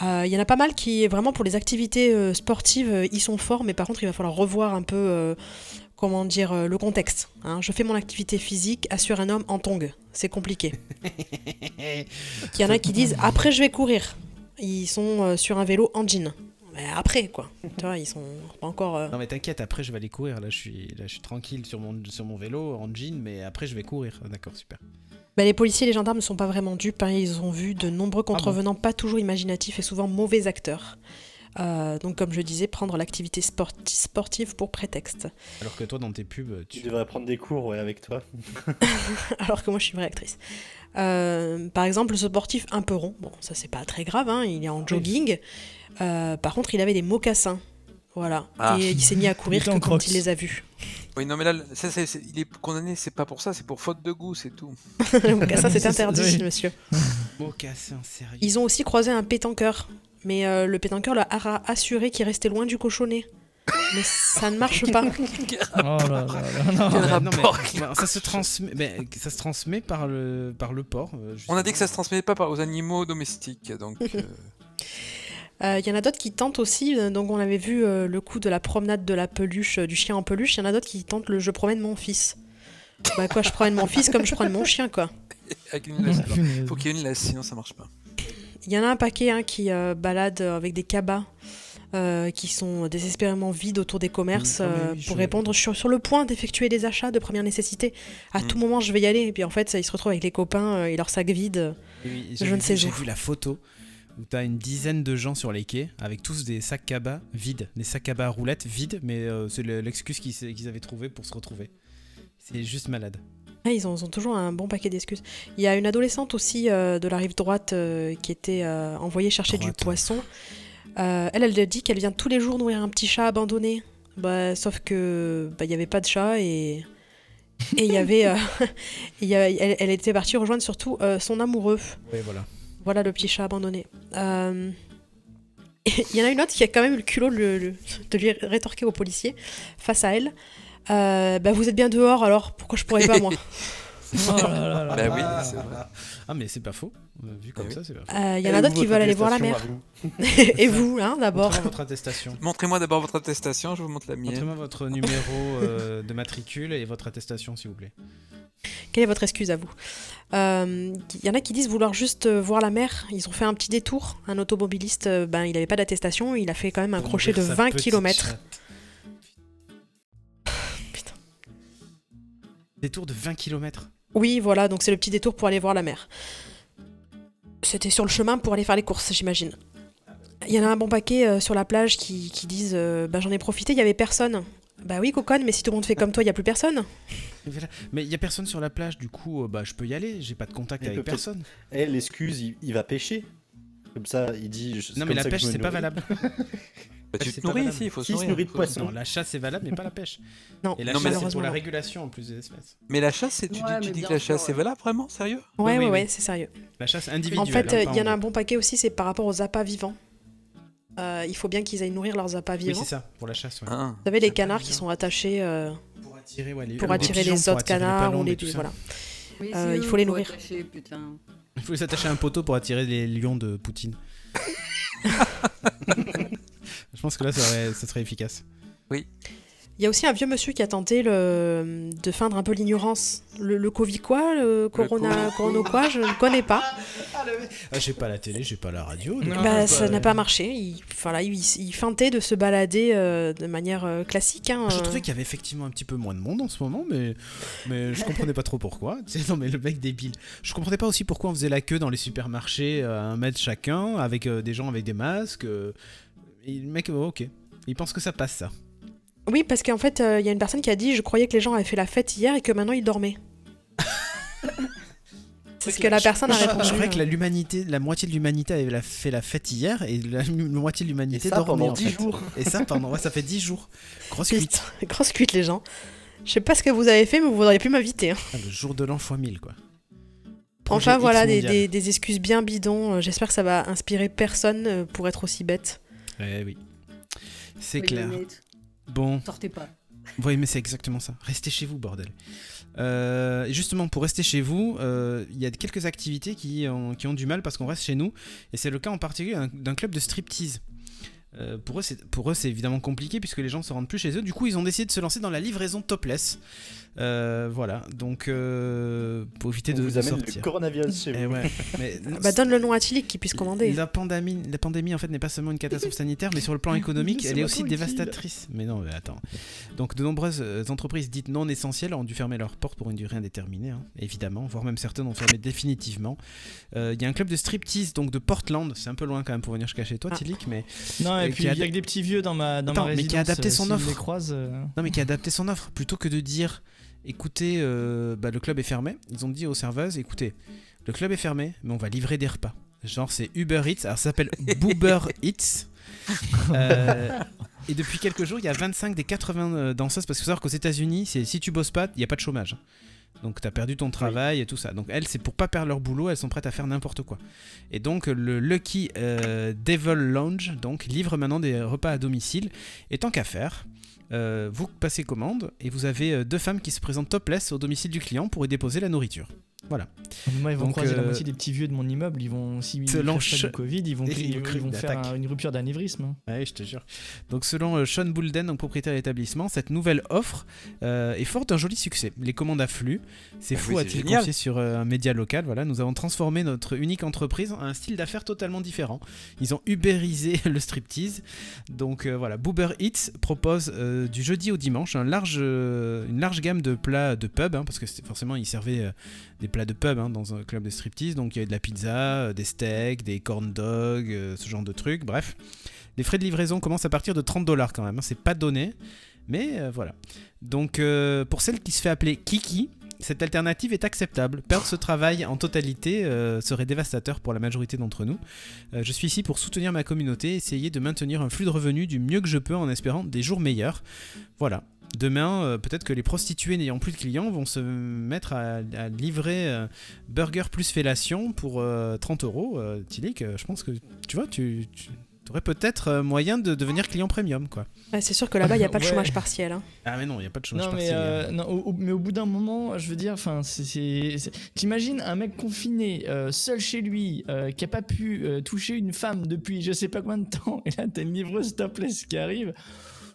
Euh, Il y en a pas mal qui, vraiment pour les activités euh, sportives, ils sont forts, mais par contre, il va falloir revoir un peu, euh, comment dire, euh, le contexte. hein. Je fais mon activité physique, assure un homme en tongue. C'est compliqué. Il y en a qui disent Après, je vais courir. Ils sont euh, sur un vélo en jean. Mais après, quoi. tu vois, ils sont pas encore. euh, Non mais t'inquiète, après je vais aller courir. Là je suis, là je suis tranquille sur mon, sur mon vélo en jean, mais après je vais courir. Ah, D'accord, super. Bah, les policiers et les gendarmes ne sont pas vraiment dupes. hein. Ils ont vu de nombreux contrevenants pas toujours imaginatifs et souvent mauvais acteurs. Euh, donc, comme je disais, prendre l'activité sporti- sportive pour prétexte. Alors que toi dans tes pubs, Tu tu. devrais prendre des cours ouais, avec toi. Alors que moi, je suis vraie actrice. Euh, par exemple, le sportif un peu rond. Bon, ça, c'est pas très grave. hein, Il est en jogging. Euh, par contre, il avait des mocassins. Voilà. Ah. Et il s'est mis à courir que quand Crocs. il les a vus. Oui, non, mais là, ça, il est condamné, c'est pas pour ça, c'est pour faute de goût, c'est tout. le mocassin, c'est interdit, oui. monsieur. Mocassin, sérieux. Ils ont aussi croisé un pétanqueur. Mais euh, le pétanqueur leur a assuré qu'il restait loin du cochonnet. Mais ça ne marche pas. Là là là, non. Quel non, mais- rapport ça se transmet, ben, ça se transmet par le par le porc. euh, On a dit que ça se transmettait pas par- aux animaux domestiques, donc. euh, Euh, Il y en a d'autres qui tentent aussi, donc on avait vu euh, le coup de la promenade de la peluche, euh, du chien en peluche, il y en a d'autres qui tentent le je promène mon fils. Bah quoi, je promène mon fils comme je promène mon chien quoi. Avec une laisse. Faut qu'il y ait une laisse, sinon ça marche pas. Il y en a un paquet hein, qui euh, balade avec des cabas euh, qui sont désespérément vides autour des commerces Mm, ah, euh, oui, pour je- répondre sur, sur le point d'effectuer des achats de première nécessité. À Mm. tout moment, je vais y aller. Et puis en fait, ça, ils se retrouvent avec les copains euh, et leur sac vide. Et oui, Je j'ai ne sais J'ai où. vu la photo où t'as une dizaine de gens sur les quais avec tous des sacs cabas vides, des sacs cabas à roulettes vides, mais euh, c'est le- l'excuse qu'ils avaient trouvé pour se retrouver. C'est juste malade. Ils, ont, ils ont toujours un bon paquet d'excuses. Il y a une adolescente aussi euh, de la rive droite euh, qui était euh, envoyée chercher Droite. du poisson. Elle, elle dit qu'elle vient tous les jours nourrir un petit chat abandonné. Bah, sauf que bah, il n'y avait pas de chat et et il y avait, y elle, elle était partie rejoindre surtout son amoureux. Ouais, voilà. Voilà le petit chat abandonné. Il y en a une autre qui a quand même eu le culot de, de lui rétorquer au policier face à elle. Euh, bah, vous êtes bien dehors, alors pourquoi je pourrais pas moi Oh là là là. Bah oui, c'est vrai. Ah, mais c'est pas faux. Euh, Vu comme oui. ça, c'est pas faux. Euh, Il y en a d'autres qui veulent aller voir la mer. vous. Et vous, hein, d'abord. Montrez-moi votre attestation. Montrez-moi d'abord votre attestation, je vous montre la mienne. Montrez-moi votre numéro euh, de matricule et votre attestation, s'il vous plaît. Quelle est votre excuse à vous Euh, Il y en a qui disent vouloir juste euh, voir la mer. Ils ont fait un petit détour. Un automobiliste, euh, ben, il n'avait pas d'attestation. Il a fait quand même un Pour crochet de nourrir sa 20 petite km. chatte. Détour de 20 km. Oui, voilà, donc c'est le petit détour pour aller voir la mer. C'était sur le chemin pour aller faire les courses, j'imagine. Il y en a un bon paquet euh, sur la plage qui, qui disent euh, bah, J'en ai profité, il y avait personne. Bah oui, coconne, mais si tout le monde fait comme toi, il y a plus personne. Mais il y a personne sur la plage, du coup, euh, bah, je peux y aller. J'ai pas de contact Mais avec personne. Eh, l'excuse, il, il va pêcher. Comme ça, il dit. je- Non, comme mais la pêche, c'est pas valable. Bah, tu c'est te nourris ici, il faut se nourrir. nourrit de poisson Non, la chasse est valable, mais pas la pêche. Non, Et la Non, chasse, c'est pour la régulation en plus des espèces. Mais la chasse, tu, Ouais, dis- tu que la chasse, ouais. valable, vraiment? Sérieux? Ouais, Oui, ouais, oui, ouais, oui. c'est sérieux. La chasse individuelle. En fait, hein, euh, il y en a un bon paquet aussi, c'est par rapport aux appâts vivants. Euh, il faut bien qu'ils aillent nourrir leurs appâts Oui, vivants. c'est ça, pour la chasse. Ouais. Ah. Vous savez, les canards qui sont attachés euh, Pour attirer, ouais, les, pour attirer pigeons, les pour autres attirer canards ou les voilà. Euh, il faut les nourrir. attacher, putain. Il faut s'attacher à un poteau pour attirer les lions de Poutine. Je pense que là, ça serait, ça serait efficace. Il y a aussi un vieux monsieur qui a tenté le... de feindre un peu l'ignorance. Le, le Covid quoi Le Corona, Corona quoi Je ne connais pas. Ah, j'ai pas la télé, j'ai pas la radio. Non, bah, ça n'a pas marché. Il, voilà, il, il feintait de se balader euh, de manière euh, classique. hein, Je euh. trouvais qu'il y avait effectivement un petit peu moins de monde en ce moment, mais, mais je comprenais pas trop pourquoi. Non, mais le mec débile. Je comprenais pas aussi pourquoi on faisait la queue dans les supermarchés à un mètre chacun, avec euh, des gens avec des masques. Et le mec, oh, ok. Il pense que ça passe, ça. Oui, parce qu'en fait, euh, il y a une personne qui a dit Je croyais que les gens avaient fait la fête hier et que maintenant ils dormaient. C'est ce que la personne a répondu. Je croyais que la, euh. l'humanité, la moitié de l'humanité avait la- fait la fête hier et la, la moitié de l'humanité dormait pendant en 10 fait. jours. Et ça pendant, ouais, ça fait 10 jours. Grosse cuite. Grosse cuite, les gens. Je sais pas ce que vous avez fait, mais vous auriez pu m'inviter. hein. Ah, le jour de l'an fois 1000 quoi. Enfin, voilà, X des, mondial. des- des excuses bien bidons. Euh, J'espère que ça va inspirer personne euh, pour être aussi bête. Eh oui. C'est clair. Bon, Sortez pas. oui, mais c'est exactement ça. Restez chez vous, bordel. Euh, justement, pour rester chez vous, euh, il y a quelques activités qui ont, qui ont du mal parce qu'on reste chez nous. Et c'est le cas en particulier d'un- club de striptease. Euh, pour eux, c'est pour eux, c'est évidemment compliqué puisque les gens se rendent plus chez eux. Du coup, ils ont décidé de se lancer dans la livraison topless. Euh, voilà, donc euh, pour éviter On de, vous amène sortir. le coronavirus chez Eh vous. ouais, mais Bah, donne le nom à Tilly qu'il puisse commander. la pandémie, la pandémie en fait n'est pas seulement une catastrophe sanitaire, mais sur le plan économique, elle est aussi dévastatrice. Mais non, mais attends. Donc de nombreuses euh, entreprises dites non essentielles ont dû fermer leurs portes pour une durée indéterminée, hein, évidemment, voire même certaines ont fermé définitivement. Euh, Il y a un club de striptease donc de Portland, c'est un peu loin quand même pour venir jusqu'à chez toi, Ah. Tilik, mais Non, Et et qui puis il y a que des petits vieux dans ma, dans Attends, ma mais résidence. qui a adapté son si offre. les croise, euh, non mais qui a adapté son offre plutôt que de dire, écoutez, euh, bah, le club est fermé. Ils ont dit aux serveuses, écoutez, le club est fermé, mais on va livrer des repas. Genre c'est Uber Eats, alors ça s'appelle Boober Eats. Euh, et depuis quelques jours, il y a 25 des 80 euh, danseuses, parce qu'il faut savoir qu'aux États-Unis, si tu bosses pas, il n'y a pas de chômage. Donc tu as perdu ton travail et tout ça. Donc elles, c'est pour pas perdre leur boulot, elles sont prêtes à faire n'importe quoi. Et donc le Lucky euh, Devil Lounge donc livre maintenant des repas à domicile. Et tant qu'à faire, vous passez commande et vous avez euh, deux femmes qui se présentent topless au domicile du client pour y déposer la nourriture. Voilà. Moi, ils vont Donc, croiser la euh, moitié des petits vieux de mon immeuble. Ils vont, pas Ch- du Covid, ils vont, ils, ils vont ils faire un- une rupture d'anévrisme. hein. Ouais, je te jure. Donc selon euh, Sean Boulden, donc propriétaire de l'établissement, cette nouvelle offre euh, est forte d'un joli succès. Les commandes affluent. C'est Ah fou, oui, a-t-il génial. confié sur un média local. Voilà, nous avons transformé notre unique entreprise en un style d'affaires totalement différent. Ils ont ubérisé le striptease. Donc euh, voilà, Boober Eats propose euh, du jeudi au dimanche un large, euh, une large gamme de plats de pub, hein, parce que forcément ils servaient euh, des plats de pub hein, dans un club de striptease. Donc il y avait de la pizza, euh, des steaks, des corn dogs, euh, ce genre de trucs. Bref. Les frais de livraison commencent à partir de 30 dollars quand même, hein, c'est pas donné, mais euh, voilà. Donc pour celle qui se fait appeler Kiki, cette alternative est acceptable. Perdre ce travail en totalité serait dévastateur pour la majorité d'entre nous. Je suis ici pour soutenir ma communauté, essayer de maintenir un flux de revenus du mieux que je peux en espérant des jours meilleurs. Voilà. Demain, euh, peut-être que les prostituées n'ayant plus de clients vont se mettre à, à livrer euh, burger plus fellation pour euh, 30 euros. Euh, Tilik, euh, je pense que tu vois, tu, tu aurais peut-être moyen de devenir client premium, quoi. Ouais, c'est sûr que là-bas, il n'y a pas de Ouais. chômage partiel. hein. Ah mais non, il n'y a pas de chômage Non mais, partiel. euh, non, au, au- mais au bout d'un moment, je veux dire, t'imagines un mec confiné, euh, seul chez lui, euh, qui a pas pu euh, toucher une femme depuis je sais pas combien de temps, et là t'as une livreuse topless qui arrive.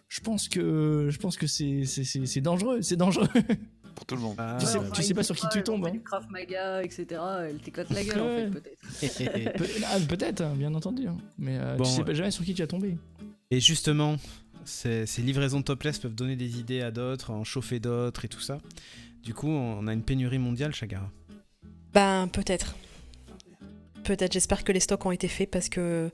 Je pense que, je pense que c'est, c'est, c'est, c'est dangereux, c'est dangereux. Pour tout le monde. Ah, tu sais, ouais. tu sais pas sur qui tu tombes. hein. Du Krav Maga, etc. Elle t'éclate la gueule, en fait, peut-être. Pe- ah, peut-être, hein, bien entendu. hein. Mais euh, Bon, tu sais pas jamais sur qui tu vas tomber. Et justement, ces, ces livraisons topless peuvent donner des idées à d'autres, en chauffer d'autres et tout ça. Du coup, on a une pénurie mondiale, Chagara. Ben, peut-être. Peut-être, j'espère que les stocks ont été faits parce que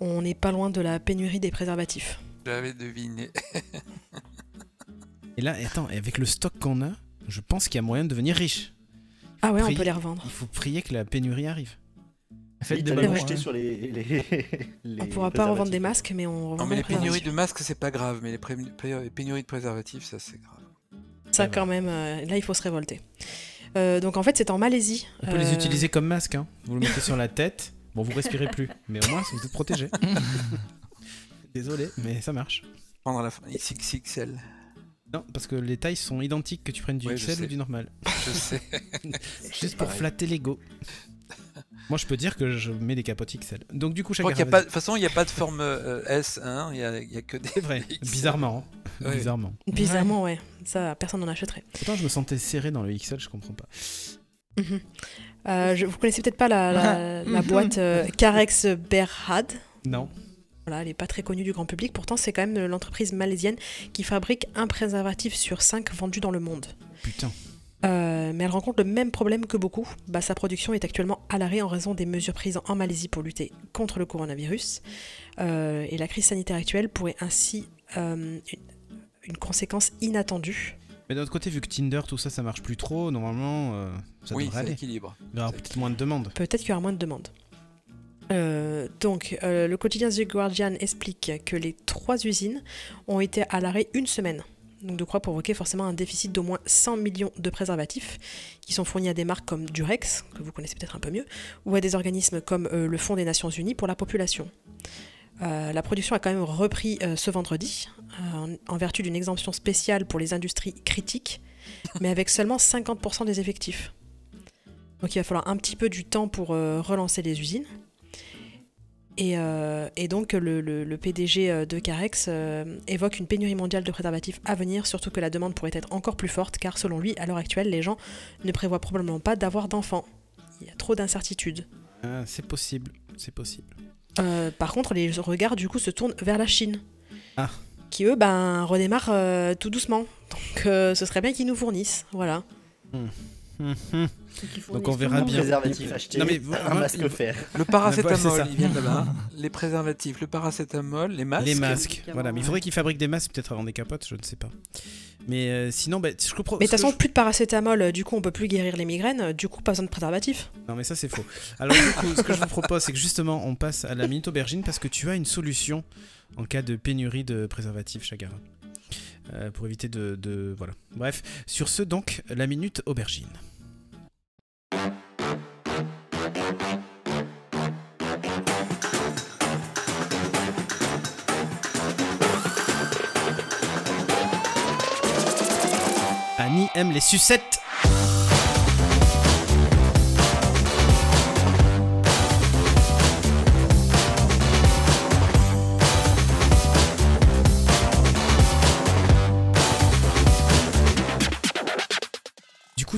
on n'est pas loin de la pénurie des préservatifs. J'avais deviné. Et là, attends, et avec le stock qu'on a, je pense qu'il y a moyen de devenir riche. Ah ouais, on peut les revendre. Il faut prier que la pénurie arrive. Faites des ballons, jeter hein. sur les, les, les On pourra pas revendre des masques, mais on Non, revend mais les pénuries de masques, c'est pas grave, mais les, pré- pénuries de préservatifs, ça c'est grave. Ça, quand même, euh, là, il faut se révolter. Euh, donc, en fait, c'est en Malaisie. On peut les Euh, utiliser comme masque. Hein. Vous le mettez sur la tête. Bon, vous respirez plus, mais au moins vous êtes protégé. Désolé, mais ça marche. Prendre la fin- XXL. Non, parce que les tailles sont identiques que tu prennes du Ouais, XL ou du normal. Je sais. Juste pour pareil. flatter l'ego. Moi, je peux dire que je mets des capotes XL. Donc, du coup, Je crois Chagara, qu'il y a pas, de toute façon, il n'y a pas de forme euh, S, hein, il y a, a que des. C'est vrai, XL. bizarrement. hein. Ouais. Bizarrement. Bizarrement, ouais. Ça, personne n'en achèterait. Pourtant, je me sentais serré dans le XL, je comprends pas. Mhm. Euh, je, vous connaissez peut-être pas la, la- la boîte euh, Carex Berhad? Non. Voilà, elle n'est pas très connue du grand public. Pourtant, c'est quand même l'entreprise malaisienne qui fabrique un préservatif sur cinq vendus dans le monde. Putain. Euh, mais elle rencontre le même problème que beaucoup. Bah, sa production est actuellement à l'arrêt en raison des mesures prises en Malaisie pour lutter contre le coronavirus. Euh, et la crise sanitaire actuelle pourrait ainsi euh, une, une conséquence inattendue. Mais d'un autre côté, vu que Tinder, tout ça, ça marche plus trop, normalement, euh, ça oui, devrait c'est aller. équilibre. Il y aura peut-être moins de demandes. Peut-être qu'il y aura moins de demandes. Euh, donc, euh, le quotidien The Guardian explique que les trois usines ont été à l'arrêt une semaine. Donc, de quoi provoquer forcément un déficit d'au moins 100 millions de préservatifs qui sont fournis à des marques comme Durex, que vous connaissez peut-être un peu mieux, ou à des organismes comme euh, le Fonds des Nations Unies pour la population. La production a quand même repris ce vendredi, en, vertu d'une exemption spéciale pour les industries critiques, mais avec seulement 50% des effectifs. Donc il va falloir un petit peu du temps pour relancer les usines. Et, euh, et donc le, le- le PDG euh, de Carex euh, évoque une pénurie mondiale de préservatifs à venir, surtout que la demande pourrait être encore plus forte, car selon lui, à l'heure actuelle, les gens ne prévoient probablement pas d'avoir d'enfants. Il y a trop d'incertitudes. Ah, c'est possible, c'est possible. Par contre, les regards du coup se tournent vers la Chine. Ah. Qui eux, ben, redémarrent tout doucement. Donc ce serait bien qu'ils nous fournissent. Voilà. Hum, hum. Donc on verra bien. Préservatif acheté, Non, mais un masque. Le paracétamol. Les préservatifs, le paracétamol, les masques. Les masques, voilà. Mais il faudrait qu'ils fabriquent des masques peut-être avant des capotes, je ne sais pas. Mais euh, sinon, bah, je comprends. Mais de toute façon, plus de paracétamol, euh, du coup on peut plus guérir les migraines, euh, du coup pas besoin de préservatif. Non mais ça c'est faux. Alors du coup, ce que je vous propose, c'est que justement, on passe à la minute aubergine parce que tu as une solution en cas de pénurie de préservatifs, Chagara. Euh, pour éviter de, de- Voilà. Bref, sur ce donc, la minute aubergine. Annie aime les sucettes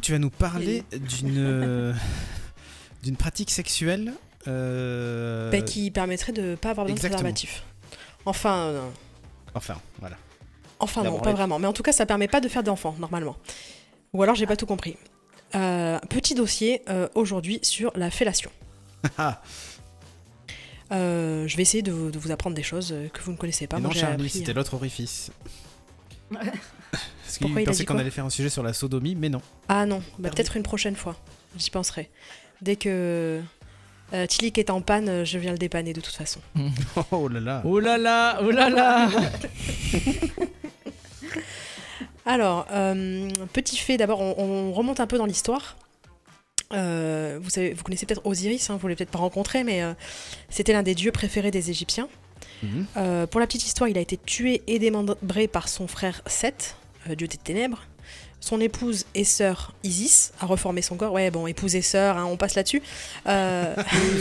tu vas nous parler d'une d'une pratique sexuelle euh, Bah, qui permettrait de pas avoir besoin exactement. de préservatif. Enfin, euh, Enfin, voilà. enfin non, pas vraiment. Mais en tout cas, ça permet pas de faire d'enfants, normalement. Ou alors, j'ai pas tout compris. Euh, petit dossier euh, aujourd'hui sur la fellation. Ah, Euh, je vais essayer de, vous- de vous apprendre des choses que vous ne connaissez pas. et Moi, non, j'ai Charlie, appris, c'était l'autre orifice. Parce qu'il pensait qu'on allait faire un sujet sur la sodomie, mais non. Ah non, bah, peut-être une prochaine fois. J'y penserai. Dès que euh, Tilik est en panne, euh, je viens le dépanner de toute façon. Oh là là. Oh là là, oh là là Alors, euh, petit fait, d'abord, on, on remonte un peu dans l'histoire. Euh, vous, savez, vous connaissez peut-être Osiris, hein, vous l'avez peut-être pas rencontré, mais euh, c'était l'un des dieux préférés des Égyptiens. Mhm. Euh, pour la petite histoire, il a été tué et démembré par son frère Seth, dieu des ténèbres. Son épouse et sœur Isis a reformé son corps. Ouais, bon, épouse et sœur, hein, on passe là-dessus. Euh,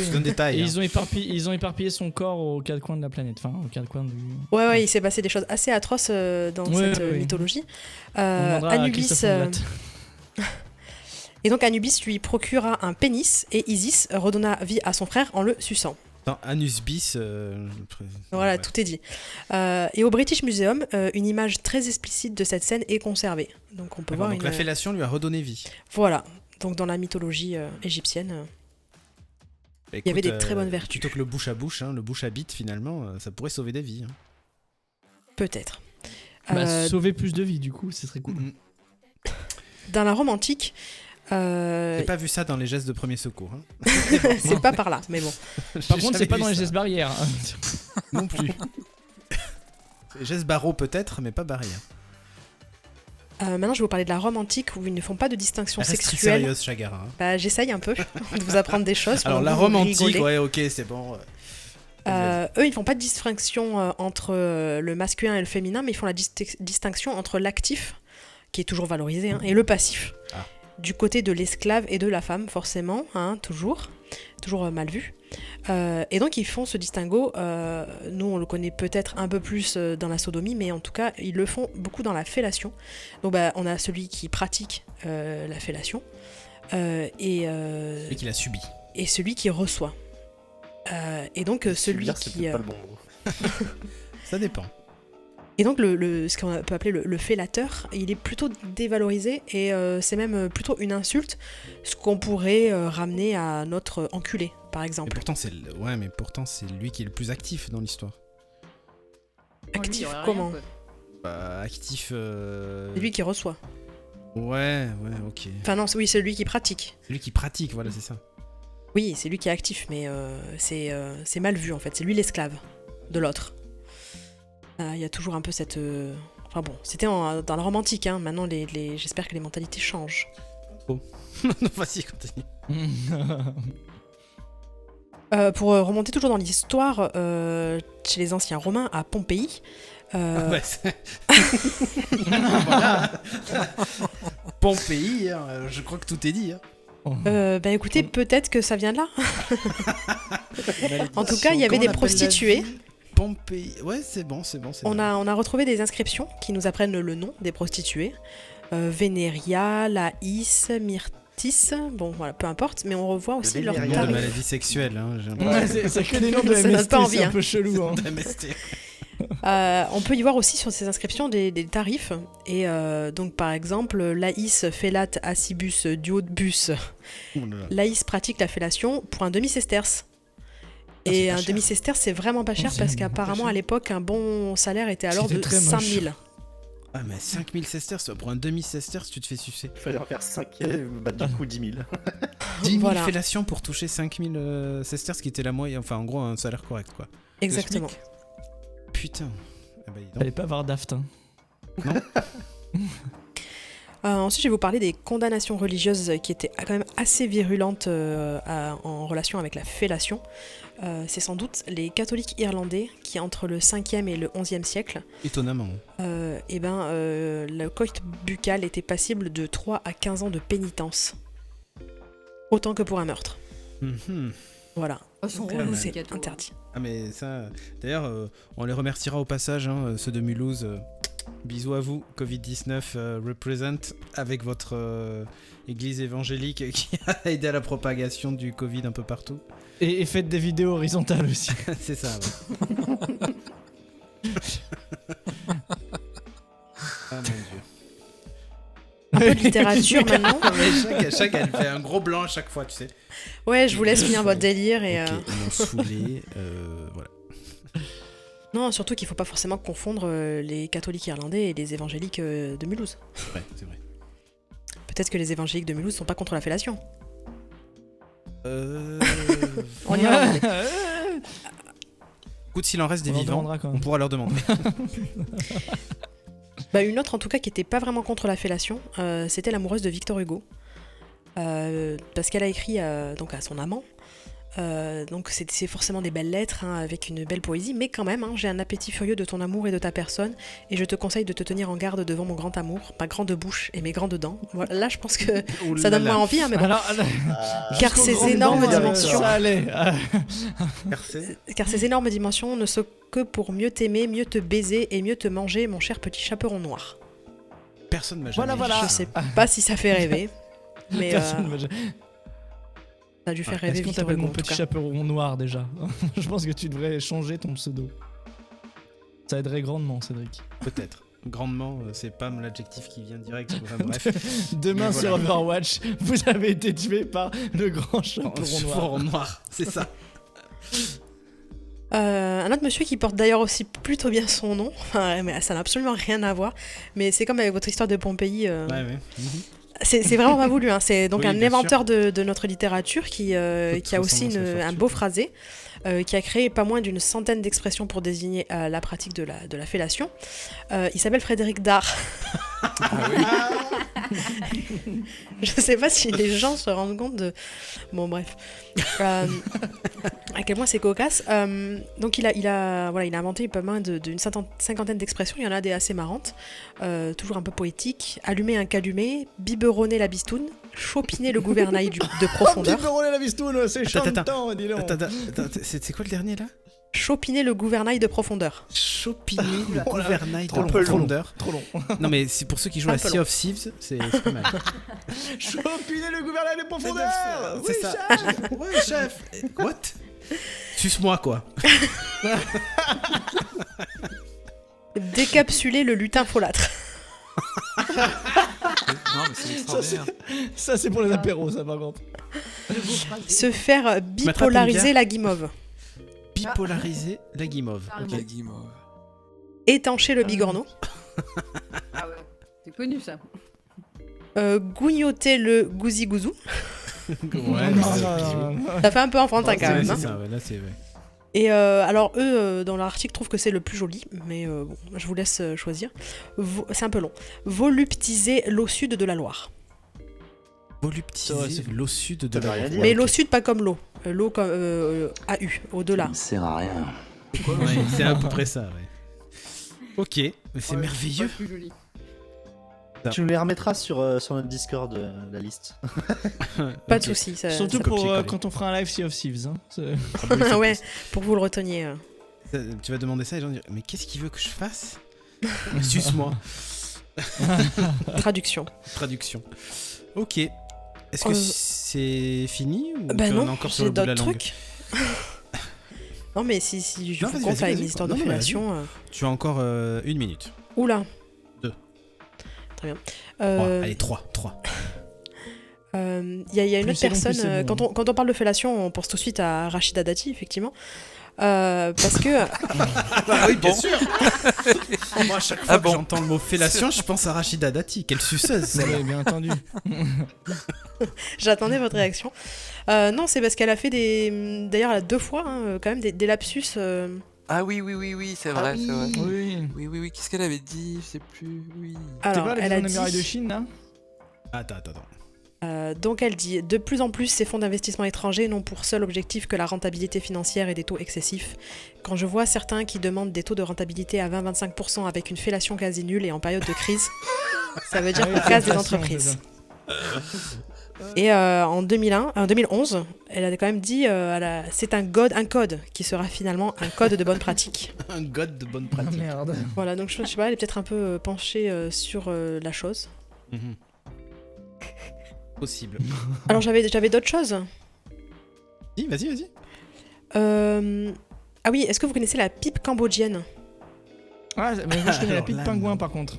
Je donne des Et détails. hein. ils ont, éparpillé, ils ont éparpillé son corps aux quatre coins de la planète. Enfin, aux quatre coins du. ouais, ouais, il s'est passé des choses assez atroces euh, dans Ouais, cette euh, ouais. mythologie. Euh, Anubis, euh, et donc Anubis lui procura un pénis et Isis redonna vie à son frère en le suçant. Anus bis. euh, Voilà, ouais. tout est dit. Euh, et au British Museum, euh, une image très explicite de cette scène est conservée. Donc on peut voir donc une. la fellation lui a redonné vie. Voilà. Donc dans la mythologie euh, égyptienne. Bah, y avait des très bonnes vertus. Plutôt que le bouche à bouche, hein, le bouche à bite, finalement, euh, ça pourrait sauver des vies. hein. Peut-être. Bah, Euh, sauver plus de vies, du coup, ce serait cool. Mhm. dans la Rome antique, euh, J'ai pas vu ça dans les gestes de premier secours. hein. c'est pas par là, mais bon. Par contre, c'est pas dans les gestes barrières. hein. Non plus. Les gestes barreaux peut-être, mais pas barrières. Euh, maintenant, je vais vous parler de la Rome antique où ils ne font pas de distinction reste sexuelle. sérieuse, Chagara. hein. Bah, j'essaye un peu de vous apprendre des choses. Alors la Rome antique, ouais, ok, c'est bon. Euh, eux, ils font pas de distinction euh, entre le masculin et le féminin, mais ils font la disti- distinction entre l'actif, qui est toujours valorisé, hein, et le passif. Ah. Du côté de l'esclave et de la femme, forcément, hein, toujours, toujours euh, mal vu. Euh, et donc ils font ce distinguo. euh, nous, on le connaît peut-être un peu plus dans la sodomie, mais en tout cas, ils le font beaucoup dans la fellation. Donc, bah, on a celui qui pratique euh, la fellation euh, et, euh, Et qu'il a subi. et celui qui reçoit. Euh, et donc celui Subir, c'est qui euh, pas le bon mot. Ça dépend. Et donc le, le- ce qu'on peut appeler le, le fellateur il est plutôt dévalorisé et euh, c'est même euh, plutôt une insulte ce qu'on pourrait euh, ramener à notre enculé par exemple pourtant, c'est le- ouais, mais pourtant c'est lui qui est le plus actif dans l'histoire. Oh, lui, actif rien, comment. Bah, actif. euh, c'est lui qui reçoit Ouais, ouais, ok. enfin non c'est- oui c'est lui qui pratique Lui qui pratique, voilà, c'est ça. oui c'est lui qui est actif mais euh, c'est euh, c'est mal vu en fait c'est lui l'esclave de l'autre il y a toujours un peu cette euh, enfin bon c'était en- dans la romantique hein. maintenant les, les- j'espère que les mentalités changent non, vas-y, continue. Euh, pour euh, remonter toujours dans l'histoire, euh, chez les anciens Romains, à Pompéi, euh, Ouais, c'est- Voilà. Pompéi, hein, je crois que tout est dit. hein. euh, bah écoutez, peut-être que ça vient de là. En tout cas, il y avait des prostituées. Pompéi. Ouais, c'est bon, c'est bon. On a, on a retrouvé des inscriptions qui nous apprennent le nom des prostituées. Euh, Vénéria, Laïs, Myrtis, bon voilà, peu importe, mais on revoit aussi leur Nom Vénéria. de tarif. maladie sexuelle, hein, j'ai Ouais, l'impression. c'est que des noms de MST, c'est un hein. peu chelou. hein. Euh, on peut y voir aussi sur ces inscriptions des, des tarifs. Et euh, donc par exemple, Laïs, Fellate, Acibus, Duodbus, Oh là là. Laïs pratique la fellation pour un demi-sesterce. Ah, Et un cher. demi-sesterce, c'est vraiment pas cher Oh, c'est parce qu'apparemment cher. à l'époque, un bon salaire était alors de très moche. 5000. Ah, mais 5000 sesterces, pour un demi-sesterce, tu te fais sucer. Il fallait en faire 5, bah du coup 10 000. 10 000 Voilà. fellations pour toucher 5000 euh, sesterces, qui était la moyenne, enfin en gros un salaire correct quoi. Exactement. Putain. Ah bah, donc. Fallait pas avoir Daft. hein. Euh, ensuite, je vais vous parler des condamnations religieuses qui étaient quand même assez virulentes euh, à- en relation avec la fellation. Euh, c'est sans doute les catholiques irlandais qui, entre le 5e et le 11e siècle, Étonnamment. euh, eh ben, euh, le coït buccal était passible de 3 à 15 ans de pénitence. Autant que pour un meurtre. Mhm. Voilà. Oh, son Donc, rôle, le c'est gâteau. interdit. Ah mais ça, d'ailleurs, euh, on les remerciera au passage, hein, ceux de Mulhouse. Bisous à vous, Covid-19 euh, represent avec votre euh, église évangélique qui a aidé à la propagation du Covid un peu partout. Et, et faites des vidéos horizontales aussi. C'est ça, ouais. ah mon dieu. Un peu de littérature maintenant. Mais chaque, chaque, elle fait un gros blanc à chaque fois, tu sais. Ouais, je vous laisse finir votre délire et. Ok, euh, ils m'ont saoulé. euh, voilà. Non, surtout qu'il faut pas forcément confondre euh, les catholiques irlandais et les évangéliques euh, de Mulhouse. Ouais, c'est vrai. Peut-être que les évangéliques de Mulhouse sont pas contre la fellation. Euh... On ira demander. Écoute, s'il en reste des On vivants, demandera quand même. on pourra leur demander. Bah, une autre en tout cas qui était pas vraiment contre la fellation, euh, c'était l'amoureuse de Victor Hugo. Euh, parce qu'elle a écrit euh, donc à son amant. Euh, donc c'est forcément des belles lettres hein, avec une belle poésie, mais quand même, hein, j'ai un appétit furieux de ton amour et de ta personne, et je te conseille de te tenir en garde devant mon grand amour, ma grande bouche et mes grandes dents. Voilà, là je pense que Ouh ça donne moins envie, hein, mais bon. Alors, car jusqu'aux ces énormes dents, euh, dimensions, car ces énormes dimensions ne sont que pour mieux t'aimer, mieux te baiser et mieux te manger, mon cher petit chaperon noir. Personne m'a jamais Voilà, dit voilà. Je sais pas si ça fait rêver, mais euh, ça a dû faire Est-ce rêver qu'on Victor t'appelle mon petit chaperon noir déjà Je pense que tu devrais changer ton pseudo. Ça aiderait grandement, Cédric. Peut-être. Grandement, euh, c'est pas l'adjectif qui vient direct. Enfin, bref. Demain Mais sur voilà. Overwatch, vous avez été tué par le grand chaperon noir. Chaperon noir, c'est ça. Euh, un autre monsieur qui porte d'ailleurs aussi plutôt bien son nom, enfin, mais ça n'a absolument rien à voir, mais c'est comme avec votre histoire de Pompéi, euh, Ouais, ouais. Mhm. C'est vraiment pas voulu, hein. c'est donc Oui, un inventeur de, de notre littérature qui, euh, qui a aussi une- un beau phrasé, euh, qui a créé pas moins d'une centaine d'expressions pour désigner euh, la pratique de la, de la fellation. Euh, il s'appelle Frédéric Dard. Je sais pas si les gens se rendent compte de. Bon, bref. Euh, à quel point c'est cocasse. Euh, donc, il a, il, a, voilà, il a inventé pas mal de- d'une cinquantaine cinquantaine d'expressions. Il y en a des assez marrantes, euh, toujours un peu poétiques. Allumer un calumet, biberonner la bistoune, chopiner le gouvernail du- de profondeur. C'est c'est quoi le dernier là? Chopiner le gouvernail de profondeur. Chopiner le Oh là, gouvernail trop de long. profondeur. Trop long. Non mais c'est pour ceux qui jouent à Sea long. of Thieves, c'est pas mal. Chopiner le gouvernail de profondeur C'est Oui, ça. chef Ouais, chef. What? Suce-moi quoi. Décapsuler le lutin folâtre. Non, mais c'est Ça, c'est- extraordinaire. Ça, c'est pour les apéros, ça, par contre. Se faire bipolariser la guimauve. Bipolariser la guimauve. Carrément. Ok. La guimauve. Étancher le bigorneau. Ah ouais, c'est connu ça. Euh, gougnoter le gousi-gouzou. Ouais, non. Ça fait un peu enfantin quand même. hein. c'est ça, ouais, là c'est ouais. Et euh, alors eux, euh, dans l'article, trouvent que c'est le plus joli, mais euh, bon, je vous laisse choisir. C'est un peu long. Voluptiser l'eau sud de la Loire. Ça Voluptiser l'eau sud de Ça la Loire. Mais l'eau sud, pas comme l'eau. L'eau comme euh, AU, au-delà. sert à rien. Ouais, c'est à peu près ça, ouais. Ok, mais c'est Ouais, merveilleux. pas plus joli. Tu nous les remettras sur, euh, sur notre Discord, euh, la liste. Pas de soucis. ça- Surtout ça pour copier-coller. euh, quand on fera un live Sea of Thieves. Hein. C'est- ça- ouais, pour que vous le reteniez. euh. Ça- Tu vas demander ça et les gens dire Mais qu'est-ce qu'il veut que je fasse? Suce-moi. Traduction. Traduction. Ok. Est-ce que Euh, c'est fini ou Bah tu en as non, encore sur j'ai le bout de la d'autres langue trucs. non mais si, si je Non, vous vas-y, compte vas-y, avec vas-y. mes histoires de Non, non, mais fellation... euh, Tu as encore euh, une minute. Oula. Très bien. Euh, Allez, trois. Trois. Euh, Il y, a- il y a une Plus autre long, personne, euh, bon. quand, on, quand on parle de fellation, on pense tout de suite à Rachida Dati, effectivement. Euh, parce que. Ah oui, bien sûr Moi, à chaque fois Ah que bon j'entends le mot fellation, je pense à Rachida Dati. Quelle suceuse bien entendu. J'attendais votre réaction. Euh, non, c'est parce qu'elle a fait des. D'ailleurs, elle a deux fois, hein, quand même, des, des lapsus. Ah oui, oui, oui, oui, c'est vrai, c'est vrai. Oui. Oui, oui, oui, qu'est-ce qu'elle avait dit Je sais plus, oui. T'es Alors, pas elle a de dit. Chine, là? Attends, attends, attends. euh, donc, elle dit De plus en plus, ces fonds d'investissement étrangers n'ont pour seul objectif que la rentabilité financière et des taux excessifs. Quand je vois certains qui demandent des taux de rentabilité à 20-25% avec une fellation quasi nulle et en période de crise, ça veut dire Ah oui, qu'on casse des entreprises. c'est Et euh, en 2001, en 2011, elle a quand même dit euh, c'est un code, un code qui sera finalement un code de bonne pratique. Un god de bonne Ah, pratique. merde. Voilà, donc je, je sais pas, elle est peut-être un peu euh, penchée euh, sur euh, la chose. Mhm. Possible. Alors j'avais j'avais d'autres choses. Si, vas-y, vas-y. Euh, Ah oui, est-ce que vous connaissez la pipe cambodgienne? Ah, mais moi je connais la pipe là, pingouin non. par contre.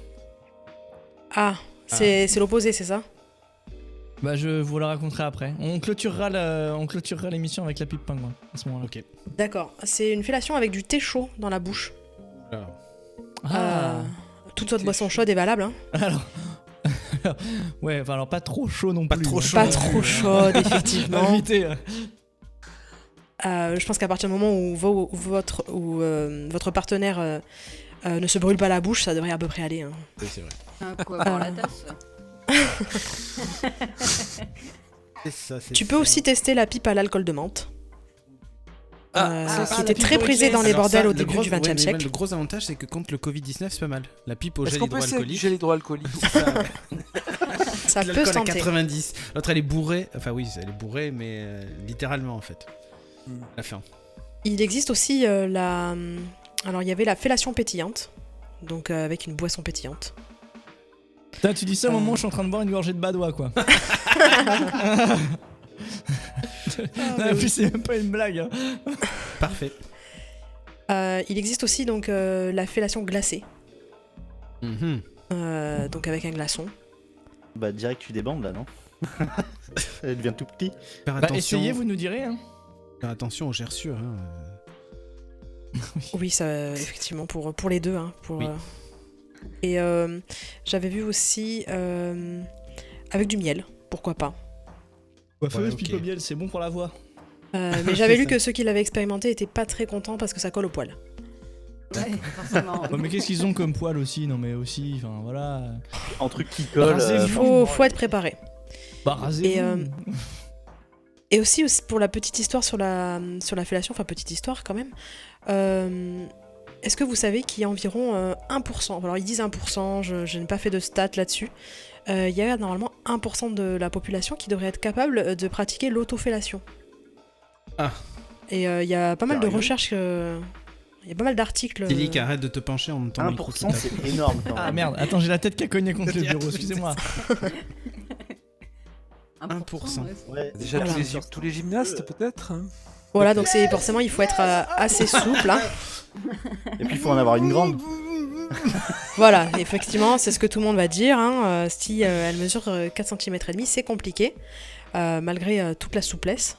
Ah, c'est c'est l'opposé, c'est ça? Bah je vous la raconterai après. On clôturera la- on clôturera l'émission avec la pipe pingouin à ce moment-là. Ok. D'accord. C'est une fellation avec du thé chaud dans la bouche. Ah. Euh, toute autre boisson chaud. chaude est valable. hein. Alors. alors- ouais, enfin alors pas trop chaud non Pas plus. trop hein. chaud. Pas trop chaude, effectivement. Évitez, euh. Euh, je pense qu'à partir du moment où, vo- où votre, où, euh, votre partenaire euh, euh, ne se brûle pas la bouche, ça devrait à peu près aller. hein. oui, c'est vrai. Ah, quoi, la tasse ça, Tu peux ça. aussi tester la pipe à l'alcool de menthe. Ah, euh, ça, qui était très gel. dans les Alors bordels ça, au le début gros- du XXe siècle. Le gros avantage, c'est que contre le Covid-19, c'est pas mal. La pipe au gel hydroalcoolique. gel hydroalcoolique ça, peut à tenter. 90. L'autre, elle est bourrée. Enfin, oui, elle est bourrée, mais euh, littéralement, en fait. Hmm. La fin. Il existe aussi euh, la. hum, Alors, il y avait la fellation pétillante. Donc, euh, avec une boisson pétillante. Putain, tu dis ça au Euh. moment où je suis en train de boire une gorgée de badois quoi. non, en plus c'est même pas une blague. hein. Parfait. Euh, il existe aussi donc euh, la fellation glacée. Mhm. euh, donc, avec un glaçon. Bah, direct, tu débandes là, non? Elle devient tout petit. Faire Bah attention, essayez, vous nous direz. Hein. faire attention aux gerçures. hein, euh. Oui, ça, effectivement, pour, pour les deux. hein, pour, Oui. euh, Et euh, j'avais vu aussi euh, avec du miel, pourquoi pas. Ouais, ok. pipe au miel, c'est bon pour la voix. Euh, mais j'avais lu ça. que ceux qui l'avaient expérimenté étaient pas très contents parce que ça colle au poil. Ouais, forcément. Ouais, mais qu'est-ce qu'ils ont comme poil aussi? Non mais aussi, enfin voilà. En truc qui colle. Euh, Il faut, faut être préparé. Bah. Et, euh, Et aussi, aussi, pour la petite histoire sur la, sur la fellation, enfin petite histoire quand même, euh, est-ce que vous savez qu'il y a environ euh, 1%, alors ils disent 1%, je, je n'ai pas fait de stats là-dessus, euh, il y a normalement 1% de la population qui devrait être capable euh, de pratiquer l'autofellation. Ah. Et euh, il y a pas mal de recherches, euh, il y a pas mal d'articles. Tilly, euh, arrête de te pencher en temps 1%, c'est énorme quand Ah même. merde, attends, j'ai la tête qui a cogné contre le bureau, excusez-moi. 1%. ouais, c'est- Ouais, Déjà Voilà. tous, les, tous les gymnastes peut-être hein Voilà, donc c'est forcément, il faut être euh, assez souple. hein. Et puis il faut en avoir une grande. Voilà, effectivement, c'est ce que tout le monde va dire. hein. Euh, si euh, elle mesure euh, 4 cm et demi, c'est compliqué, euh, malgré euh, toute la souplesse.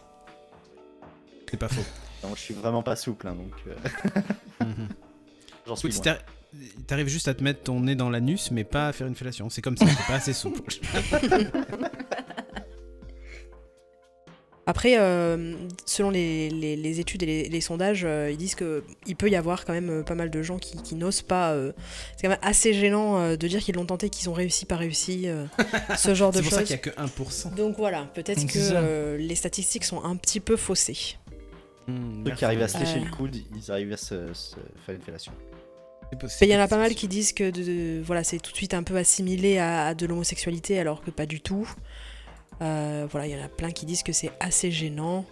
C'est pas faux. Non, je suis vraiment pas souple, hein, donc euh, Mhm. j'en suis Oui, T'arrives juste à te mettre ton nez dans l'anus, mais pas à faire une fellation. C'est comme ça, c'est pas assez souple. Après, euh, selon les, les- les études et les, les sondages, euh, ils disent qu'il peut y avoir quand même euh, pas mal de gens qui, qui n'osent pas. euh, c'est quand même assez gênant euh, de dire qu'ils l'ont tenté, qu'ils ont réussi, pas réussi, euh, ce genre de C'est pour ça choses. qu'il y a que 1%. Donc voilà, peut-être que euh, les statistiques sont un petit peu faussées. Ceux merci. qui arrivent à se lécher Euh. le coude, ils arrivent à se, se faire une fellation. Il y en a pas mal qui disent que de- de- voilà, c'est tout de suite un peu assimilé à, à de l'homosexualité alors que pas du tout. Euh, voilà, il y en a plein qui disent que c'est assez gênant.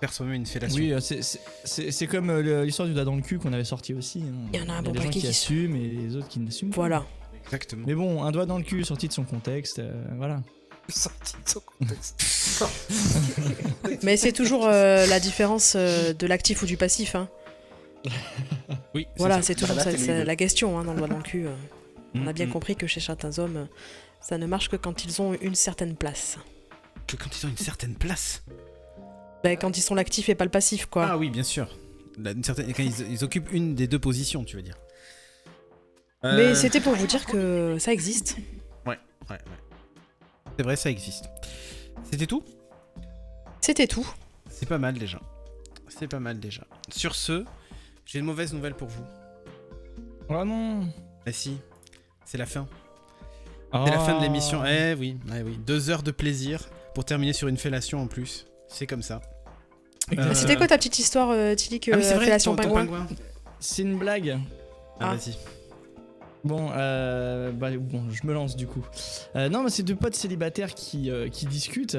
Faire soi-même une fellation. Oui, euh, c'est- c'est- c'est c'est comme euh, l'histoire du doigt dans le cul qu'on avait sorti aussi. hein. Il y en a un bon paquet qui qui- assument et les autres qui n'assument pas. Voilà. Exactement. Mais bon, un doigt dans le cul sorti de son contexte, euh, voilà. Sorti de son contexte. Mais c'est toujours euh, la différence euh, de l'actif ou du passif. hein. Oui, Voilà, c'est toujours ça- c'est deux. la question hein, dans le doigt dans le cul. euh. On a bien Mm, mm. compris que chez certains hommes, euh, ça ne marche que quand ils ont une certaine place. Que quand ils ont une certaine place. Ben, quand ils sont l'actif et pas le passif, quoi. Ah oui, bien sûr. La- une certaine... Quand ils, ils occupent une des deux positions, tu veux dire. Mais Euh, c'était pour vous dire que ça existe. Ouais, ouais. C'est vrai, ça existe. C'était tout? C'était tout. C'est pas mal déjà. C'est pas mal déjà. Sur ce, j'ai une mauvaise nouvelle pour vous. Oh non Ah si, c'est la fin. C'est la fin de l'émission. Oh. Eh oui, eh oui. Deux heures de plaisir pour terminer sur une fellation en plus. C'est comme ça. Euh, C'était quoi ta petite histoire, euh, Tilly, que Ah oui, c'est vrai, fellation pingouin pingouin. C'est une blague. Ah, Ah. vas-y. Bon, euh, bah, bon, je me lance du coup. Euh, non, mais c'est deux potes célibataires qui, euh, qui discutent.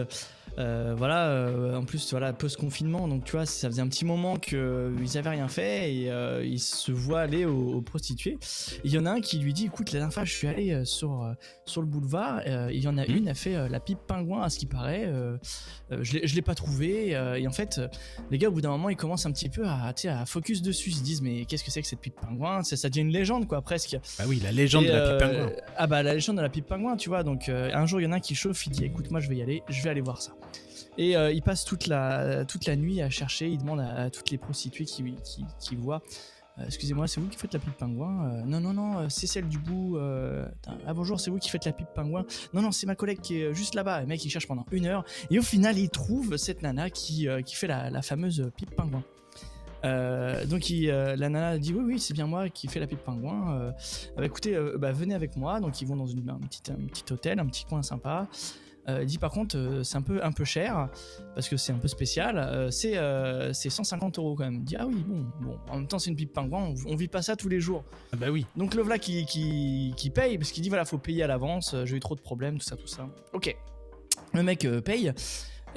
Euh, voilà, euh, en plus, voilà, post-confinement, donc tu vois, ça faisait un petit moment qu'ils avaient rien fait et euh, ils se voient aller aux, aux prostituées. Il y en a un qui lui dit Écoute, la dernière fois, je suis allé euh, sur, euh, sur le boulevard, euh, il y en a une, elle fait euh, la pipe pingouin, à ce qui paraît. euh, euh, je je l'ai pas trouvée. euh, et en fait, euh, les gars, au bout d'un moment, ils commencent un petit peu à, à focus dessus. Ils se disent Mais qu'est-ce que c'est que cette pipe pingouin? Ça, ça devient une légende, quoi, presque. Bah oui, la légende Et, de la pipe euh, pingouin. Ah bah la légende de la pipe pingouin, tu vois. Donc euh, un jour, il y en a un qui chauffe, il dit écoute, moi je vais y aller, je vais aller voir ça. Et euh, il passe toute la, toute la nuit à chercher, il demande à, toutes les prostituées qui, voient. Euh, Excusez-moi, c'est vous qui faites la pipe pingouin Euh, Non, non, non, c'est celle du bout. ah bonjour, c'est vous qui faites la pipe pingouin Non, non, c'est ma collègue qui est juste là-bas. Le mec, il cherche pendant une heure. Et au final, il trouve cette nana qui, qui fait la, fameuse pipe pingouin. Donc la nana dit oui oui c'est bien moi qui fais la pipe pingouin. Bah, écoutez bah, venez avec moi donc ils vont dans une, un, un petit hôtel un petit coin sympa. Euh, il dit par contre euh, c'est un peu un peu cher parce que c'est un peu spécial. Euh, c'est euh, c'est 150 euros quand même. Il dit ah oui bon bon en même temps c'est une pipe pingouin on, on vit pas ça tous les jours. Ah bah oui. Donc le voilà qui, qui, qui paye parce qu'il dit voilà faut payer à l'avance. euh, J'ai eu trop de problèmes tout ça tout ça. Ok. Le mec euh, paye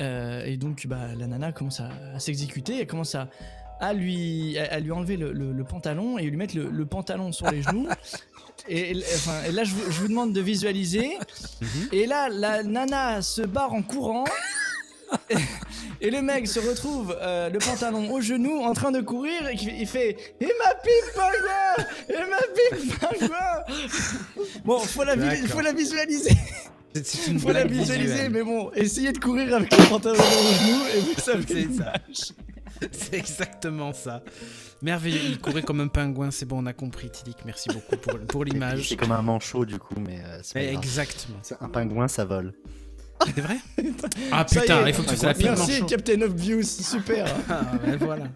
euh, et donc bah, la nana commence à, à s'exécuter. Elle commence à à lui, à, à lui enlever le, le- le pantalon et lui mettre le, le pantalon sur les genoux. Et, et- enfin, et là, je vous, je vous demande de visualiser. Et là, la nana se barre en courant. Et, et le mec se retrouve euh, le pantalon au genou en train de courir et il fait Et ma pipe pingouin Et ma pipe pingouin Bon, faut la, faut la visualiser. C'est- une Faut la visualiser, visuelle. mais bon, essayez de courir avec le pantalon au genou et vous savez. C'est exactement ça. Merveilleux, il courait comme un pingouin, c'est bon, on a compris, Tilik. Merci beaucoup pour, pour l'image. C'est comme un manchot du coup, mais euh, c'est pas grave. Exactement. C'est Un pingouin, ça vole. C'est vrai? Ah Ça putain, est. il faut que tu fasses la Merci manchot. Captain Obvious, super. Ah, ben voilà.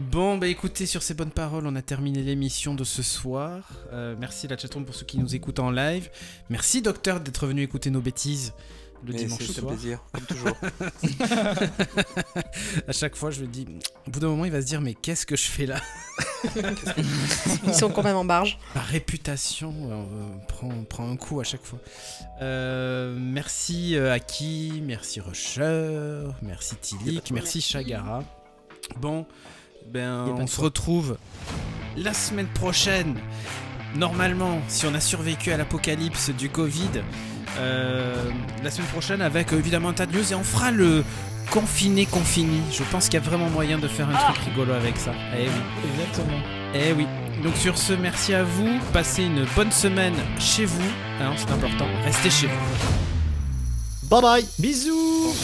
Bon, bah écoutez, sur ces bonnes paroles, on a terminé l'émission de ce soir. Euh, merci la chatroom pour ceux qui nous écoutent en live. Merci Docteur d'être venu écouter nos bêtises le Mais dimanche soir. plaisir, comme toujours. à chaque fois, je me dis, au bout d'un moment, il va se dire, mais qu'est-ce que je fais là Ils sont quand même en barge. Ma réputation euh, prend, prend un coup à chaque fois. Euh, merci euh, Aki, merci Rusher, merci Tilik, merci Chagara. Bon, ben on se retrouve la semaine prochaine. Normalement, si on a survécu à l'apocalypse du Covid, la semaine prochaine avec euh, évidemment un tas de news et on fera le confiné confini. Je pense qu'il y a vraiment moyen de faire un truc rigolo avec ça. Eh oui. Exactement. Eh oui. Donc sur ce, merci à vous. Passez une bonne semaine chez vous. Hein, c'est important. Restez chez vous. Bye bye Bisous